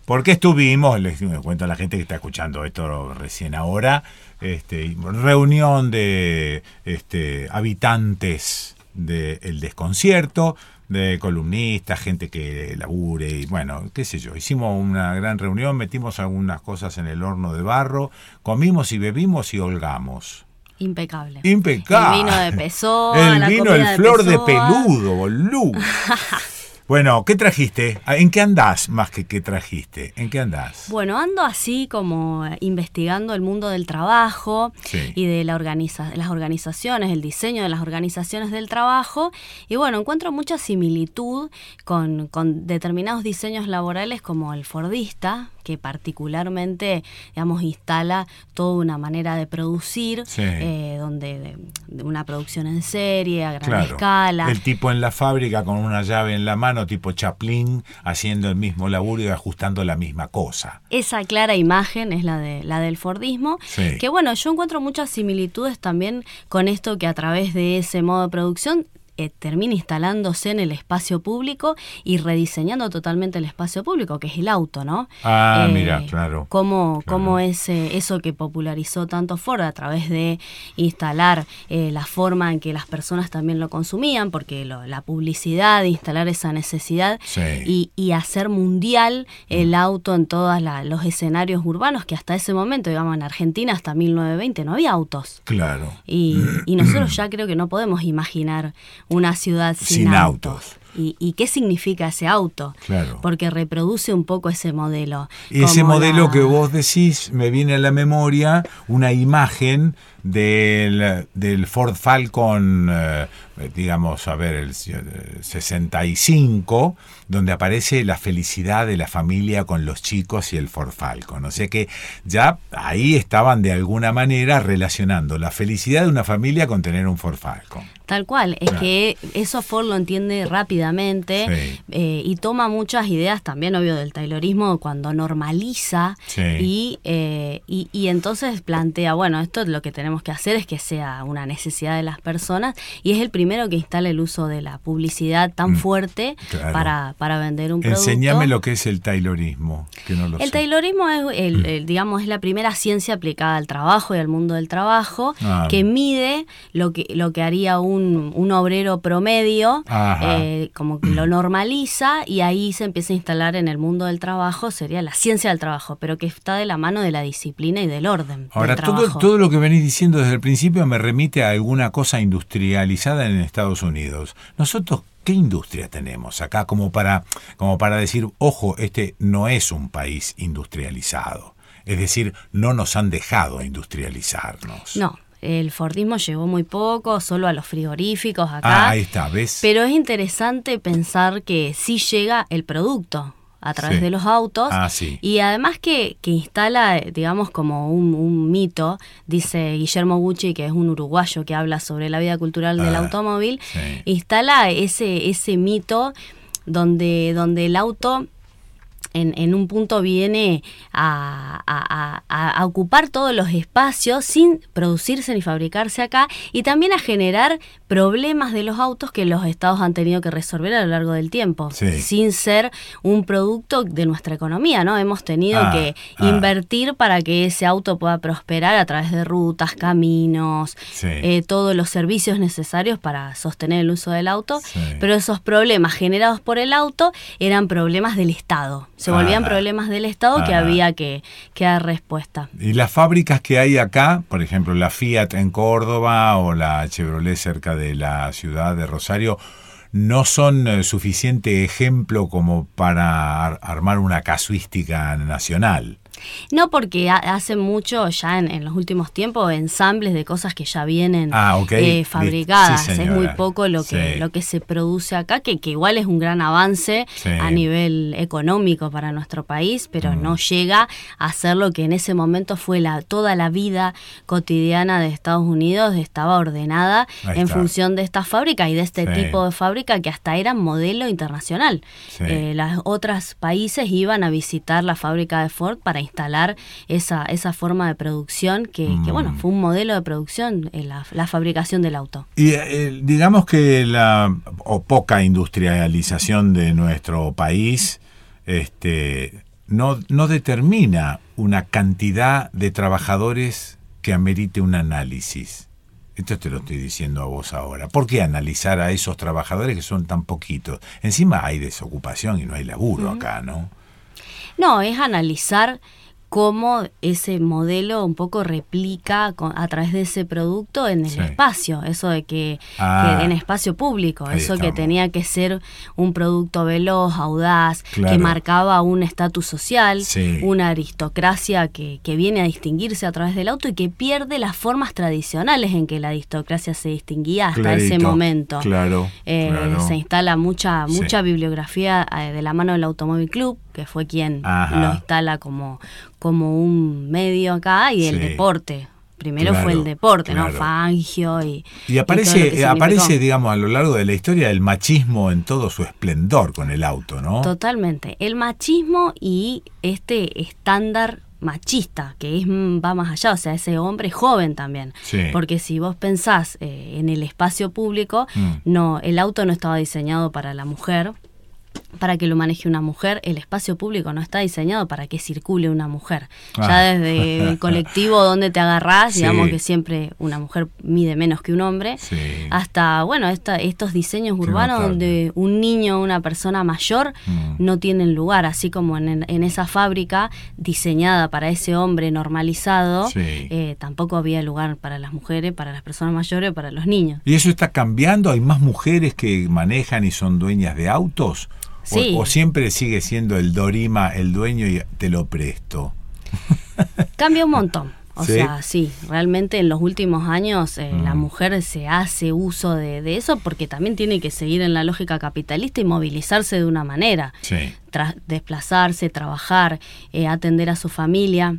Porque estuvimos, les cuento a la gente que está escuchando esto recién ahora, este, reunión de este, habitantes del desconcierto, de columnistas, gente que labure y bueno, qué sé yo. Hicimos una gran reunión, metimos algunas cosas en el horno de barro, comimos y bebimos y holgamos. Impecable. Impecable. El vino de Pessoa. El la vino, el flor de, peludo, boludo. bueno, ¿qué trajiste? ¿En qué andás más que qué trajiste? ¿En qué andás? Bueno, ando así como eh, investigando el mundo del trabajo Sí. y de la organiza las organizaciones, el diseño de las organizaciones del trabajo. Y bueno, encuentro mucha similitud con, con determinados diseños laborales como el Fordista, que particularmente, digamos, instala toda una manera de producir, Sí. eh, donde de, de una producción en serie, a gran Claro. escala. El tipo en la fábrica con una llave en la mano, tipo Chaplin, haciendo el mismo laburo y ajustando la misma cosa. Esa clara imagen es la de la del Fordismo, Sí. que bueno, yo encuentro muchas similitudes también con esto que a través de ese modo de producción eh, termina instalándose en el espacio público y rediseñando totalmente el espacio público, que es el auto, ¿no? Ah, Eh, mira, claro. Cómo, cómo es eh, eso que popularizó tanto Ford a través de instalar eh, la forma en que las personas también lo consumían, porque lo- la publicidad, instalar esa necesidad Sí. y, y hacer mundial el auto en todos los escenarios urbanos, que hasta ese momento, digamos, en Argentina hasta 1920 no había autos. Claro. Y, y nosotros ya creo que no podemos imaginar una ciudad sin, Sin autos. autos. ¿Y, y qué significa ese auto? Claro. Porque reproduce un poco ese modelo. Y ese modelo la- que vos decís, me viene a la memoria una imagen del, del Ford Falcon, eh, digamos, a ver, el eh, 65, donde aparece la felicidad de la familia con los chicos y el Ford Falcon. O sea que ya ahí estaban de alguna manera relacionando la felicidad de una familia con tener un Ford Falcon. Tal cual, es Claro. que eso Ford lo entiende rápidamente Sí. eh, y toma muchas ideas también, obvio, del taylorismo cuando normaliza Sí. y, eh, y, y entonces plantea, bueno, esto lo que tenemos que hacer es que sea una necesidad de las personas y es el primero que instala el uso de la publicidad tan fuerte Mm, claro. para, para vender un producto. Enséñame lo que es el Taylorismo, que no lo El sé. taylorismo es, el, el, digamos, es la primera ciencia aplicada al trabajo y al mundo del trabajo Ah. que mide lo que, lo que haría un, un obrero promedio, eh, como que lo normaliza y ahí se empieza a instalar en el mundo del trabajo, sería la ciencia del trabajo, pero que está de la mano de la disciplina y del orden. Ahora, del todo, todo lo que venís diciendo desde el principio me remite a alguna cosa industrializada en Estados Unidos. Nosotros, ¿qué industria tenemos acá como para, como para decir, ojo, este no es un país industrializado? Es decir, no nos han dejado industrializarnos. No, el Fordismo llegó muy poco, solo a los frigoríficos acá. Ah, ahí está, ¿ves? Pero es interesante pensar que sí llega el producto a través Sí. de los autos Ah, sí. y además que, que instala, digamos, como un, un mito, dice Guillermo Gucci, que es un uruguayo que habla sobre la vida cultural del Ah, automóvil, sí. instala ese, ese mito donde, donde el auto en, en un punto viene a, a- a- a ocupar todos los espacios sin producirse ni fabricarse acá y también a generar problemas de los autos que los estados han tenido que resolver a lo largo del tiempo, Sí. sin ser un producto de nuestra economía, ¿no? Hemos tenido Ah, que ah. invertir para que ese auto pueda prosperar a través de rutas, caminos, Sí. eh, todos los servicios necesarios para sostener el uso del auto, Sí. pero esos problemas generados por el auto eran problemas del Estado. Se volvían Ah. problemas del Estado que Ah. había que, que dar respuesta. Y las fábricas que hay acá, por ejemplo, la Fiat en Córdoba o la Chevrolet cerca de la ciudad de Rosario, no son eh, suficiente ejemplo como para ar- armar una casuística nacional. No porque ha- hace mucho ya en, en los últimos tiempos ensambles de cosas que ya vienen Ah, eh, fabricadas. Sí, es muy poco lo que, Sí. lo que se produce acá, que, que igual es un gran avance Sí. a nivel económico para nuestro país, pero Mm. no llega a ser lo que en ese momento fue la, toda la vida cotidiana de Estados Unidos, estaba ordenada en función de esta fábrica y de este tipo de fábrica que hasta eran modelo internacional. Eh, los otros países iban a visitar la fábrica de Ford para instalar esa, esa forma de producción que, que, bueno, Mm. fue un modelo de producción, eh, la, la fabricación del auto. Y eh, digamos que la o poca industrialización de nuestro país este, no, no determina una cantidad de trabajadores que amerite un análisis. Esto te lo estoy diciendo a vos ahora. ¿Por qué analizar a esos trabajadores que son tan poquitos? Encima hay desocupación y no hay laburo acá, ¿no? No, es analizar cómo ese modelo un poco replica con- a través de ese producto en el Sí. espacio, eso de que, Ah. que en espacio público, eso que tenía que ser un producto veloz, audaz, que marcaba un estatus social, Sí. una aristocracia que, que viene a distinguirse a través del auto y que pierde las formas tradicionales en que la aristocracia se distinguía hasta ese momento. Claro, Eh, claro. Se instala mucha, Sí. mucha bibliografía eh, de la mano del Automóvil Club, que fue quien Ajá. lo instala como, como un medio acá, y el deporte. Primero fue el deporte, ¿no? Fangio y... Y aparece, aparece, digamos, a lo largo de la historia el machismo en todo su esplendor con el auto, ¿no? Totalmente. El machismo y este estándar machista, que es, mm, va más allá, o sea, ese hombre joven también. Sí. Porque si vos pensás eh, en el espacio público, Mm. no, el auto no estaba diseñado para la mujer, para que lo maneje una mujer, el espacio público no está diseñado para que circule una mujer. Ah. Ya desde el colectivo donde te agarrás, Sí. digamos que siempre una mujer mide menos que un hombre, Sí. hasta, bueno, esta, estos diseños urbanos donde un niño o una persona mayor Mm. no tienen lugar, así como en, en esa fábrica diseñada para ese hombre normalizado, Sí. eh, tampoco había lugar para las mujeres, para las personas mayores o para los niños. ¿Y eso está cambiando? ¿Hay más mujeres que manejan y son dueñas de autos? O- Sí. ¿O, siempre sigue siendo el Dorima el dueño y te lo presto? Cambia un montón. O ¿Sí? sea, sí, realmente en los últimos años eh, la Mm. mujer se hace uso de, de eso porque también tiene que seguir en la lógica capitalista y movilizarse de una manera. Sí. Tra- desplazarse, trabajar, eh, atender a su familia.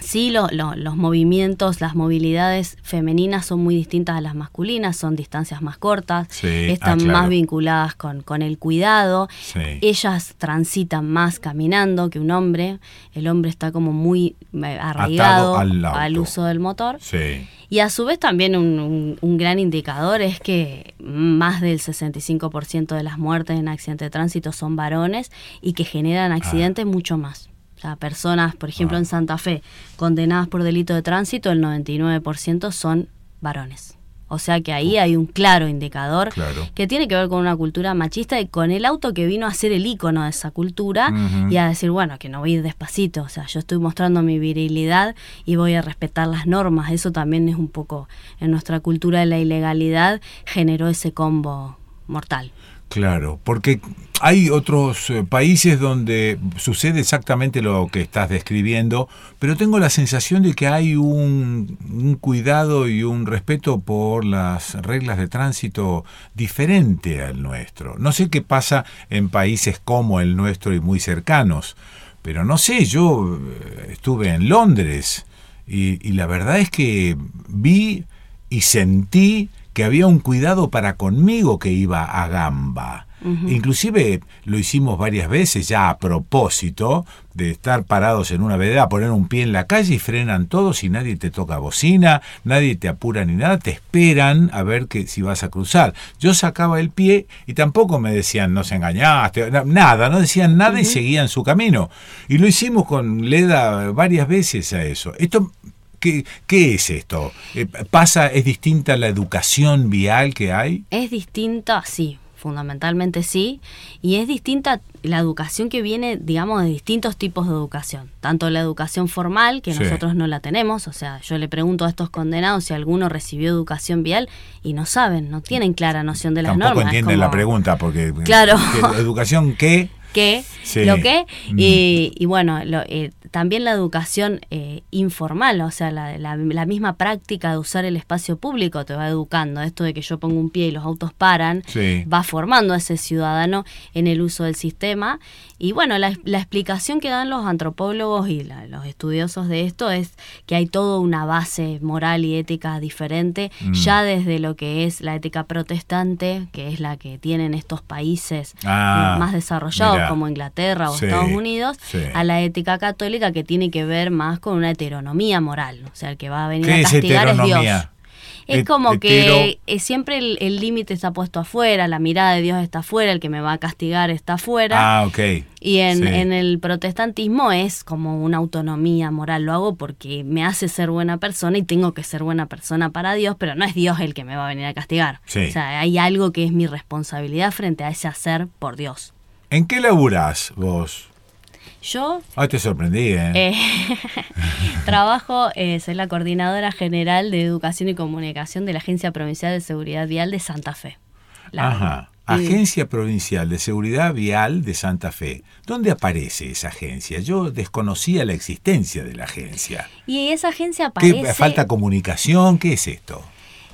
Sí, lo- lo- los movimientos, las movilidades femeninas son muy distintas a las masculinas, son distancias más cortas, Sí, están ah, claro. más vinculadas con, con el cuidado, Sí. ellas transitan más caminando que un hombre, el hombre está como muy eh, arraigado al uso del motor. Sí. Y a su vez también un, un- un gran indicador es que más del 65% de las muertes en accidentes de tránsito son varones y que generan accidentes mucho más. O sea, personas, por ejemplo, en Santa Fe, condenadas por delito de tránsito, el 99% son varones. O sea que ahí hay un claro indicador Claro. que tiene que ver con una cultura machista y con el auto que vino a ser el icono de esa cultura y a decir, bueno, que no voy a ir despacito, o sea, yo estoy mostrando mi virilidad y voy a respetar las normas. Eso también es un poco, en nuestra cultura de la ilegalidad, generó ese combo mortal. Claro, porque hay otros eh, países donde sucede exactamente lo que estás describiendo, pero tengo la sensación de que hay un, cuidado y un respeto por las reglas de tránsito diferente al nuestro. No sé qué pasa en países como el nuestro y muy cercanos, pero no sé, yo eh, estuve en Londres y la verdad es que vi y sentí que había un cuidado para conmigo que iba a gamba. Inclusive lo hicimos varias veces ya a propósito de estar parados en una vereda, poner un pie en la calle y frenan todos y nadie te toca bocina, nadie te apura ni nada, te esperan a ver que si vas a cruzar. Yo sacaba el pie y tampoco me decían no se engañaste, na- nada, no decían nada y seguían su camino. Y lo hicimos con Leda varias veces a eso. Esto ¿Qué, qué es esto? Eh, ¿Pasa, es distinta la educación vial que hay? Es distinta, sí, fundamentalmente sí, y es distinta la educación que viene, digamos, de distintos tipos de educación. Tanto la educación formal, que Sí. nosotros no la tenemos, o sea, yo le pregunto a estos condenados si alguno recibió educación vial y no saben, no tienen clara noción de las Tampoco normas. es entienden como- la pregunta, porque... Claro. ¿qué- ¿Educación qué? qué, Sí. lo que, Mm. y, y bueno, lo- eh, también la educación eh, informal, o sea, la, la- la misma práctica de usar el espacio público te va educando. Esto de que yo pongo un pie y los autos paran, Sí. va formando a ese ciudadano en el uso del sistema. Y bueno, la, la explicación que dan los antropólogos y la- los estudiosos de esto es que hay toda una base moral y ética diferente, Mm. ya desde lo que es la ética protestante, que es la que tienen estos países Ah, eh, más desarrollados mira. como Inglaterra o Sí, Estados Unidos, sí. a la ética católica que tiene que ver más con una heteronomía moral. O sea, el que va a venir ¿Qué a es castigar es Dios. Es como que eh, siempre el el límite está puesto afuera, la mirada de Dios está afuera, el que me va a castigar está afuera. Ah, ok. Y en, Sí. en el protestantismo es como una autonomía moral. Lo hago porque me hace ser buena persona y tengo que ser buena persona para Dios, pero no es Dios el que me va a venir a castigar. Sí. O sea, hay algo que es mi responsabilidad frente a ese hacer por Dios. ¿En qué laburás vos? Yo Ay, te sorprendí, ¿eh? eh, trabajo, eh, soy la coordinadora general de Educación y Comunicación de la Agencia Provincial de Seguridad Vial de Santa Fe. La- Ajá. Agencia Provincial de Seguridad Vial de Santa Fe. ¿Dónde aparece esa agencia? Yo desconocía la existencia de la agencia. Y esa agencia ¿Qué, aparece... ¿Falta comunicación? ¿Qué es esto?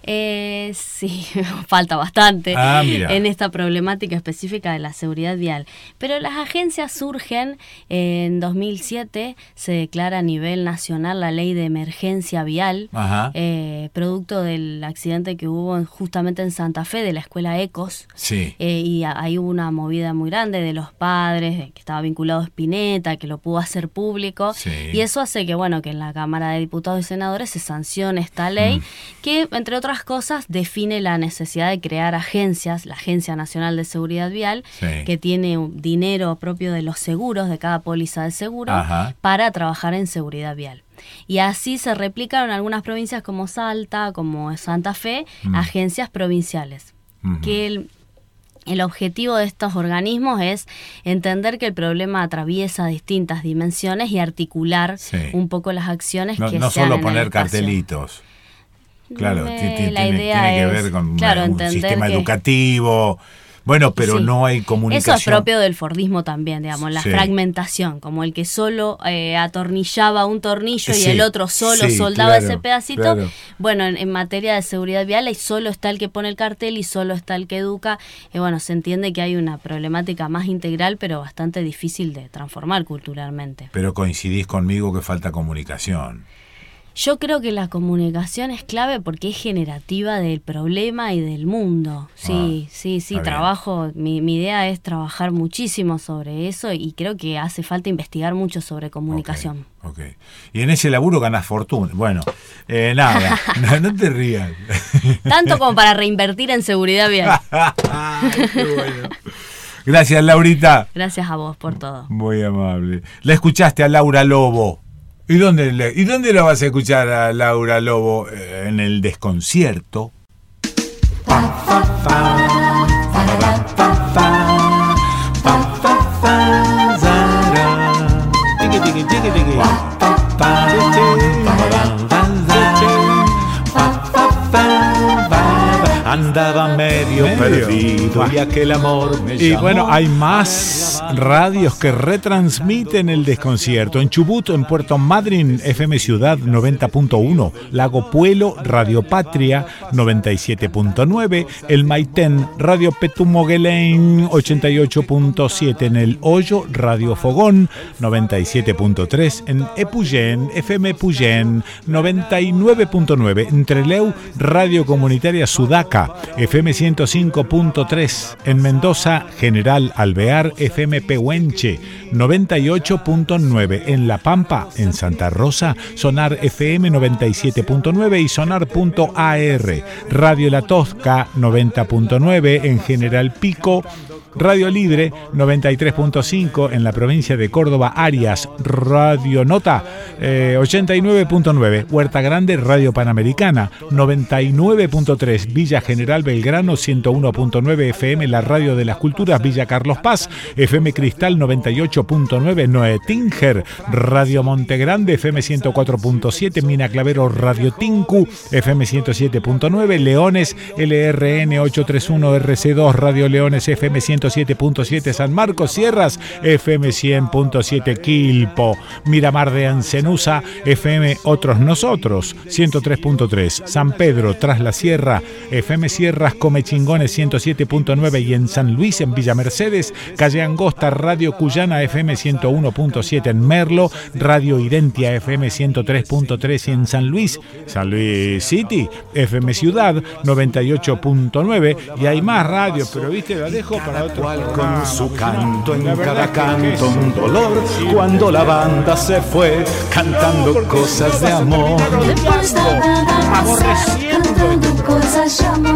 Eh, sí, falta bastante Ah, en esta problemática específica de la seguridad vial. Pero las agencias surgen en 2007, se declara a nivel nacional la ley de emergencia vial, eh, producto del accidente que hubo en- justamente en Santa Fe de la escuela Ecos. Sí. Eh, y ahí hubo una movida muy grande de los padres, que estaba vinculado a Spinetta, que lo pudo hacer público. Sí. Y eso hace que, bueno, que en la Cámara de Diputados y Senadores se sancione esta Mm. ley, que, entre otras cosas, define la necesidad de crear agencias, la Agencia Nacional de Seguridad Vial, Sí. que tiene dinero propio de los seguros, de cada póliza de seguro, Ajá. para trabajar en seguridad vial. Y así se replicaron algunas provincias como Salta, como Santa Fe, Mm. agencias provinciales. Que el, el objetivo de estos organismos es entender que el problema atraviesa distintas dimensiones y articular Sí. un poco las acciones No, que no se dan solo poner cartelitos. Claro, ti- ti- la tiene, idea tiene que ver con claro, un sistema que- educativo. Bueno, pero Sí. no hay Eso comunicación. es propio del Fordismo también, digamos, la Sí. fragmentación, como el que solo eh, atornillaba un tornillo y el otro solo soldaba claro, ese pedacito. claro. Bueno, en, en materia de seguridad vial, ahí solo está el que pone el cartel y solo está el que educa. Y bueno, se entiende que hay una problemática más integral, pero bastante difícil de transformar culturalmente. Pero coincidís conmigo que falta comunicación. Yo creo que la comunicación es clave porque es generativa del problema y del mundo. Sí, sí, sí, Ah, está bien. trabajo, mi, mi idea es trabajar muchísimo sobre eso y creo que hace falta investigar mucho sobre comunicación. Ok. Y en ese laburo ganás fortuna. Bueno, eh, nada, no, no te rías. Tanto como para reinvertir en seguridad vial. Gracias, Laurita. Gracias a vos por todo. Muy amable. La escuchaste a Laura Lobo. ¿Y dónde, ¿Y dónde la vas a escuchar a Laura Lobo? Eh, En el desconcierto. Andaba medio, Medio. perdido Ah. y aquel amor me Y llamó. bueno, hay más radios que retransmiten el desconcierto. En Chubut, en Puerto Madryn, FM Ciudad 90.1, Lago Puelo, Radio Patria 97.9, El Maitén, Radio Petumoguelén 88.7, en El Hoyo, Radio Fogón 97.3, en Epuyén, FM Puyén 99.9, en Treleu, Radio Comunitaria Sudaca, FM 105.3, en Mendoza, General Alvear, FM Pehuenche 98.9, en La Pampa, en Santa Rosa, Sonar FM 97.9 y Sonar.ar, Radio La Tosca 90.9, en General Pico, Radio Libre 93.5 en la provincia de Córdoba, Arias, Radio Nota eh, 89.9, Huerta Grande, Radio Panamericana 99.3, Villa General Belgrano 101.9 FM, la Radio de las Culturas, Villa Carlos Paz, FM Cristal 98.9, Noé Tinger, Radio Montegrande, FM 104.7, Mina Clavero, Radio Tinku, FM 107.9, Leones, LRN 831 RC2, Radio Leones, FM 107.7 San Marcos, Sierras, FM 100.7 Quilpo, Miramar de Ancenusa, FM Otros Nosotros, 103.3 San Pedro, Tras la Sierra, FM Sierras Comechingones 107.9 y en San Luis, en Villa Mercedes, Calle Angosta, Radio Cuyana, FM 101.7 en Merlo, Radio Identia, FM 103.3 y en San Luis, San Luis City, FM Ciudad 98.9 y hay más radios, pero viste, la dejo para otro Cual programa. con su canto, en cada canto un dolor. Cuando la banda se fue cantando cosas de amor. Cantando coisas de amor.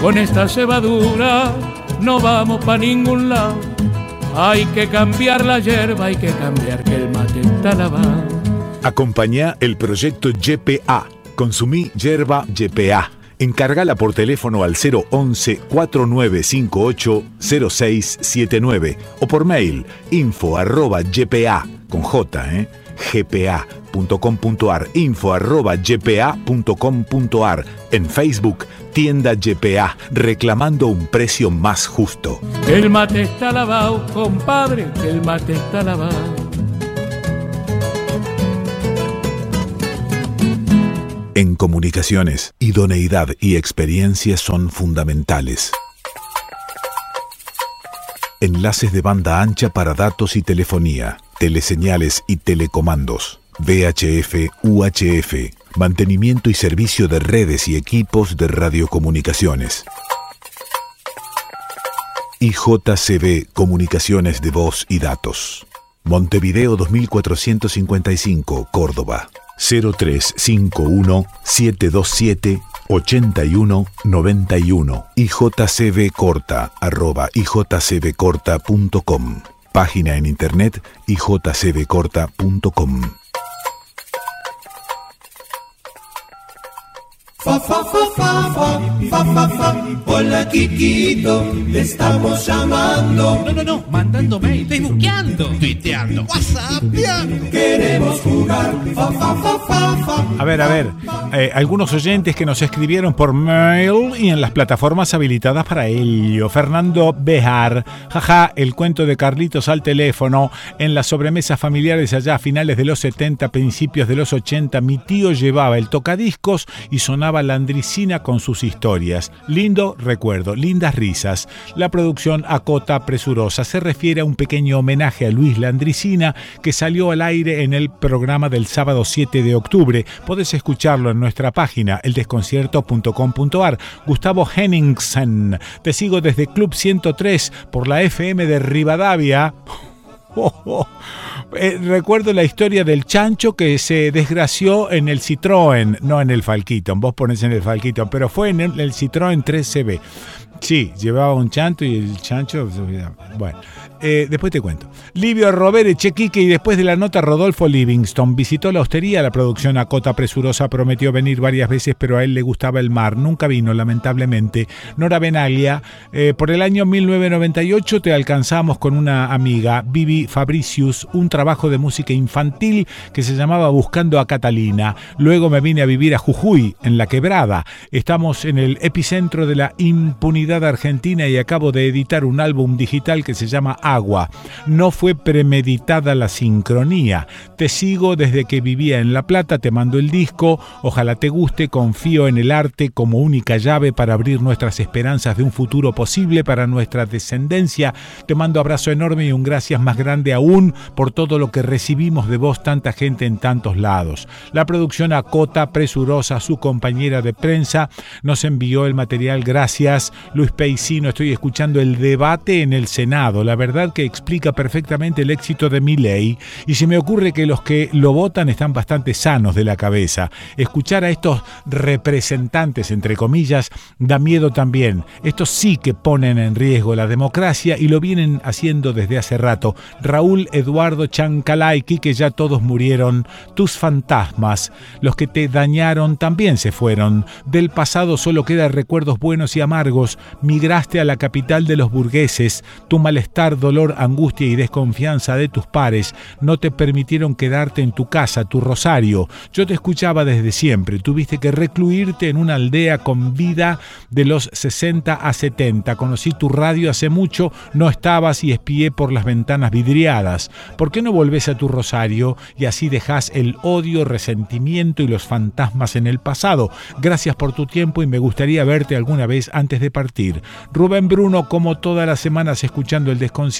Con esta cebadura no vamos pa' ningún lado. Hay que cambiar la hierba, hay que cambiar que el mate está lavado. Acompañá el proyecto YPA. Consumí yerba YPA. Encargala por teléfono al 011-4958-0679 o por mail info arroba gpa con j, ¿eh? gpa.com.ar info arroba gpa.com.ar en Facebook tienda GPA reclamando un precio más justo. El mate está lavado, compadre, el mate está lavado. En comunicaciones, idoneidad y experiencia son fundamentales. Enlaces de banda ancha para datos y telefonía, teleseñales y telecomandos, VHF, UHF, mantenimiento y servicio de redes y equipos de radiocomunicaciones. IJCB Comunicaciones de Voz y Datos. Montevideo 2455, Córdoba. 0351 727 8191 ijcbcorta arroba Página en internet ijcbcorta.com Fa, fa, fa, fa, fa, fa, fa, fa. Hola, Kikito, te estamos llamando. No, no, no, mandando mail, facebookeando, tuiteando, whatsappeando. Queremos jugar. Fa, fa, fa, fa, fa. A ver, a ver, eh, algunos oyentes que nos escribieron por mail y en las plataformas habilitadas para ello. Fernando Bejar, jaja, el cuento de Carlitos al teléfono, en las sobremesas familiares allá a finales de los 70, principios de los 80, mi tío llevaba el tocadiscos y sonaba Landricina con sus historias. Lindo recuerdo, lindas risas. La producción acota presurosa se refiere a un pequeño homenaje a Luis Landricina que salió al aire en el programa del sábado 7 de octubre. Podés escucharlo en nuestra página eldesconcierto.com.ar. Gustavo Henningsen, te sigo desde Club 103 por la FM de Rivadavia. Eh, recuerdo la historia del chancho que se desgració en el Citroën, no en el Falquiton, vos pones en el Falquiton, pero fue en el, el Citroën 3CB. Sí, llevaba un chanto y el chancho. Bueno, eh, después te cuento. Livio Robert Echequique y después de la nota Rodolfo Livingston visitó la hostería. La producción a cota presurosa prometió venir varias veces, pero a él le gustaba el mar. Nunca vino, lamentablemente. Nora Benaglia, eh, por el año 1998 te alcanzamos con una amiga, Vivi Fabricius, un trabajo de música infantil que se llamaba Buscando a Catalina. Luego me vine a vivir a Jujuy, en La Quebrada. Estamos en el epicentro de la impunidad argentina y acabo de editar un álbum digital que se llama Agua. No fue premeditada la sincronía. Te sigo desde que vivía en La Plata, te mando el disco, ojalá te guste, confío en el arte como única llave para abrir nuestras esperanzas de un futuro posible para nuestra descendencia. Te mando abrazo enorme y un gracias más grande aún por todo lo que recibimos de vos, tanta gente en tantos lados. La producción Acota, presurosa, su compañera de prensa, nos envió el material. Gracias. Luis Peicino, estoy escuchando el debate en el Senado. La verdad que explica perfectamente el éxito de mi ley y se me ocurre que los que lo votan están bastante sanos de la cabeza. Escuchar a estos representantes, entre comillas, da miedo también. Estos sí que ponen en riesgo la democracia y lo vienen haciendo desde hace rato. Raúl Eduardo Chancalay, que ya todos murieron. Tus fantasmas, los que te dañaron, también se fueron. Del pasado solo quedan recuerdos buenos y amargos. Migraste a la capital de los burgueses. Tu malestar, dolor, angustia y desconfianza de tus pares no te permitieron quedarte en tu casa, tu rosario. Yo te escuchaba desde siempre. Tuviste que recluirte en una aldea con vida de los 60 a 70. Conocí tu radio hace mucho, no estabas y espié por las ventanas vidriadas. ¿Por qué no volvés a tu rosario y así dejas el odio, resentimiento y los fantasmas en el pasado? Gracias por tu tiempo y me gustaría verte alguna vez antes de partir. Rubén Bruno, como todas las semanas escuchando el desconcierto,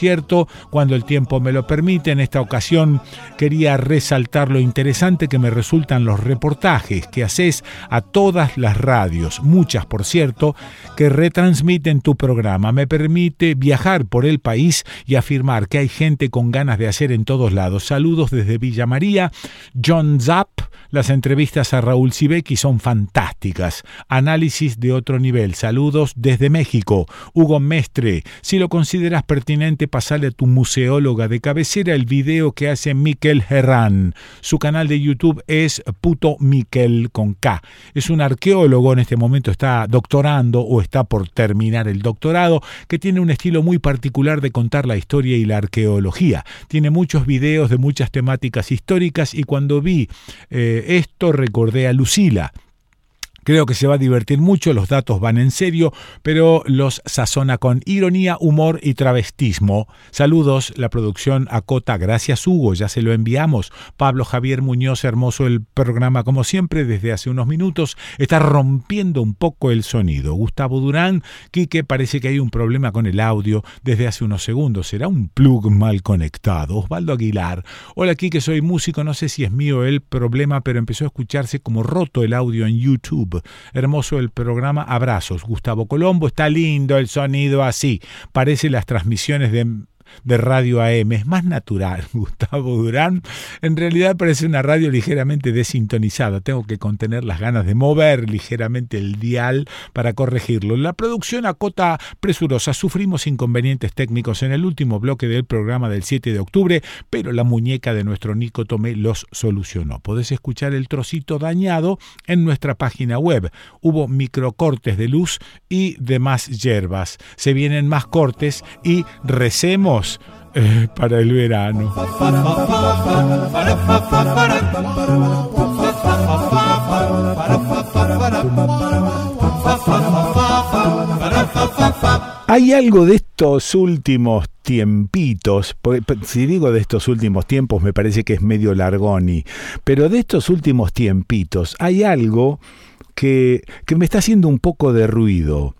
cuando el tiempo me lo permite, en esta ocasión quería resaltar lo interesante que me resultan los reportajes que haces a todas las radios, muchas por cierto, que retransmiten tu programa. Me permite viajar por el país y afirmar que hay gente con ganas de hacer en todos lados. Saludos desde Villa María, John Zapp. Las entrevistas a Raúl Sibeki son fantásticas. Análisis de otro nivel. Saludos desde de México, Hugo Mestre. Si lo consideras pertinente, pasale a tu museóloga de cabecera el video que hace Miquel Herrán. Su canal de YouTube es Puto Miquel con K. Es un arqueólogo, en este momento está doctorando o está por terminar el doctorado, que tiene un estilo muy particular de contar la historia y la arqueología. Tiene muchos videos de muchas temáticas históricas y cuando vi eh, esto recordé a Lucila. Creo que se va a divertir mucho, los datos van en serio, pero los sazona con ironía, humor y travestismo. Saludos, la producción acota, gracias Hugo, ya se lo enviamos. Pablo Javier Muñoz, hermoso el programa como siempre, desde hace unos minutos, está rompiendo un poco el sonido. Gustavo Durán, Quique, parece que hay un problema con el audio desde hace unos segundos, será un plug mal conectado. Osvaldo Aguilar, hola Quique, soy músico, no sé si es mío el problema, pero empezó a escucharse como roto el audio en YouTube. Hermoso el programa. Abrazos. Gustavo Colombo. Está lindo el sonido así. Parece las transmisiones de de Radio AM. Es más natural, Gustavo Durán. En realidad parece una radio ligeramente desintonizada. Tengo que contener las ganas de mover ligeramente el dial para corregirlo. La producción acota presurosa. Sufrimos inconvenientes técnicos en el último bloque del programa del 7 de octubre, pero la muñeca de nuestro Nico Tomé los solucionó. Podés escuchar el trocito dañado en nuestra página web. Hubo microcortes de luz y demás hierbas. Se vienen más cortes y recemos eh, para el verano. Hay algo de estos últimos tiempitos, si digo de estos últimos tiempos me parece que es medio largoni, pero de estos últimos tiempitos hay algo que, que me está haciendo un poco de ruido.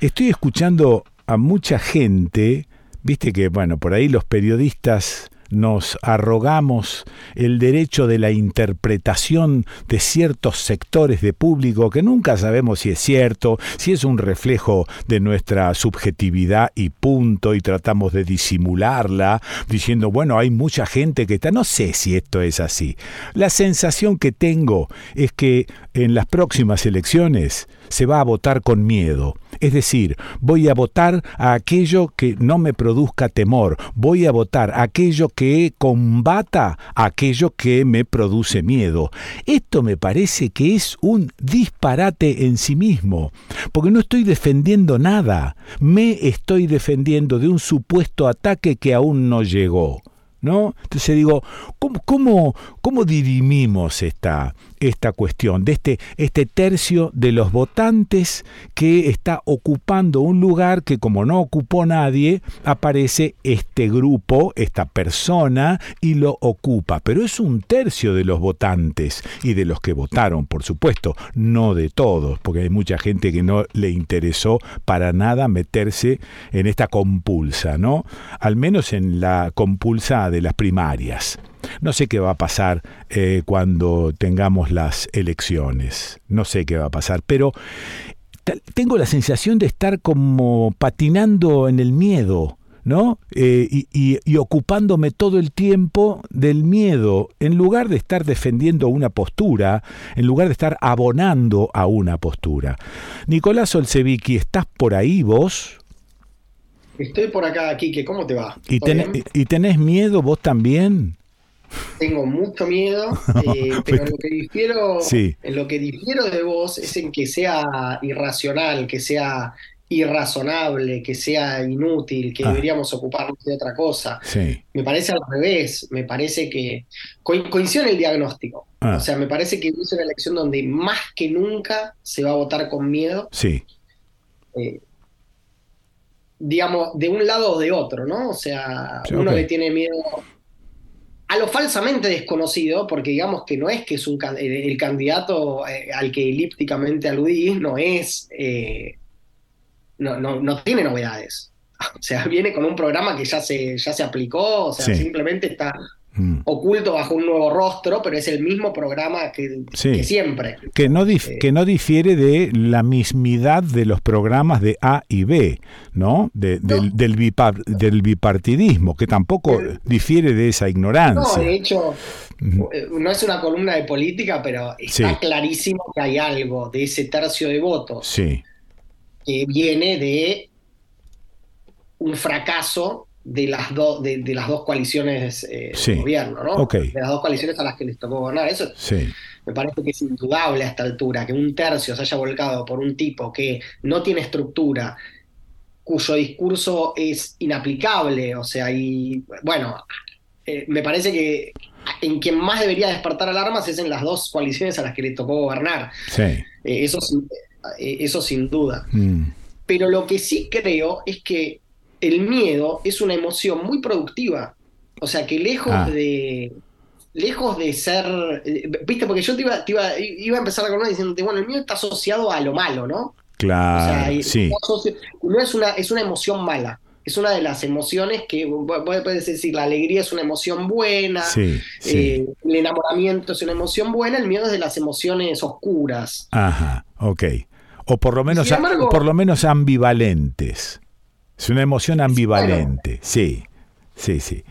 Estoy escuchando a mucha gente Viste que, bueno, por ahí los periodistas nos arrogamos el derecho de la interpretación de ciertos sectores de público que nunca sabemos si es cierto, si es un reflejo de nuestra subjetividad y punto, y tratamos de disimularla, diciendo, bueno, hay mucha gente que está, no sé si esto es así. La sensación que tengo es que en las próximas elecciones se va a votar con miedo. Es decir, voy a votar a aquello que no me produzca temor, voy a votar a aquello que combata aquello que me produce miedo. Esto me parece que es un disparate en sí mismo, porque no estoy defendiendo nada, me estoy defendiendo de un supuesto ataque que aún no llegó. ¿No? Entonces digo, ¿cómo, cómo, cómo dirimimos esta, esta cuestión de este, este tercio de los votantes que está ocupando un lugar que como no ocupó nadie, aparece este grupo, esta persona y lo ocupa. Pero es un tercio de los votantes y de los que votaron, por supuesto, no de todos, porque hay mucha gente que no le interesó para nada meterse en esta compulsa, ¿no? Al menos en la compulsa de las primarias. No sé qué va a pasar eh, cuando tengamos las elecciones, no sé qué va a pasar, pero tengo la sensación de estar como patinando en el miedo. ¿no? Eh, y, y, ocupándome todo el tiempo del miedo, en lugar de estar defendiendo una postura, en lugar de estar abonando a una postura. Nicolás Olsevicki, ¿estás por ahí vos? Estoy por acá, Quique, ¿cómo te va? ¿Y, ¿Y tenés miedo vos también? Tengo mucho miedo, eh, pero en lo, que difiero, en lo que difiero de vos es en que sea irracional, que sea irrazonable, que sea inútil, que Ah. deberíamos ocuparnos de otra cosa. Sí. Me parece al revés, me parece que co- coincido en el diagnóstico. Ah. O sea, me parece que es una elección donde más que nunca se va a votar con miedo, Sí. eh, digamos, de un lado o de otro, ¿no? O sea, Sí, uno le tiene miedo a lo falsamente desconocido, porque digamos que no es que es un el, candidato eh, al que elípticamente aludí, no es, eh, no, no, no tiene novedades. O sea, viene con un programa que ya se, ya se aplicó, o sea, Sí. simplemente está Mm. oculto bajo un nuevo rostro, pero es el mismo programa que, Sí. que siempre. Que no, dif- que no difiere de la mismidad de los programas de A y B, ¿no? De- del, del, bipar- del bipartidismo, que tampoco difiere de esa No, ignorancia. de hecho, eh, no es una columna de política, pero está Sí. clarísimo que hay algo de ese tercio de votos Sí, que viene de un fracaso de las, dos de, de las dos coaliciones eh, Sí. de gobierno, ¿no? De las dos coaliciones a las que les tocó gobernar. Eso Sí. me parece que es indudable a esta altura que un tercio se haya volcado por un tipo que no tiene estructura, cuyo discurso es inaplicable, o sea, y bueno, eh, me parece que en quien más debería despertar alarmas es en las dos coaliciones a las que le tocó gobernar. Sí. Eh, eso, sin- eso sin duda. Mm. Pero lo que sí creo es que el miedo es una emoción muy productiva. O sea, que lejos Ah. de lejos de ser, eh, viste, porque yo te iba, te iba, iba a empezar con una diciéndote, bueno, el miedo está asociado a lo malo, ¿no? O Claro, sea, y- sí. no es una, es una emoción mala. Es una de las emociones que, puedes decir, la alegría es una emoción buena, Sí, sí. eh, el enamoramiento es una emoción buena, el miedo es de las emociones oscuras. Ajá, ok. O por lo menos, embargo- o por lo menos ambivalentes. Es una emoción ambivalente. Sí, sí, sí.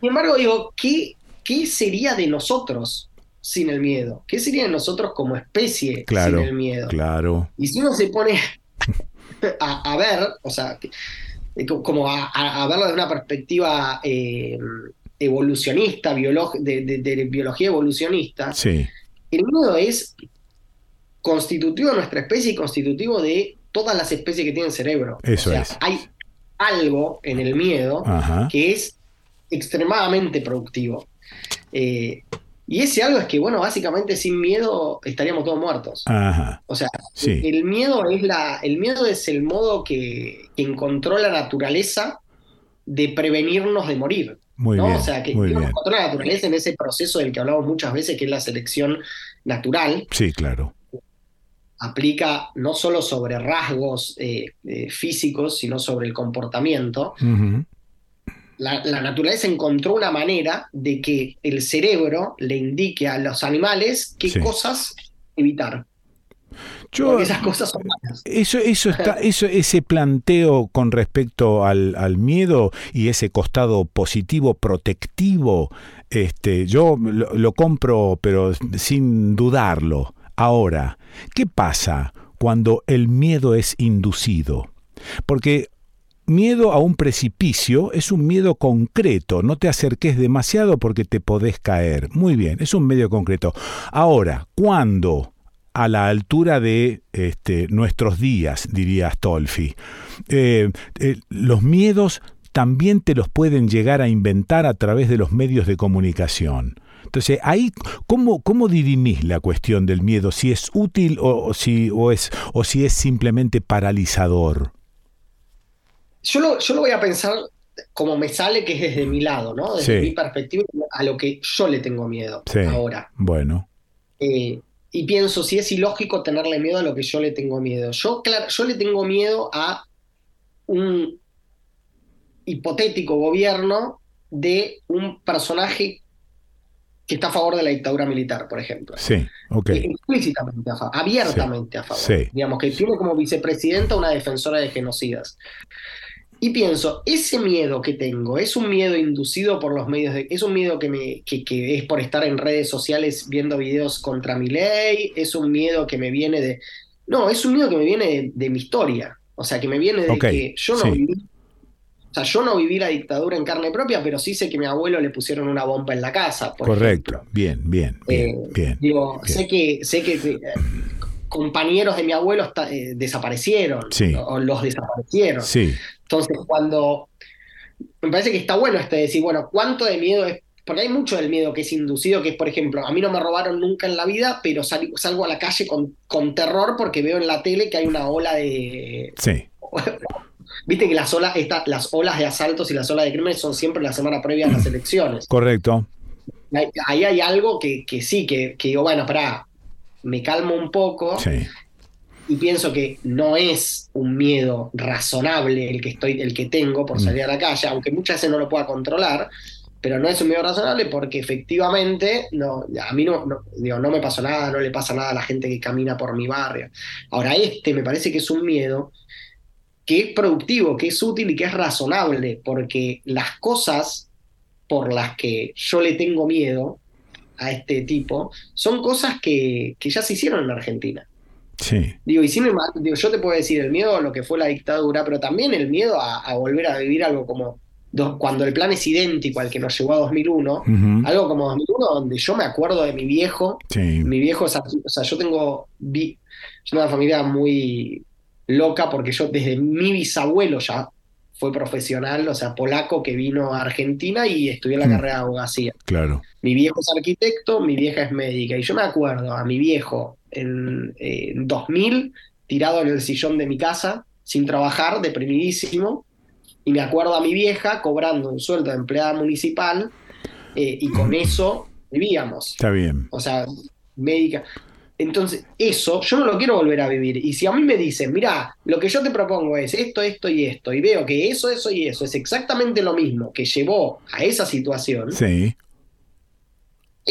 Sin embargo, digo, ¿qué, ¿qué sería de nosotros sin el miedo? ¿Qué sería de nosotros como especie Claro, sin el miedo? claro. Y si uno se pone a, a ver, o sea, eh, co- como a, a- verlo desde una perspectiva eh, evolucionista, de- de biología evolucionista, Sí, el miedo es constitutivo de nuestra especie y constitutivo de todas las especies que tienen cerebro. Eso o sea, es. hay algo en el miedo Ajá. que es extremadamente productivo. Eh, y ese algo es que, bueno, básicamente sin miedo estaríamos todos muertos. ajá. O sea, Sí. el miedo es la, el miedo es el modo que, que encontró la naturaleza de prevenirnos de morir. Muy ¿no? bien, O sea, que muy digamos, bien. encontró la naturaleza en ese proceso del que hablamos muchas veces, que es la selección natural, Sí, claro. Aplica no solo sobre rasgos eh, eh, físicos, sino sobre el comportamiento. La, la naturaleza encontró una manera de que el cerebro le indique a los animales qué Sí. cosas evitar. Yo- Porque esas cosas son malas. Eso, eso está, eso, ese planteo con respecto al, al miedo y ese costado positivo, protectivo, este, yo lo, lo compro, pero sin dudarlo. Ahora, ¿qué pasa cuando el miedo es inducido? Porque miedo a un precipicio es un miedo concreto, no te acerques demasiado porque te podés caer. Muy bien, es un medio concreto. Ahora, ¿cuándo? a la altura de este, nuestros días, diría Astolfi. Eh, eh, los miedos también te los pueden llegar a inventar a través de los medios de comunicación. Entonces, ahí, ¿cómo, cómo dirimís la cuestión del miedo? ¿Si es útil o, o si, o, es, o si es simplemente paralizador? Yo lo, yo lo voy a pensar como me sale, que es desde mi lado, ¿no? Desde Sí. mi perspectiva, a lo que yo le tengo miedo Sí. ahora. Bueno, Eh, y pienso si es ilógico tenerle miedo a lo que yo le tengo miedo. Yo, claro, yo le tengo miedo a un hipotético gobierno de un personaje que está a favor de la dictadura militar, por ejemplo. sí, ok. Eh, Explícitamente a favor, abiertamente a favor. Sí. Digamos que tiene como vicepresidenta una defensora de genocidas. Y pienso, ese miedo que tengo, ¿es un miedo inducido por los medios de... ¿Es un miedo que, me, que, que es por estar en redes sociales viendo videos contra mi ley? ¿Es un miedo que me viene de... No, es un miedo que me viene de, de mi historia. O sea, que me viene de que yo no sí. viví... O sea, yo no viví la dictadura en carne propia, pero sí sé que a mi abuelo le pusieron una bomba en la casa. por Correcto. Bien, bien, bien, Eh, bien. Digo, bien. sé que, sé que eh, compañeros de mi abuelo está- eh, desaparecieron Sí. o los desaparecieron. Sí, Entonces, cuando me parece que está bueno este decir, bueno, ¿cuánto de miedo es? Porque hay mucho del miedo que es inducido, que es, por ejemplo, a mí no me robaron nunca en la vida, pero sal- salgo a la calle con, con terror porque veo en la tele que hay una ola de... sí, Viste que las olas, esta- las olas de asaltos y las olas de crímenes son siempre la semana previa a las elecciones. correcto. Ahí, ahí hay algo que, que sí, que, que digo, bueno, pará, me calmo un poco Sí, y pienso que no es un miedo razonable el que estoy, el que tengo por Mm. salir a la calle, aunque muchas veces no lo pueda controlar, pero no es un miedo razonable porque efectivamente no, a mí no, no, digo, no me pasó nada, no le pasa nada a la gente que camina por mi barrio. Ahora, este me parece que es un miedo que es productivo, que es útil y que es razonable, porque las cosas por las que yo le tengo miedo a este tipo son cosas que, que ya se hicieron en Argentina. Sí. Digo, y sin embargo, digo, yo te puedo decir el miedo a lo que fue la dictadura, pero también el miedo a, a volver a vivir algo como do- cuando el plan es idéntico al que nos llevó a 2001, Ujú. algo como 2001 donde yo me acuerdo de mi viejo, Sí. mi viejo es o sea, yo tengo, vi, yo tengo una familia muy loca porque yo desde mi bisabuelo ya fue profesional, o sea, polaco que vino a Argentina y estudió la Mm. carrera de abogacía. Claro. Mi viejo es arquitecto, mi vieja es médica. Y yo me acuerdo a mi viejo en, en 2000, tirado en el sillón de mi casa, sin trabajar, deprimidísimo. Y me acuerdo a mi vieja cobrando un sueldo de empleada municipal eh, y con eso vivíamos. Está bien. O sea, médica. Entonces, eso yo no lo quiero volver a vivir. Y si a mí me dicen, mira, lo que yo te propongo es esto, esto y esto, y veo que eso, eso y eso es exactamente lo mismo que llevó a esa situación, Sí.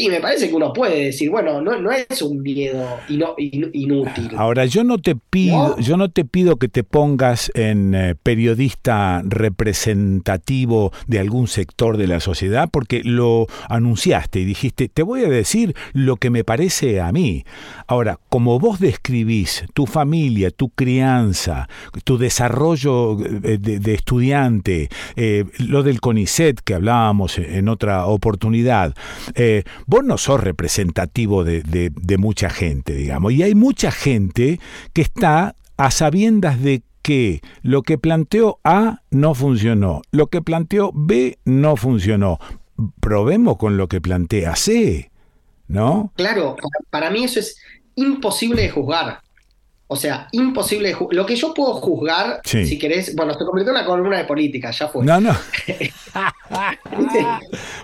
Y me parece que uno puede decir, bueno, no, no es un miedo inútil. Ahora, yo no te pido, yo no te pido que te pongas en eh, periodista representativo de algún sector de la sociedad, porque lo anunciaste y dijiste, te voy a decir lo que me parece a mí. Ahora, como vos describís tu familia, tu crianza, tu desarrollo eh, de, de estudiante, eh, lo del CONICET que hablábamos en otra oportunidad, eh, vos no sos representativo de, de- mucha gente, digamos, y hay mucha gente que está a sabiendas de que lo que planteó A no funcionó, lo que planteó B no funcionó. Probemos con lo que plantea C, ¿no? Claro, para mí eso es imposible de juzgar. O sea, imposible de juzgar. Lo que yo puedo juzgar, Sí. si querés, bueno, se convirtió en una columna de política, ya fue. No, no.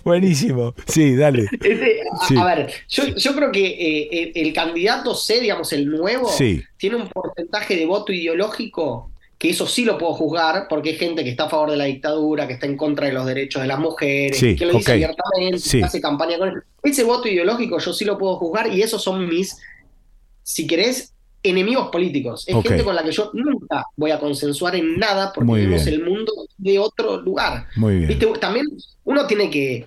Buenísimo. Sí, dale. Este, a, Sí. a ver, yo, yo creo que eh, el, candidato C, digamos, el nuevo, Sí. tiene un porcentaje de voto ideológico que eso sí lo puedo juzgar porque hay gente que está a favor de la dictadura, que está en contra de los derechos de las mujeres, Sí, que lo dice abiertamente, Sí. que hace campaña con Ese voto ideológico yo sí lo puedo juzgar y esos son mis, si querés, enemigos políticos. Es gente con la que yo nunca voy a consensuar en nada porque vemos el mundo de otro lugar. Muy bien. ¿Viste? También uno tiene que.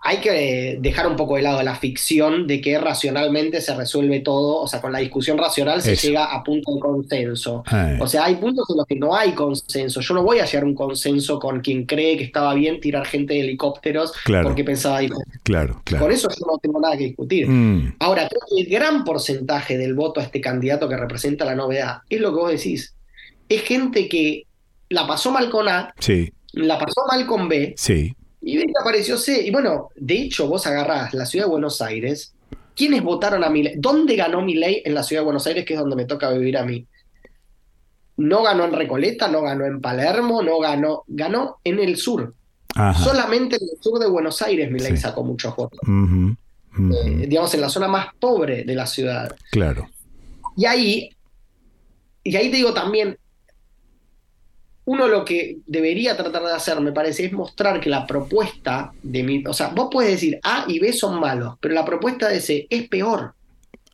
Hay que dejar un poco de lado la ficción de que racionalmente se resuelve todo, o sea, con la discusión racional se Eso. llega a punto de consenso. Eh. O sea, hay puntos en los que no hay consenso. Yo no voy a llegar a un consenso con quien cree que estaba bien tirar gente de helicópteros Claro. porque pensaba. Claro, claro. Con eso yo no tengo nada que discutir. Mm, Ahora, creo que el gran porcentaje del voto a este candidato que representa la novedad es lo que vos decís. Es gente que la pasó mal con A, sí, la pasó mal con B, sí. Y que apareció C. Y bueno, de hecho, vos agarrás la ciudad de Buenos Aires. ¿Quiénes votaron a Milei? ¿Dónde ganó Milei en la ciudad de Buenos Aires, que es donde me toca vivir a mí? No ganó en Recoleta, no ganó en Palermo, no ganó, ganó en el sur. Ajá. Solamente en el sur de Buenos Aires Milei Sí. sacó muchos votos. Eh, digamos, en la zona más pobre de la ciudad. Claro. Y ahí, y ahí te digo también, uno lo que debería tratar de hacer, me parece, es mostrar que la propuesta de mi, o sea, vos puedes decir A y B son malos, pero la propuesta de C es peor.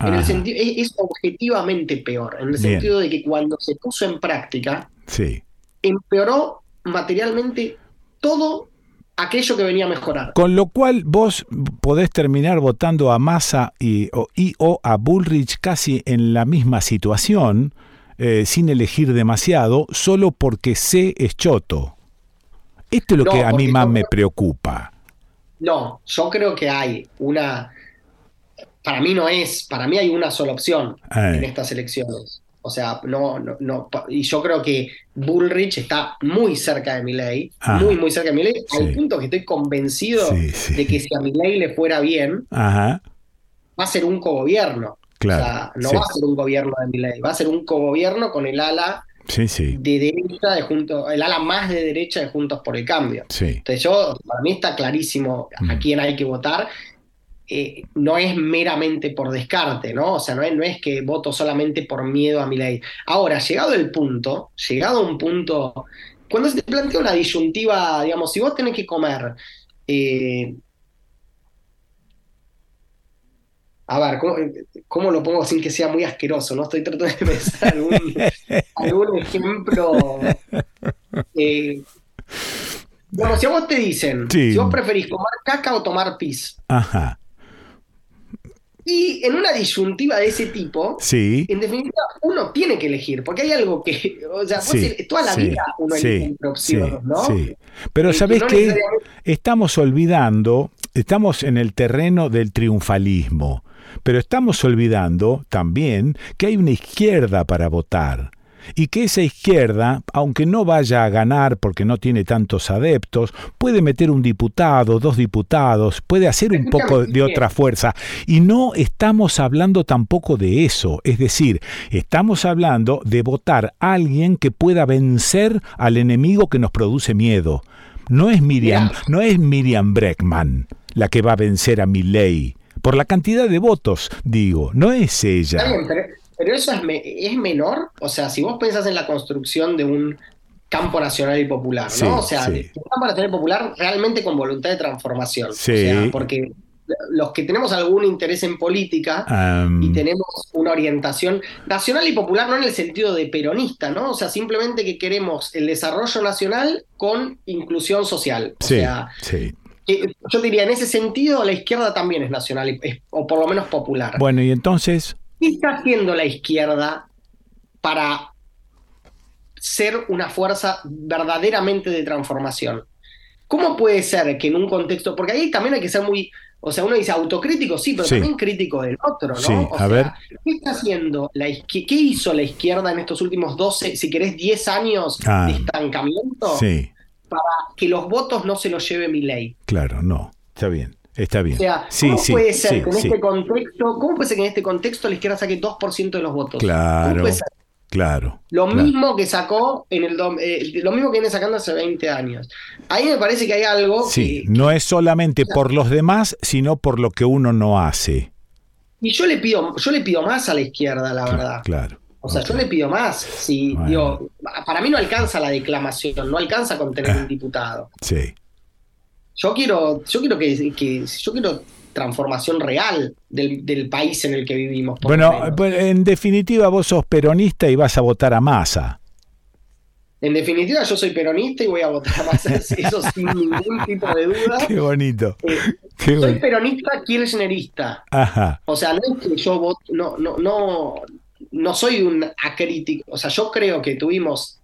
En el sentido, es, es objetivamente peor, en el Bien. sentido de que cuando se puso en práctica, Sí. empeoró materialmente todo aquello que venía a mejorar. Con lo cual vos podés terminar votando a Massa y o, y o a Bullrich casi en la misma situación, eh, sin elegir demasiado, solo porque C es choto. Esto es lo No, que a mí más me preocupa. No, yo creo que hay una. Para mí no es, para mí hay una sola opción Eh. en estas elecciones. O sea, no, no, no. Y yo creo que Bullrich está muy cerca de Milei, Ah, muy, muy cerca de al sí. punto que estoy convencido Sí, sí. de que si a Milei le fuera bien, Ajá, va a ser un cogobierno. Claro. O sea, no sí. va a ser un gobierno de Milei, va a ser un cogobierno con el ala sí, sí, de derecha de Juntos, el ala más de derecha de Juntos por el Cambio. Entonces yo, para mí está clarísimo a Mm. quién hay que votar. Eh, no es meramente por descarte, ¿no? O sea, no es, no es que voto solamente por miedo a mi ley. Ahora, llegado el punto, llegado un punto, cuando se te plantea una disyuntiva, digamos, si vos tenés que comer, eh, a ver, ¿cómo, cómo lo pongo sin que sea muy asqueroso? No estoy tratando de pensar algún, algún ejemplo. Eh, digamos, si a vos te dicen, Sí. si vos preferís comer caca o tomar pis, Ajá. Y en una disyuntiva de ese tipo, Sí. en definitiva, uno tiene que elegir, porque hay algo que, o sea, Sí, ser- toda la sí, vida uno elige entre opciones, ¿no? sí. Pero Y- y ¿sabés no qué? necesariamente- Estamos olvidando, estamos en el terreno del triunfalismo, pero estamos olvidando también que hay una izquierda para votar. Y que esa izquierda, aunque no vaya a ganar porque no tiene tantos adeptos, puede meter un diputado, dos diputados, puede hacer un poco de otra fuerza. Y no estamos hablando tampoco de eso. Es decir, estamos hablando de votar a alguien que pueda vencer al enemigo que nos produce miedo. No es Miriam, no es Miriam Breckman la que va a vencer a Milley. Por la cantidad de votos, digo, no es ella. Está bien, pero, pero eso es, me- es menor. O sea, si vos pensás en la construcción de un campo nacional y popular, ¿no? Sí, o sea, sí. un campo nacional y popular realmente con voluntad de transformación. Sí. O sea, porque los que tenemos algún interés en política y tenemos una orientación nacional y popular, no en el sentido de peronista, ¿no? O sea, simplemente que queremos el desarrollo nacional con inclusión social. O sí, sea, sí. Que yo diría, en ese sentido, la izquierda también es nacional, es- o por lo menos popular. Bueno, y entonces, ¿Qué está haciendo la izquierda para ser una fuerza verdaderamente de transformación? ¿Cómo puede ser que en un contexto, porque ahí también hay que ser muy, o sea, uno dice autocrítico, sí, pero Sí. también crítico del otro, ¿no? Sí, O a sea, ver. ¿Qué está haciendo la izquierda? ¿Qué hizo la izquierda en estos últimos 12, si querés, 10 años Ah, de estancamiento sí, para que los votos no se los lleve mi ley? claro, no, está bien, está bien. O sea, sí, ¿cómo sí, puede ser sí, que en este contexto, cómo puede ser que en este contexto la izquierda saque 2% de los votos? ¿Cómo claro, claro. Lo claro. mismo que sacó en el eh, lo mismo que viene sacando hace 20 años. Ahí me parece que hay algo Sí, no es solamente por los demás, sino por lo que uno no hace. y yo le pido yo le pido más a la izquierda, la verdad. Claro. O sea, yo le pido más. Si, Bueno. digo, para mí no alcanza la declamación, no alcanza con tener un diputado. Sí. Yo quiero, yo quiero que, que- yo quiero transformación real del, del país en el que vivimos. Bueno, pues, en definitiva vos sos peronista y vas a votar a Massa. En definitiva, yo soy peronista y voy a votar más eso sin ningún tipo de duda. Qué bonito. Eh, Qué soy bonito. peronista kirchnerista. Ajá. O sea, no es que yo voto, no, no, no, no soy un acrítico. O sea, yo creo que tuvimos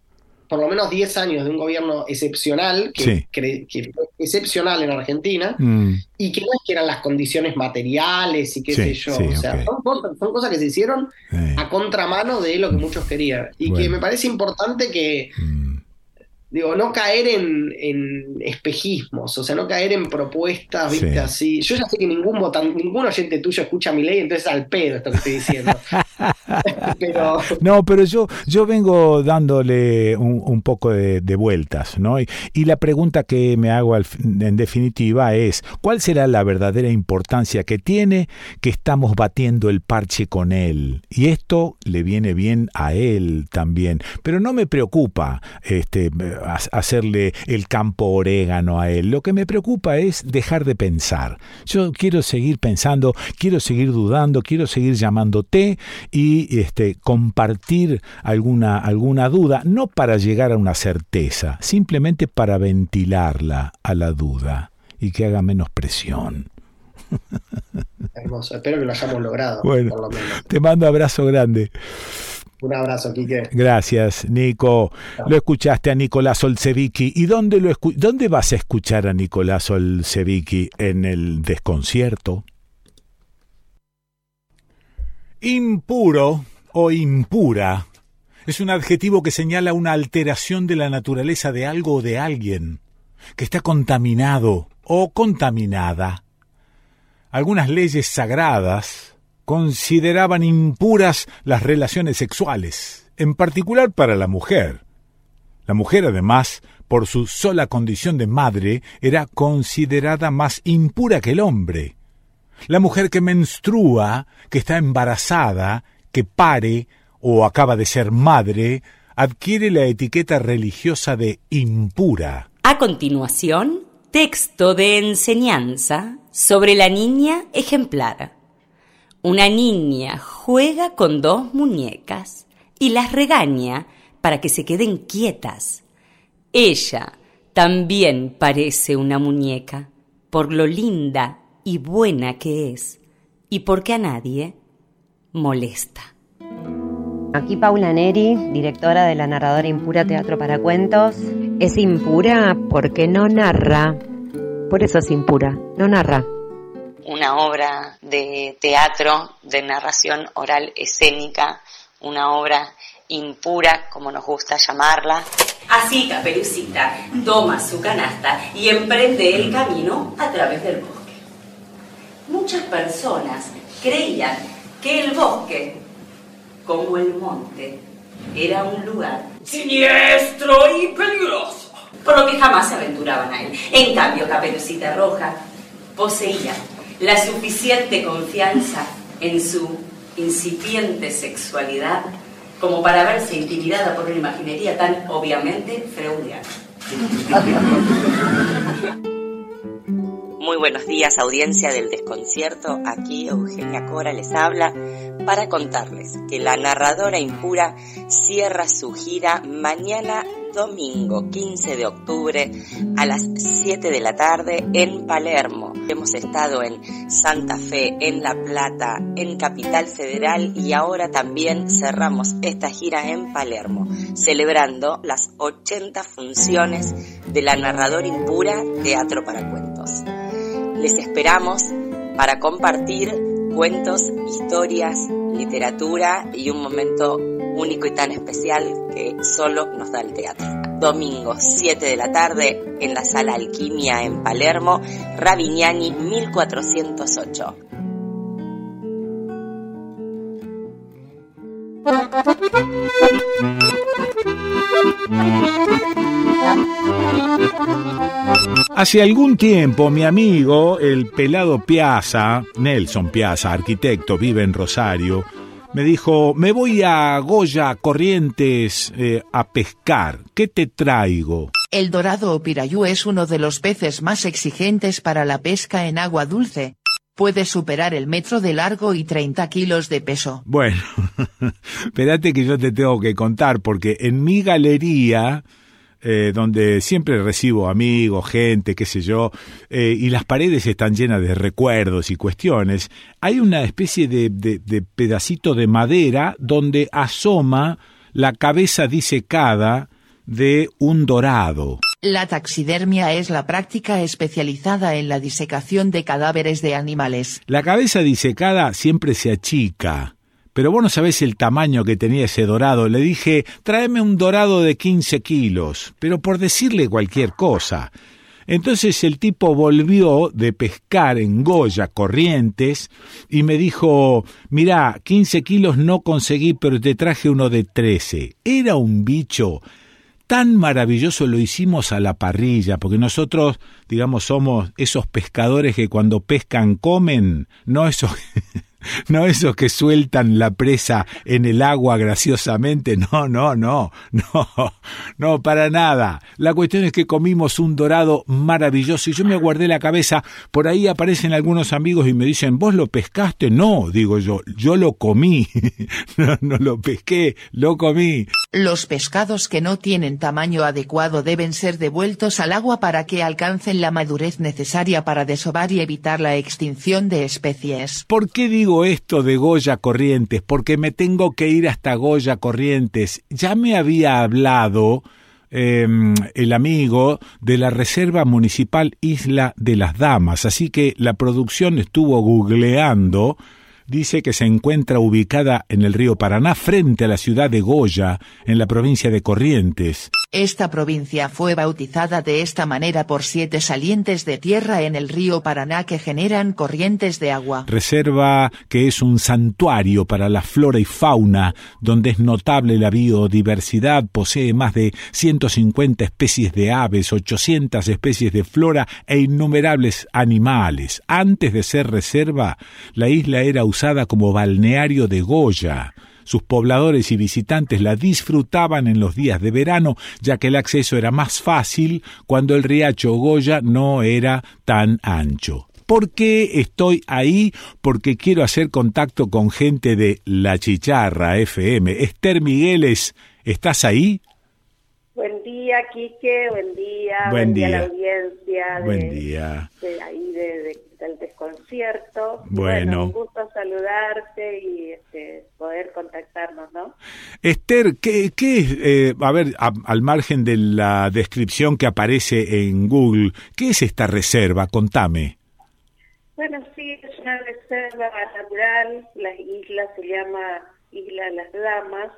por lo menos 10 años de un gobierno excepcional, que, Sí. cre- que fue excepcional en Argentina, Mm, y que no es que eran las condiciones materiales y qué Sí, sé yo. sí, o sea, son, cosas, son cosas que se hicieron eh, a contramano de lo que muchos querían. Y que me parece importante que, mm, digo, no caer en, en espejismos, o sea, no caer en propuestas, viste, Sí. así. Yo ya sé que ningún votan, ningún oyente tuyo escucha mi ley, entonces al pedo esto que estoy diciendo. No, pero yo, yo vengo dándole un, un poco de, vueltas, ¿no? Y, la pregunta que me hago en definitiva es, ¿cuál será la verdadera importancia que tiene que estamos batiendo el parche con él? Y esto le viene bien a él también, pero no me preocupa este, ha- hacerle el campo orégano a él, lo que me preocupa es dejar de pensar. Yo quiero seguir pensando, quiero seguir dudando, quiero seguir llamándote y este, compartir alguna, alguna duda, no para llegar a una certeza, simplemente para ventilarla a la duda y que haga menos presión. hermoso, espero que lo hayamos logrado, Bueno. por lo menos. Te mando abrazo grande. Un abrazo, Quique. Gracias, Nico. Lo escuchaste a Nicolás Olsevicki. ¿Y dónde, lo dónde vas a escuchar a Nicolás Olsevicki? ¿En el desconcierto? Impuro o impura es un adjetivo que señala una alteración de la naturaleza de algo o de alguien, que está contaminado o contaminada. Algunas leyes sagradas consideraban impuras las relaciones sexuales, en particular para la mujer. La mujer, además, por su sola condición de madre, era considerada más impura que el hombre. La mujer que menstrua, que está embarazada, que pare o acaba de ser madre, adquiere la etiqueta religiosa de impura. A continuación, texto de enseñanza sobre la niña ejemplar. Una niña juega con dos muñecas y las regaña para que se queden quietas. Ella también parece una muñeca por lo linda y buena que es. y porque a nadie molesta. Aquí Paula Neri, directora de la narradora Impura Teatro para Cuentos. Es impura porque no narra. Por eso es impura, no narra. Una obra de teatro, de narración oral escénica, una obra impura, como nos gusta llamarla. Así Caperucita toma su canasta y emprende el camino a través del bosque. Muchas personas creían que el bosque, como el monte, era un lugar siniestro y peligroso, por lo que jamás se aventuraban a él. En cambio, Caperucita Roja poseía la suficiente confianza en su incipiente sexualidad como para verse intimidada por una imaginería tan obviamente freudiana. Muy buenos días, audiencia del desconcierto. Aquí Eugenia Cora les habla para contarles que la narradora impura cierra su gira mañana domingo 15 de octubre a las 7 de la tarde en Palermo. Hemos estado en Santa Fe, en La Plata, en Capital Federal y ahora también cerramos esta gira en Palermo, celebrando las 80 funciones de la narradora impura Teatro para Cuentos. Les esperamos para compartir cuentos, historias, literatura y un momento único y tan especial que solo nos da el teatro. Domingo 7 de la tarde en la sala Alquimia en Palermo, Ravignani 1408. Hace algún tiempo mi amigo, el pelado Piazza, Nelson Piazza, arquitecto, vive en Rosario, me dijo, me voy a Goya Corrientes eh, a pescar, ¿qué te traigo? El dorado o pirayú es uno de los peces más exigentes para la pesca en agua dulce. Puede superar el metro de largo y 30 kilos de peso. Bueno, espérate que yo te tengo que contar, porque en mi galería, eh, donde siempre recibo amigos, gente, qué sé yo, eh, y las paredes están llenas de recuerdos y cuestiones, hay una especie de, de, de pedacito de madera donde asoma la cabeza disecada de un dorado. La taxidermia es la práctica especializada en la disecación de cadáveres de animales. La cabeza disecada siempre se achica. Pero vos no sabés el tamaño que tenía ese dorado. Le dije, tráeme un dorado de 15 kilos, pero por decirle cualquier cosa. Entonces el tipo volvió de pescar en Goya, Corrientes, y me dijo, mirá, 15 kilos no conseguí, pero te traje uno de 13. Era un bicho tan maravilloso lo hicimos a la parrilla, porque nosotros, digamos, somos esos pescadores que cuando pescan comen, no esos, no esos que sueltan la presa en el agua graciosamente, no, no, no, no, no, para nada. La cuestión es que comimos un dorado maravilloso y yo me guardé la cabeza, por ahí aparecen algunos amigos y me dicen, ¿vos lo pescaste? No, digo yo, yo lo comí, no, no lo pesqué, lo comí. Los pescados que no tienen tamaño adecuado deben ser devueltos al agua para que alcancen la madurez necesaria para desovar y evitar la extinción de especies. ¿Por qué digo esto de Goya Corrientes? Porque me tengo que ir hasta Goya Corrientes. Ya me había hablado eh, el amigo de la Reserva Municipal Isla de las Damas, así que la producción estuvo googleando dice que se encuentra ubicada en el río Paraná frente a la ciudad de Goya, en la provincia de Corrientes. Esta provincia fue bautizada de esta manera por siete salientes de tierra en el río Paraná que generan corrientes de agua. Reserva que es un santuario para la flora y fauna, donde es notable la biodiversidad, posee más de 150 especies de aves, 800 especies de flora e innumerables animales. Antes de ser reserva, la isla era usada como balneario de Goya. Sus pobladores y visitantes la disfrutaban en los días de verano, ya que el acceso era más fácil cuando el riacho Goya no era tan ancho. ¿Por qué estoy ahí? Porque quiero hacer contacto con gente de La Chicharra FM. Esther Migueles, ¿estás ahí? Buen día, Quique, buen día. Buen a la día. audiencia de, Buen día. de ahí de- de- del desconcierto. Bueno. un gusto saludarte y este, poder contactarnos, ¿no? Esther, ¿qué, qué es, eh, a ver, a- al margen de la descripción que aparece en Google, qué es esta reserva? Contame. Bueno, sí, es una reserva natural, la isla se llama Isla Las Damas,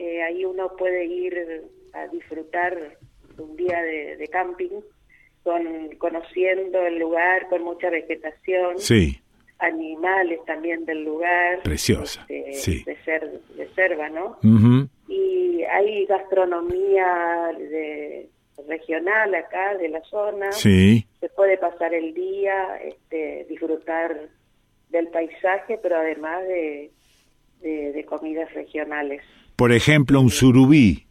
Eh, ahí uno puede ir a disfrutar un día de, de camping, con, conociendo el lugar, con mucha vegetación, Sí, animales también del lugar, preciosa. este, Sí. de, ser, de selva, ¿no? Y hay gastronomía de, regional acá de la zona, Sí. se puede pasar el día, este, disfrutar del paisaje, pero además de, de, de comidas regionales. Por ejemplo, un surubí.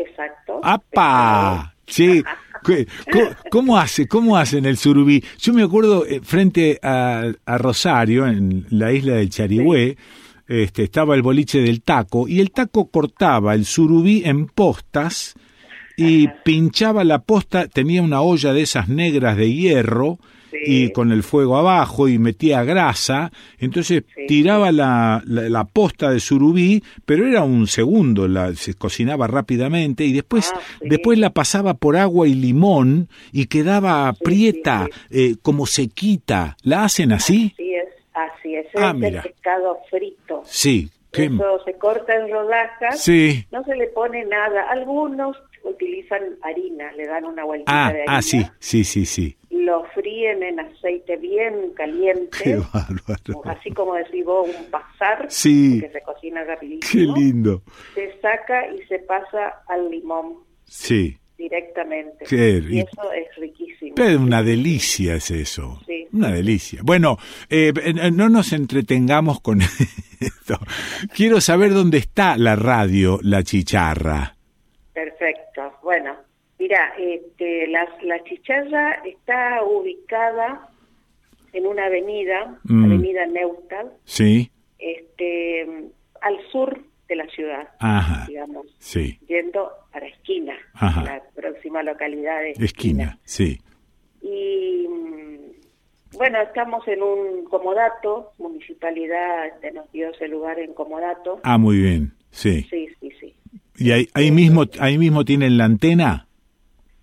Exacto. ¡Apa! Sí. ¿Qué- co- ¿Cómo hace? ¿Cómo hacen el surubí? Yo me acuerdo eh, frente a, a Rosario, en la isla del Charigüe, este, estaba el boliche del taco y el taco cortaba el surubí en postas y pinchaba la posta, tenía una olla de esas negras de hierro y con el fuego abajo y metía grasa, entonces tiraba la, la, la posta de surubí, pero era un segundo, la, se cocinaba rápidamente y después, después la pasaba por agua y limón y quedaba prieta, eh, como sequita. ¿La hacen así? Así es, así es. Ah, es mira. el pescado frito. Sí. qué- Eso se corta en rodajas. Sí. No se le pone nada. Algunos utilizan harina, le dan una vueltita Ah, de harina. ah, sí, sí, sí, sí. Lo fríen en aceite bien caliente. Qué bárbaro. Así como decís vos, un pasar. Sí. Que se cocina Qué rapidísimo. lindo. Se saca y se pasa al limón Sí. directamente. Qué y eso es riquísimo. Pero una delicia es eso. Sí. Una delicia. Bueno, eh, eh, no nos entretengamos con esto. Quiero saber dónde está la radio La Chicharra. Perfecto. Bueno, mira, este, la, la chicharra está ubicada en una avenida, Mm. Avenida Neustal, Sí. este, al sur de la ciudad, Ajá. digamos, Sí. yendo para Esquina, Ajá. la próxima localidad de Esquina. Sí. Y bueno, estamos en un comodato, municipalidad este, nos dio ese lugar en comodato. Ah, muy bien. Sí. Sí, sí, sí. ¿Y ahí, ahí mismo ahí mismo tienen la antena?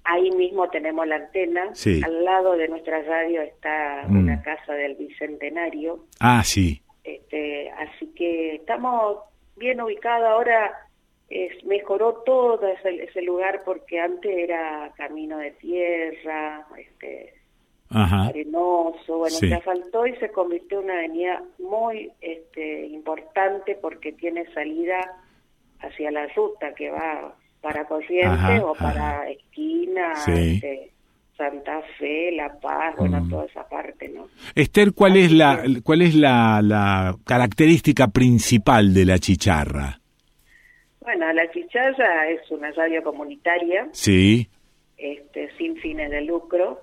Ahí mismo tenemos la antena. Sí. Al lado de nuestra radio está Mm. una casa del Bicentenario. Ah, sí. Este, así que estamos bien ubicados. Ahora es, mejoró todo ese, ese lugar porque antes era camino de tierra, este, Ajá. arenoso. Bueno, Sí. se asfaltó y se convirtió en una avenida muy este, importante porque tiene salida hacia la ruta que va para Corrientes Ajá, o para Esquina, Sí. este, Santa Fe, La Paz, bueno, Mm. toda esa parte, ¿no? Esther, ¿cuál es la cuál es la, la característica principal de la chicharra? Bueno, La Chicharra es una radio comunitaria, Sí. este, sin fines de lucro.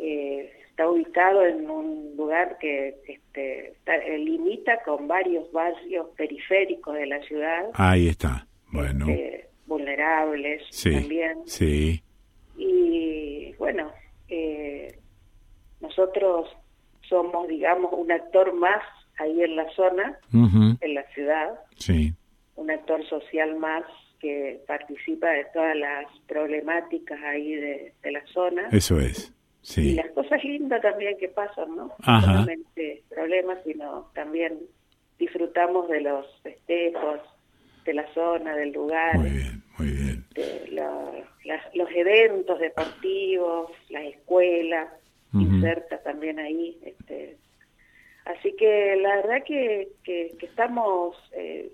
Eh, está ubicado en un lugar que este, está- limita con varios barrios periféricos de la ciudad, Ahí está. Bueno. eh, vulnerables Sí. también. Sí. Y bueno, eh, nosotros somos, digamos, un actor más ahí en la zona, en la ciudad, Sí. un actor social más que participa de todas las problemáticas ahí de, de la zona. Eso es. Y Sí. las cosas lindas también que pasan, ¿no? Ajá. No solamente problemas, sino también disfrutamos de los festejos, de la zona, del lugar. Muy bien, muy bien. de la- las- los eventos deportivos, las escuelas, Ujú. inserta también ahí. Este, así que la verdad que, que, que estamos, eh,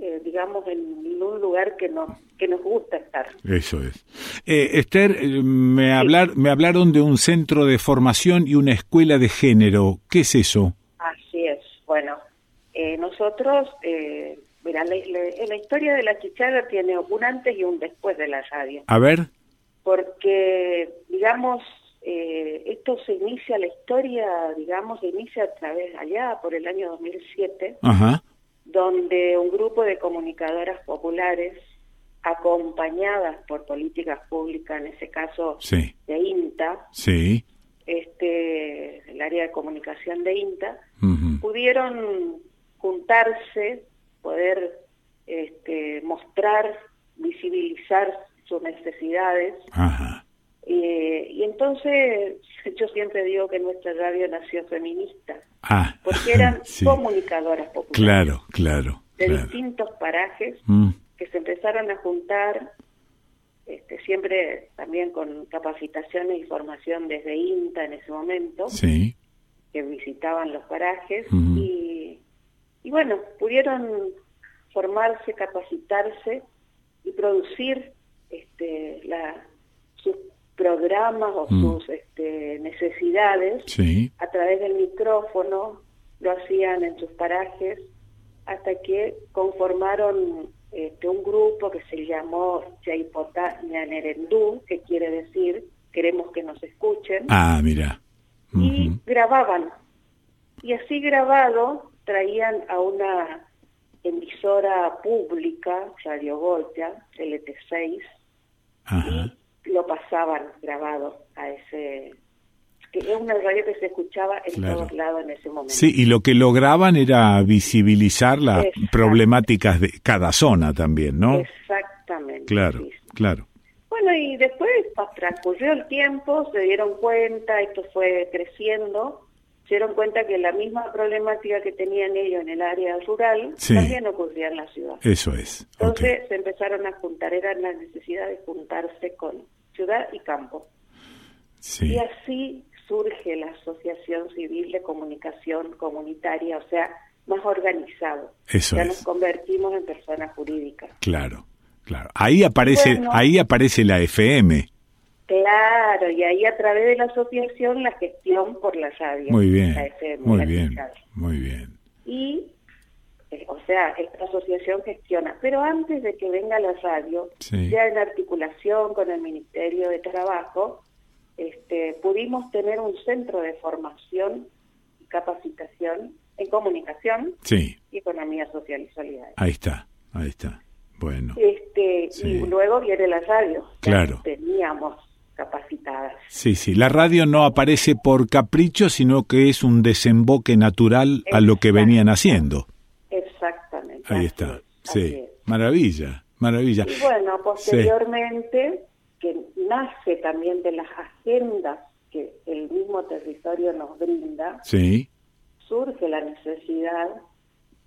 eh, digamos, en un lugar que nos, que nos gusta estar. Eso es. Eh, Esther, eh, me, hablar, me hablaron de un centro de formación y una escuela de género. ¿Qué es eso? Así es. Bueno, eh, nosotros, eh, mira, la, la- la historia de la chicharra tiene un antes y un después de la radio. A ver. porque digamos eh, esto se inicia la historia digamos se inicia a través allá por el año 2007 Ajá. donde un grupo de comunicadoras populares acompañadas por políticas públicas, en ese caso Sí. de INTA, Sí. este, el área de comunicación de INTA, pudieron juntarse, poder este, mostrar, visibilizar sus necesidades. Ajá. Eh, y entonces yo siempre digo que nuestra radio nació feminista, Ah. porque eran Sí. comunicadoras populares Claro, claro. de claro. distintos parajes Mm. que se empezaron a juntar, este, siempre también con capacitaciones y formación desde INTA en ese momento, Sí. que visitaban los parajes y, y bueno, pudieron formarse, capacitarse y producir este, la, sus programas o Mm. sus este, necesidades Sí. a través del micrófono, lo hacían en sus parajes, hasta que conformaron este, un grupo que se llamó Ñanerendú, que quiere decir queremos que nos escuchen, Ah, mira. y grababan. Y así grabado traían a una emisora pública, Radio Goya, LT6, Ajá. lo pasaban grabado a ese que es una radio que se escuchaba en Claro. todos lados en ese momento. Sí, y lo que lograban era visibilizar las problemáticas de cada zona también, ¿no? Exactamente. Claro, sí. claro. Bueno, y después transcurrió el tiempo, se dieron cuenta, esto fue creciendo, se dieron cuenta que la misma problemática que tenían ellos en el área rural Sí. también ocurría en la ciudad. Eso es. Entonces se empezaron a juntar, eran las necesidades de juntarse con ciudad y campo. Sí. Y así surge la Asociación Civil de Comunicación Comunitaria, o sea, más organizado. Eso ya es. nos convertimos en personas jurídicas. Claro, claro. Ahí aparece, Bueno. ahí aparece la FM. Claro, y ahí a través de la asociación la gestión por la radio. Muy bien, muy bien, muy bien. Y, eh, o sea, esta asociación gestiona. Pero antes de que venga la radio, Sí. ya en articulación con el Ministerio de Trabajo, este, pudimos tener un centro de formación y capacitación en comunicación Sí, y economía social y solidaria. ahí está, ahí está. Bueno, Este, Sí. Y luego viene la radio. Claro. Teníamos capacitadas. sí, sí. La radio no aparece por capricho, sino que es un desemboque natural a lo que venían haciendo. Exactamente. Ahí está. Sí, es. maravilla, maravilla. Y bueno, posteriormente, que nace también de las agendas que el mismo territorio nos brinda, Sí, surge la necesidad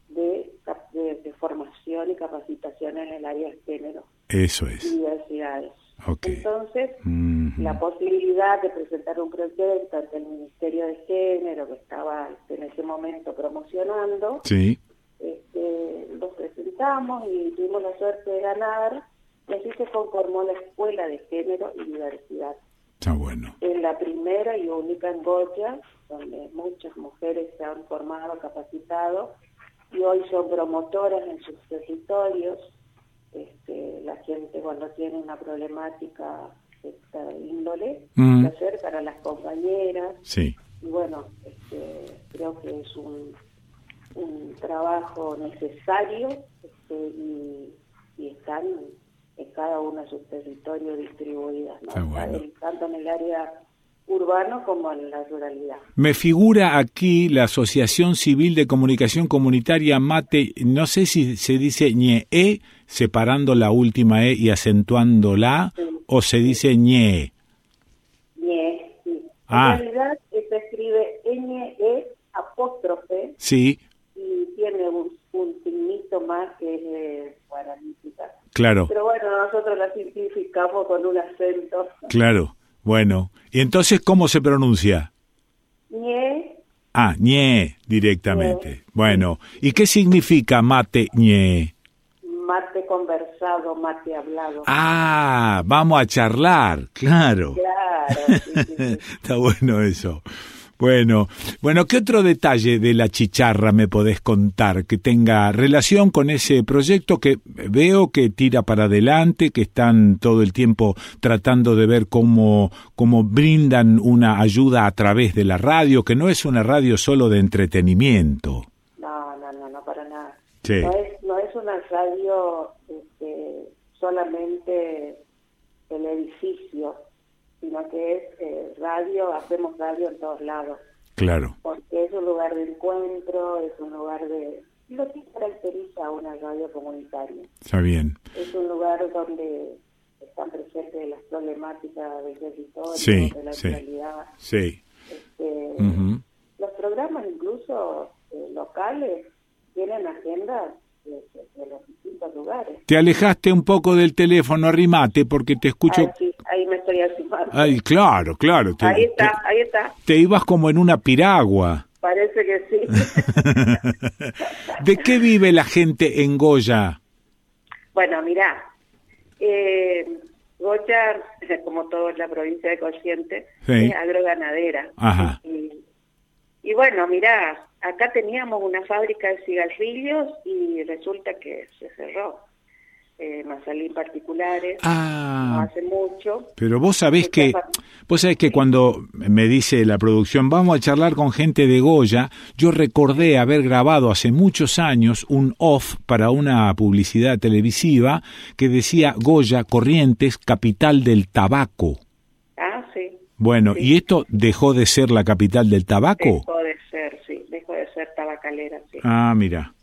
de, de- de formación y capacitación en el área de género eso es. diversidades. Entonces, la posibilidad de presentar un proyecto ante el Ministerio de Género que estaba este, en ese momento promocionando, Sí, este, los presentamos y tuvimos la suerte de ganar y así se conformó la Escuela de Género y Diversidad. está bueno. Es la primera y única en Goya, donde muchas mujeres se han formado, capacitado y hoy son promotoras en sus territorios. Este, la gente cuando tiene una problemática de esta índole Mm. se a las compañeras Sí, y bueno, este, creo que es un, un trabajo necesario este, y, y están en cada uno de sus territorios distribuidas, tanto en el área urbano como en la ruralidad. Me figura aquí la Asociación Civil de Comunicación Comunitaria Mate, no sé si se dice ñe, separando la última E y acentuando la, o se dice ñe. Ñe, sí. Ah. En realidad se escribe N-E apóstrofe Sí, y tiene un, un signito más que es eh, guaranítica. Claro. Pero bueno, nosotros la simplificamos con un acento. claro. Bueno, ¿y entonces cómo se pronuncia? Ñe, Ah, ñe, directamente. Bueno, ¿y qué significa mate ñe? Hablado. Ah, vamos a charlar, claro. Claro, sí, sí, sí. Está bueno eso. Bueno, bueno, ¿qué otro detalle de la chicharra me podés contar que tenga relación con ese proyecto que veo que tira para adelante, que están todo el tiempo tratando de ver cómo, cómo brindan una ayuda a través de la radio, que no es una radio solo de entretenimiento? No, no, no, no, para nada. Sí. No, es, no es una radio solamente el edificio, sino que es eh, radio, hacemos radio en todos lados, Claro. porque es un lugar de encuentro, es un lugar de... Lo que caracteriza a una radio comunitaria. Está bien. Es un lugar donde están presentes las problemáticas del territorio, Sí, de la sí. actualidad. Sí. Este. Los programas incluso eh, locales tienen agendas de, los distintos lugares. Te alejaste un poco del teléfono, arrimate, porque te escucho. Ahí, sí, ahí me estoy arrimando. Ay, claro, claro. Te, ahí está, ahí está. te- ibas como en una piragua. Parece que sí. ¿De qué vive la gente en Goya? bueno, mirá, eh, Goya, como todo en la provincia de Corrientes, Sí. es agroganadera. Ajá. Y, y bueno, mirá, acá teníamos una fábrica de cigarrillos y resulta que se cerró. Eh, Mazalín particulares, no Ah, hace mucho. pero vos sabés que vos sabés que cuando me dice la producción vamos a charlar con gente de Goya, yo recordé haber grabado hace muchos años un off para una publicidad televisiva que decía Goya Corrientes, capital del tabaco. Ah, sí. Bueno, ¿y esto dejó de ser la capital del tabaco? Dejó de ser, sí, dejó de ser tabacalera, sí. Ah, mira.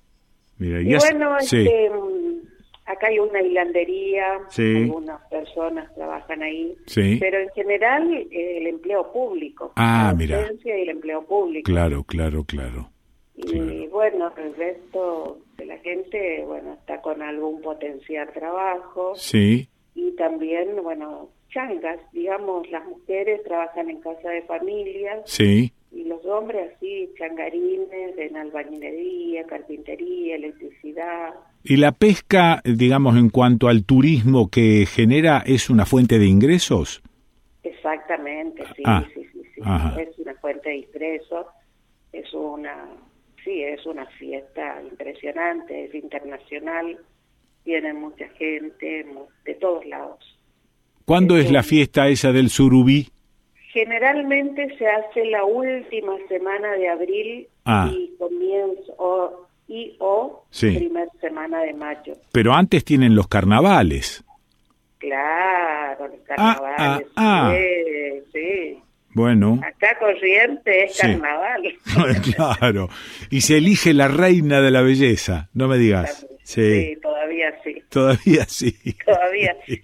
Mira, y bueno, sí. este, mm, acá hay una hilandería, Sí. algunas personas trabajan ahí, Sí. pero en general eh, el empleo público. Ah, la mira. y el empleo público. Claro, claro, claro. Y bueno, el resto de la gente, bueno, está con algún potencial trabajo Sí. y también, bueno, changas, digamos, las mujeres trabajan en casa de familia Sí. y los hombres así, changarines en albañilería, carpintería, electricidad. ¿Y la pesca, digamos, en cuanto al turismo que genera, es una fuente de ingresos? Exactamente, sí, Ah, sí, sí, sí. Es una fuente de ingresos, es una, sí, es una fiesta impresionante, es internacional, viene mucha gente de todos lados. ¿Cuándo es la fiesta esa del surubí? Generalmente se hace la última semana de abril Ah. y comienzo o, y o Sí. primer semana de mayo. Pero antes tienen los carnavales. Claro, los Ah, carnavales. ah, ah. sí, sí. Bueno, Acá Corriente es carnaval. claro. Y se elige la reina de la belleza, no me digas. Sí, Sí, todavía sí, todavía sí. todavía sí.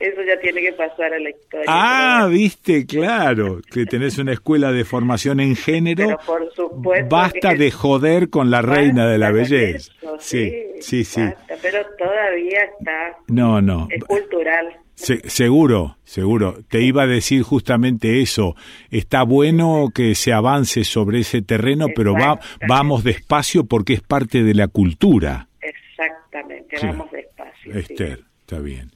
Eso ya tiene que pasar a la historia. Ah, viste, claro, que tenés una escuela de formación en género. Pero por supuesto Basta de joder con la reina de la belleza. eso, Sí, sí, sí. basta, pero todavía está, No, no. es cultural. Se- seguro, seguro. Te iba a decir justamente eso. Está bueno que se avance sobre ese terreno, pero va, vamos despacio porque es parte de la cultura. Exactamente, Sí. vamos despacio. sí. Esther, está bien.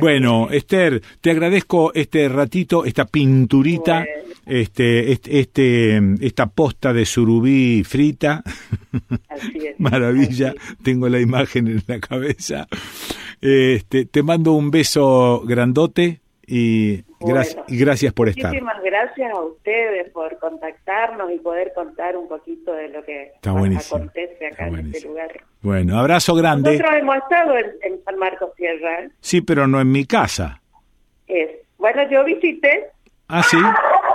Bueno, Esther, te agradezco este ratito, esta pinturita, este, este, este, esta posta de surubí frita. Así es. Maravilla, tengo la imagen en la cabeza. Este, te mando un beso grandote y, gracias Bueno, y gracias por estar. Muchísimas gracias a ustedes por contactarnos y poder contar un poquito de lo que acontece acá en este lugar. Bueno, abrazo grande. Nosotros hemos estado en, en San Marcos Sierra. Sí, pero no en mi casa. Es, bueno, yo visité Ah, sí.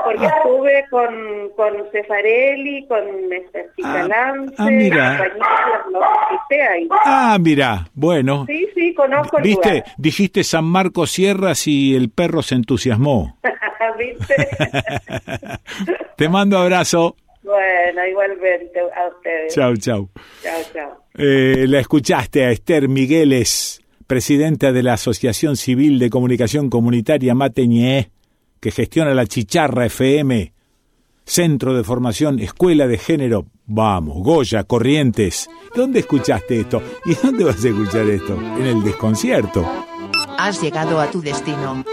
porque estuve con, con Cefarelli, con este, Cicalance, ah, mira. Ah, mira, bueno. Sí, sí, conozco el ¿Viste? lugar. Dijiste San Marcos Sierras y el perro se entusiasmó. ¿Viste? Te mando abrazo. bueno, igualmente a ustedes. Chau, chau. Chao, chao. Eh, la escuchaste a Esther Migueles, presidenta de la Asociación Civil de Comunicación Comunitaria Mateñé, que gestiona la Chicharra FM, Centro de Formación, Escuela de Género. Vamos, Goya, Corrientes. ¿Dónde escuchaste esto? ¿Y dónde vas a escuchar esto? En el desconcierto. Has llegado a tu destino.